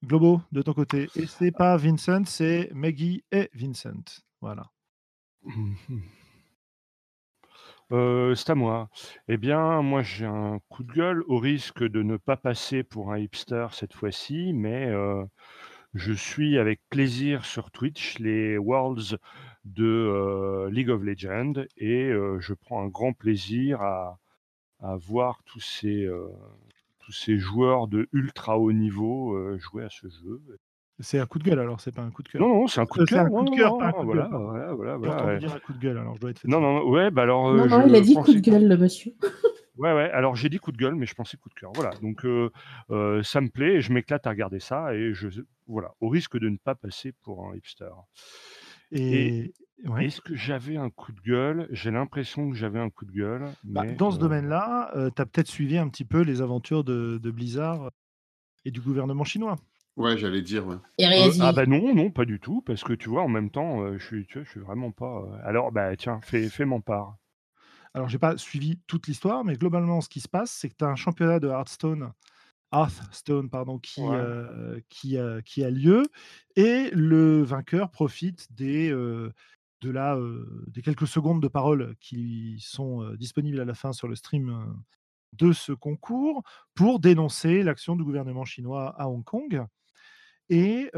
Globo, de ton côté. Et c'est pas Vincent, c'est Maggie et Vincent. Voilà. Euh, c'est à moi. Eh bien, moi, j'ai un coup de gueule au risque de ne pas passer pour un hipster cette fois-ci, mais je suis avec plaisir sur Twitch les Worlds de euh, League of Legends et euh, je prends un grand plaisir à, voir tous ces, euh, tous ces joueurs de ultra haut niveau jouer à ce jeu. C'est un coup de gueule alors, c'est pas un coup de cœur. Non, non, c'est un coup de cœur. C'est un coup de cœur, pas un coup de voilà, Voilà, voilà, voilà. dire un coup de gueule, alors je dois être. Non, non, ouais, bah alors. Non, non, il a dit coup de gueule, le monsieur. Ouais, ouais. Alors j'ai dit coup de gueule, mais je pensais coup de cœur. Voilà. Donc ça me plaît et je m'éclate à regarder ça et je voilà, au risque de ne pas passer pour un hipster. Et, Est-ce que j'avais un coup de gueule? J'ai l'impression que j'avais un coup de gueule. Bah, dans ce domaine-là, tu as peut-être suivi un petit peu les aventures de, Blizzard et du gouvernement chinois. Ouais, j'allais dire. Ouais. ah bah non, non, pas du tout, parce que tu vois, en même temps, je suis, je suis vraiment pas. Alors, bah tiens, fais, fais mon part. Alors, j'ai pas suivi toute l'histoire, mais globalement, ce qui se passe, c'est que tu as un championnat de Hearthstone, Hearthstone, pardon, qui, qui, qui, a lieu, et le vainqueur profite des, de la, des quelques secondes de parole qui sont disponibles à la fin sur le stream de ce concours pour dénoncer l'action du gouvernement chinois à Hong Kong. Et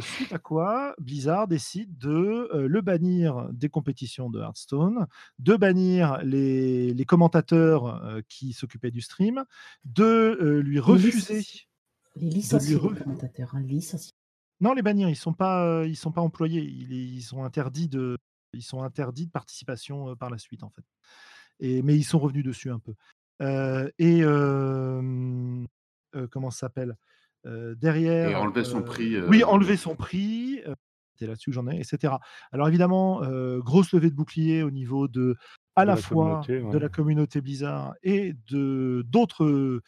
suite à quoi, Blizzard décide de le bannir des compétitions de Hearthstone, de bannir les, commentateurs qui s'occupaient du stream, de lui refuser. Les licenciés commentateurs, hein, Non, les bannir, ils ne sont, pas, ils sont pas employés, ils, sont interdits de, ils sont interdits de participation par la suite, en fait. Et, mais ils sont revenus dessus un peu. et comment ça s'appelle? Derrière. Et enlever son prix. Oui, enlever son prix. c'est là-dessus que j'en ai, etc. Alors évidemment, grosse levée de bouclier au niveau de à la, fois de la communauté Blizzard et de d'autres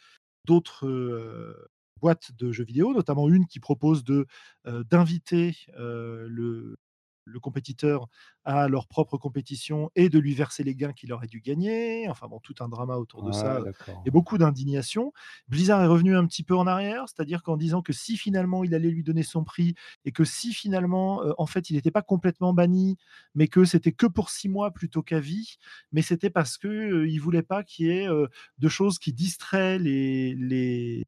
d'autres boîtes de jeux vidéo, notamment une qui propose de d'inviter le le compétiteur à leur propre compétition et de lui verser les gains qu'il aurait dû gagner. Enfin bon, tout un drama autour de ça et beaucoup d'indignation. Blizzard est revenu un petit peu en arrière, c'est-à-dire qu'en disant que si finalement il allait lui donner son prix et que si finalement, en fait, il n'était pas complètement banni, mais que c'était que pour six mois plutôt qu'à vie, mais c'était parce que il voulait pas qu'il y ait de choses qui distraient les, les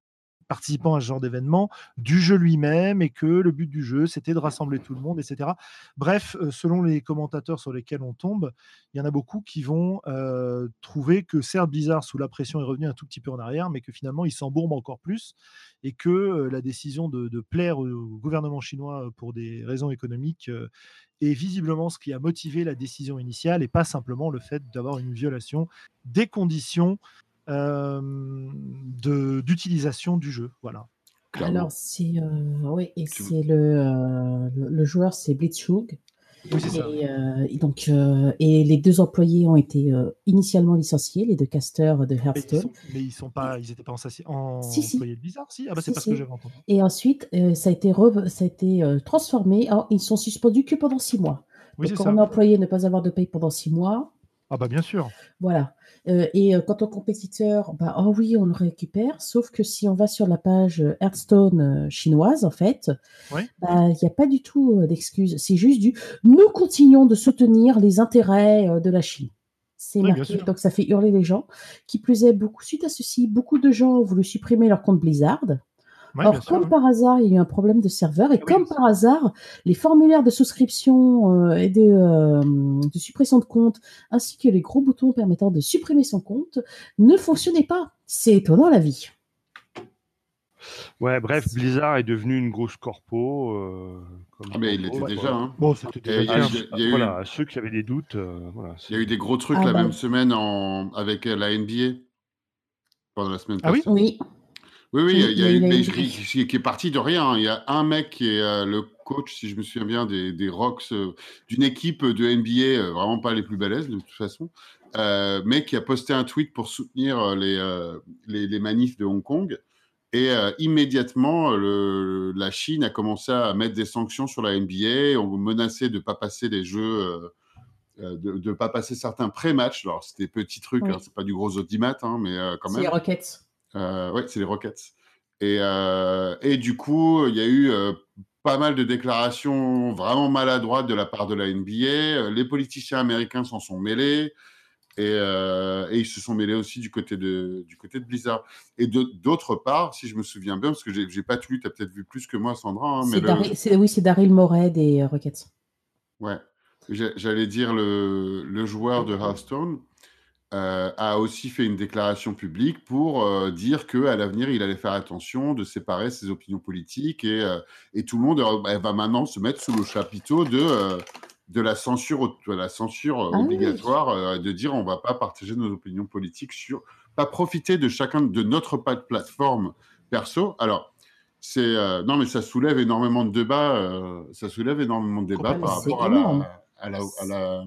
participant à ce genre d'événement du jeu lui-même et que le but du jeu, c'était de rassembler tout le monde, etc. Bref, euh, selon les commentateurs sur lesquels on tombe, il y en a beaucoup qui vont euh, trouver que certes Blizzard, sous la pression, est revenu un tout petit peu en arrière, mais que finalement, il s'embourbe encore plus et que euh, la décision de, plaire au gouvernement chinois pour des raisons économiques est visiblement ce qui a motivé la décision initiale et pas simplement le fait d'avoir une violation des conditions d'utilisation du jeu. Voilà. Alors, c'est oui, et c'est le, le, joueur, c'est Blitzchung. Oui, et, donc, et les deux employés ont été initialement licenciés, les deux casteurs de Hearthstone. Mais ils sont, pas, ils étaient pas en, employés de Blizzard, si? Ah bah c'est parce que j'avais entendu. Et ensuite, ça a été, ça a été transformé. Alors, ils sont suspendus que pendant six mois. Oui, donc, quand on est employé, ne pas avoir de paye pendant six mois. Ah bah bien sûr. Voilà. Euh, et euh, quant au compétiteur, bah, oh oui, on le récupère, sauf que si on va sur la page Hearthstone euh, chinoise, en fait, bah, il n'y a pas du tout d'excuses. C'est juste du nous continuons de soutenir les intérêts de la Chine. C'est marqué, donc ça fait hurler les gens. Qui plus est, beaucoup, suite à ceci, beaucoup de gens ont voulu supprimer leur compte Blizzard. Alors, comme par hasard, il y a eu un problème de serveur et comme par hasard, les formulaires de souscription euh, et euh, de, suppression de compte, ainsi que les gros boutons permettant de supprimer son compte, ne fonctionnaient pas. C'est étonnant la vie. Ouais, bref, Blizzard est devenu une grosse corpo. Euh, ah, mais il l'était déjà. Hein. Bon, c'était déjà. voilà, ceux qui avaient des doutes. voilà, il y a eu des gros trucs ah, la bah même semaine en... avec la NBA pendant la semaine passée. Ah oui, oui. Oui, oui, il y a, une qui, qui, est partie de rien. Hein. Il y a un mec qui est euh, le coach, si je me souviens bien, des, des Rocks, euh, d'une équipe de NBA, euh, vraiment pas les plus balèzes de toute façon, mais qui a posté un tweet pour soutenir les, les, les, manifs de Hong Kong. Et immédiatement, le, la Chine a commencé à mettre des sanctions sur la NBA. On menacé de ne pas passer les jeux. de ne pas passer certains pré-matchs. Alors, c'était petit truc, hein, c'est pas du gros audimat, hein, mais quand même. C'est les Rockets. Euh, oui, c'est les Rockets. Et, euh, et, du coup, il y a eu euh, pas mal de déclarations vraiment maladroites de la part de la NBA. Les politiciens américains s'en sont mêlés. Et, et, ils se sont mêlés aussi du côté de, du côté de Blizzard. Et d'autre part, si je me souviens bien, parce que j'ai pas lu, tu as peut-être vu plus que moi, Sandra. Hein, oui, c'est Daryl Morey des Rockets. Ouais, j'allais dire le, le, joueur de Hearthstone. Euh, a aussi fait une déclaration publique pour euh, dire qu'à l'avenir, il allait faire attention de séparer ses opinions politiques et, euh, et tout le monde va maintenant se mettre sous le chapiteau de, de la censure, de la censure ah obligatoire, de dire on ne va pas partager nos opinions politiques sur, pas profiter de chacun de notre pas de plateforme perso. Alors, c'est non, mais ça soulève énormément de débats. ça soulève énormément de débats par rapport à la, à la, à la,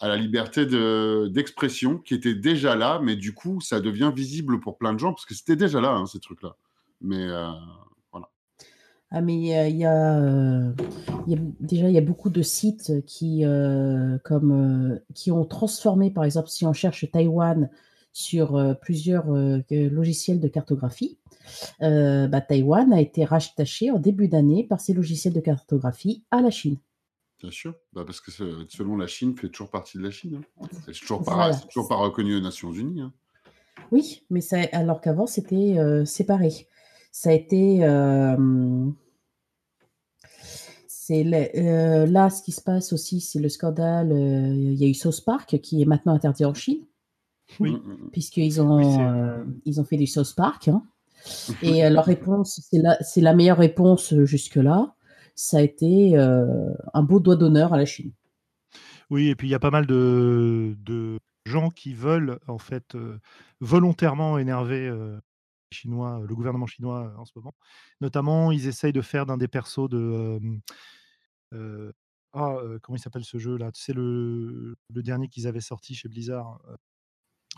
à la liberté d'expression qui était déjà là, mais du coup, ça devient visible pour plein de gens parce que c'était déjà là, hein, ces trucs-là. Mais euh, voilà. Ah, mais il y, a, a, déjà y a beaucoup de sites euh, euh, qui ont transformé, par exemple, si on cherche Taïwan sur plusieurs logiciels de cartographie, bah, Taïwan a été rattaché en début d'année par ces logiciels de cartographie à la Chine. Bien sûr, bah parce que selon la Chine, fait toujours partie de la Chine. Hein. C'est toujours, pas, toujours pas reconnu aux Nations Unies. Hein. Oui, mais ça, alors qu'avant, c'était euh, séparé. Ça a été. Euh, c'est euh, là, ce qui se passe aussi, c'est le scandale. Il y a eu Sauce Park qui est maintenant interdit en Chine. Oui. Mm, mm, mm. Puisqu'ils ont, ils ont fait du Sauce Park. Hein. Et leur réponse, c'est la, la meilleure réponse jusque-là ça a été euh, un beau doigt d'honneur à la Chine. Oui, et puis il y a pas mal de, gens qui veulent en fait euh, volontairement énerver euh, Chinois, le gouvernement chinois en ce moment. Notamment, ils essayent de faire d'un des persos de ah, comment il s'appelle ce jeu là C'est le, le dernier qu'ils avaient sorti chez Blizzard.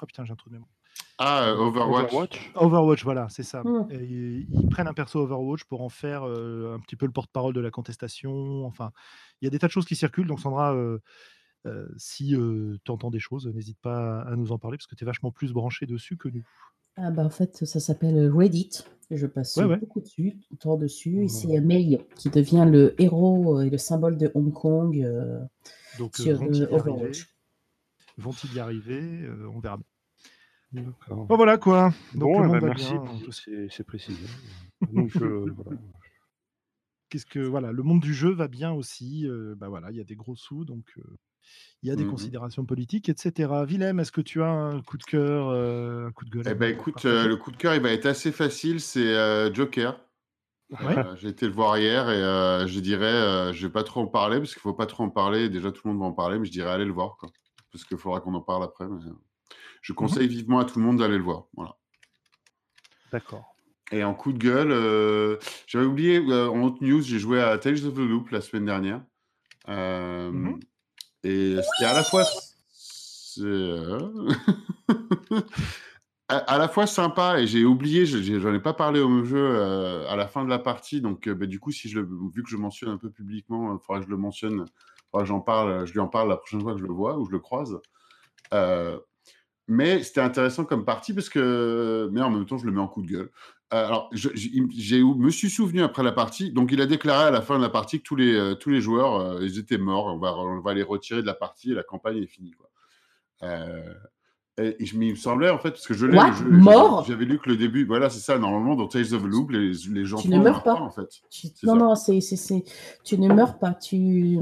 Oh putain, j'ai un trou de mémoire. Ah, Overwatch. Overwatch, voilà, c'est ça. Hmm. ils, prennent un perso Overwatch pour en faire euh, un petit peu le porte-parole de la contestation. Enfin, il y a des tas de choses qui circulent. Donc, Sandra, euh, euh, si tu entends des choses, n'hésite pas à nous en parler parce que tu es vachement plus branché dessus que nous. Ah bah en fait, ça s'appelle Reddit. Je passe beaucoup dessus, temps dessus. Et c'est Mei qui devient le héros et le symbole de Hong Kong Donc, sur Overwatch. Vont-ils y arriver On verra voilà quoi. Donc, bon, eh ben, merci pour tous ces, précisions. Qu'est-ce que voilà, le monde du jeu va bien aussi. Euh, bah voilà, il y a des gros sous, donc euh, il y a des mmh considérations politiques, etc. Willem, est-ce que tu as un coup de cœur, euh, un coup de gueule Eh ben écoute, le coup de cœur, il va être assez facile. C'est Joker. J'ai été le voir hier et je dirais, je vais pas trop en parler parce qu'il faut pas trop en parler. Déjà, tout le monde va en parler, mais je dirais allez le voir, quoi, parce qu'il faudra qu'on en parle après. Mais... Je mmh conseille vivement à tout le monde d'aller le voir. Voilà. D'accord. Et en coup de gueule, euh, j'avais oublié, euh, en haute news, j'ai joué à Tales of the Loop la semaine dernière. Euh, mmh et c'était à la fois. à, la fois sympa et j'ai oublié, j'en ai pas parlé au jeu à la fin de la partie. Donc, bah, du coup, si je vu que je mentionne un peu publiquement, il faudra que je le mentionne, faudra que j'en parle, je lui en parle la prochaine fois que je le vois ou je le croise. Mais c'était intéressant comme partie parce que, mais en même temps, je le mets en coup de gueule. Euh, alors, je, me suis souvenu après la partie. Donc, il a déclaré à la fin de la partie que tous les, euh, tous les joueurs, euh, ils étaient morts. On va, on va les retirer de la partie et la campagne est finie. Quoi. et, je, il me semblait, en fait, parce que je l'ai. Mort? J'avais lu que le début, voilà, c'est ça. Normalement, dans Tales of the Loop, les, les gens tu ne meurs pas. en fait. Non, non, c'est, tu ne meurs pas. Tu...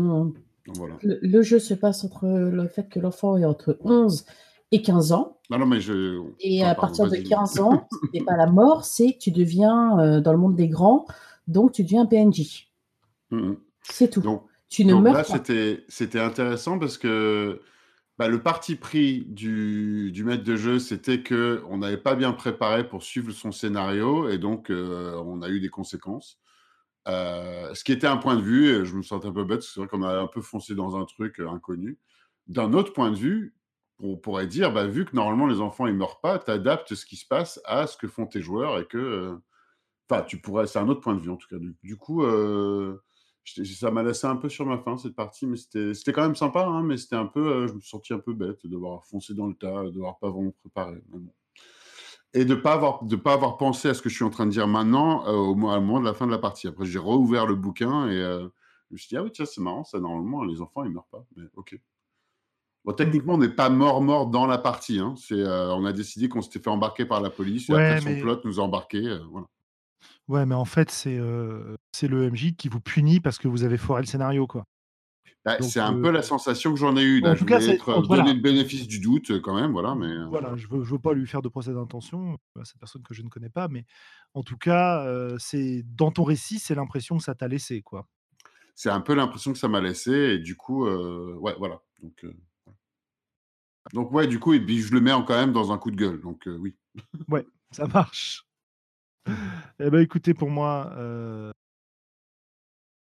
Voilà. Le, le, jeu se passe entre le fait que l'enfant est entre 11 et 15 ans. Non, non, mais je... Et à partir de 15 ans, ce n'est pas la mort, c'est que tu deviens euh, dans le monde des grands, donc tu deviens un PNJ. Mm-hmm. C'est tout. Donc, tu ne meurs là, C'était intéressant parce que bah, le parti pris du, du maître de jeu, c'était qu'on n'avait pas bien préparé pour suivre son scénario et donc euh, on a eu des conséquences. Euh, ce qui était un point de vue, et je me sentais un peu bête, c'est vrai qu'on a un peu foncé dans un truc inconnu. D'un autre point de vue, on pourrait dire, bah, vu que normalement les enfants ils meurent pas, tu adaptes ce qui se passe à ce que font tes joueurs et que, euh, enfin, tu pourrais, c'est un autre point de vue en tout cas. Du, coup, euh, ça m'a laissé un peu sur ma faim cette partie, mais c'était quand même sympa, hein, mais c'était un peu, euh, je me suis senti un peu bête de devoir foncer dans le tas, de devoir pas vraiment préparer. Et de pas pas avoir pensé à ce que je suis en train de dire maintenant au, moment de la fin de la partie. Après, j'ai rouvert le bouquin et je me suis dit ah oui tiens c'est marrant ça normalement les enfants ils meurent pas, mais ok. Bon, techniquement, on n'est pas mort-mort dans la partie. Hein. C'est, euh, on a décidé qu'on s'était fait embarquer par la police. Et après, son plot nous a embarqués. Euh, voilà. Ouais, mais en fait, c'est, euh, c'est le MJ qui vous punit parce que vous avez foiré le scénario. quoi. Bah, c'est un peu la sensation que j'en ai eue. Là. En tout je être, donner le bénéfice du doute quand même. Voilà, mais, voilà je ne veux, veux, pas lui faire de procès d'intention à cette personne que je ne connais pas. Mais en tout cas, c'est dans ton récit, c'est l'impression que ça t'a laissé. quoi. C'est un peu l'impression que ça m'a laissé. Et du coup, ouais, voilà. Donc. Donc ouais, du coup, et puis je le mets quand même dans un coup de gueule. Donc euh, oui. ouais, ça marche. Eh ben, écoutez, pour moi, euh,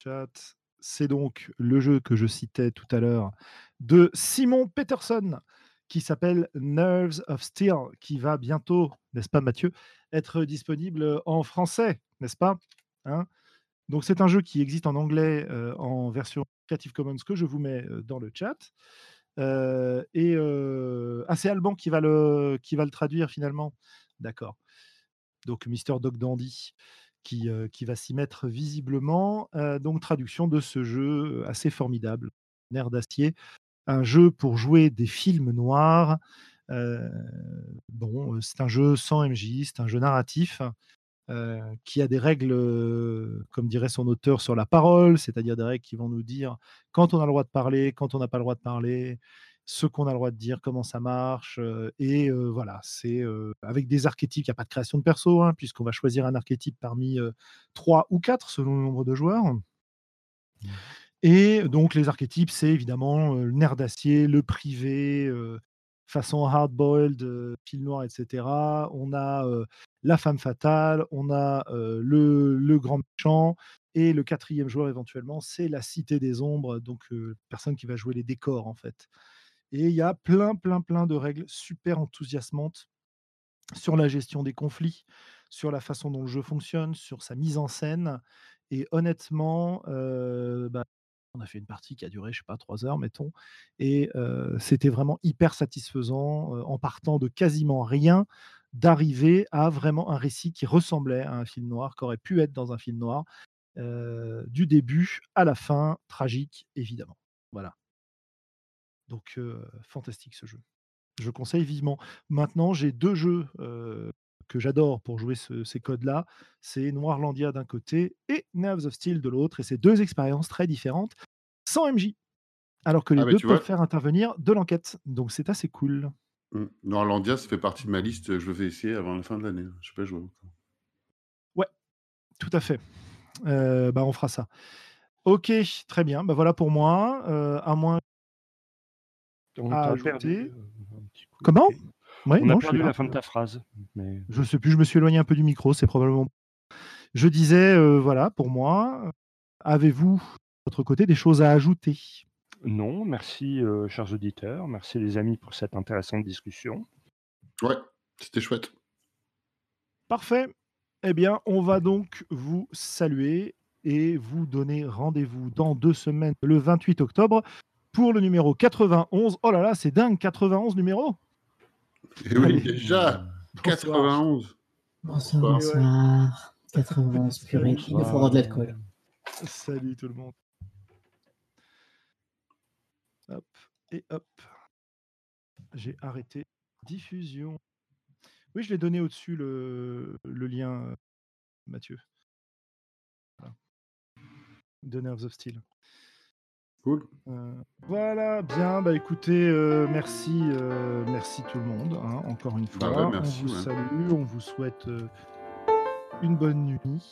chat, c'est donc le jeu que je citais tout à l'heure de Simon Peterson qui s'appelle Nerves of Steel, qui va bientôt, n'est-ce pas Mathieu, être disponible en français, n'est-ce pas hein Donc c'est un jeu qui existe en anglais euh, en version Creative Commons que je vous mets dans le chat. Euh, et ah, c'est Alban qui va, le, qui va le traduire finalement. D'accord. Donc Mister Dog Dandy qui, qui va s'y mettre visiblement. donc traduction de ce jeu assez formidable, Nerf d'acier, un jeu pour jouer des films noirs. bon, c'est un jeu sans MJ, c'est un jeu narratif. Qui a des règles, comme dirait son auteur, sur la parole, c'est-à-dire des règles qui vont nous dire quand on a le droit de parler, quand on n'a pas le droit de parler, ce qu'on a le droit de dire, comment ça marche. et voilà, c'est avec des archétypes, il n'y a pas de création de perso, hein, puisqu'on va choisir un archétype parmi trois ou quatre selon le nombre de joueurs. Mmh. Et donc les archétypes, c'est évidemment le nerf d'acier, le privé, façon hard-boiled, pile noir, etc. On a la femme fatale, on a le, le, grand méchant, et le quatrième joueur éventuellement, c'est la cité des ombres, donc personne qui va jouer les décors en fait. Et il y a plein, plein, plein de règles super enthousiasmantes sur la gestion des conflits, sur la façon dont le jeu fonctionne, sur sa mise en scène. Et honnêtement, bah, on a fait une partie qui a duré, je sais pas, trois heures, mettons. Et c'était vraiment hyper satisfaisant, en partant de quasiment rien, d'arriver à vraiment un récit qui ressemblait à un film noir, qui aurait pu être dans un film noir, du début à la fin, tragique, évidemment. Voilà. Donc, fantastique ce jeu. Je conseille vivement. Maintenant, j'ai deux jeux que j'adore pour jouer ces codes-là. C'est Noirlandia d'un côté et Nerves of Steel de l'autre. Et c'est deux expériences très différentes, sans MJ. Alors que les ah, deux peuvent faire intervenir de l'enquête. Donc, c'est assez cool. Mmh. Noirlandia, ça fait partie de ma liste. Je vais essayer avant la fin de l'année. Je sais pas jouer encore. Ouais, tout à fait. bah, on fera ça. Ok, très bien. Bah, voilà pour moi. à moins on perdu, Comment On a perdu la fin de ta phrase. Mais... Je sais plus, je me suis éloigné un peu du micro, c'est probablement. Je disais, euh, voilà, pour moi, avez-vous, de votre côté, des choses à ajouter? Non, merci, euh, chers auditeurs. Merci, les amis, pour cette intéressante discussion. Ouais, c'était chouette. Parfait. Eh bien, on va donc vous saluer et vous donner rendez-vous dans deux semaines, le 28 octobre, pour le numéro 91. Oh là là, c'est dingue, 91 numéros. Et oui, déjà, 91. Bonsoir, bonsoir. 91, purée, il nous faudra de l'alcool. Salut tout le monde. Hop, et hop. J'ai arrêté diffusion. Oui, je l'ai donné au-dessus le, le, lien, Mathieu. Voilà. The Nerves of Steel. Cool. Euh, voilà, bien. Bah écoutez, euh, merci, euh, merci tout le monde. Hein, encore une bah fois, on vous salue, on vous souhaite une bonne nuit.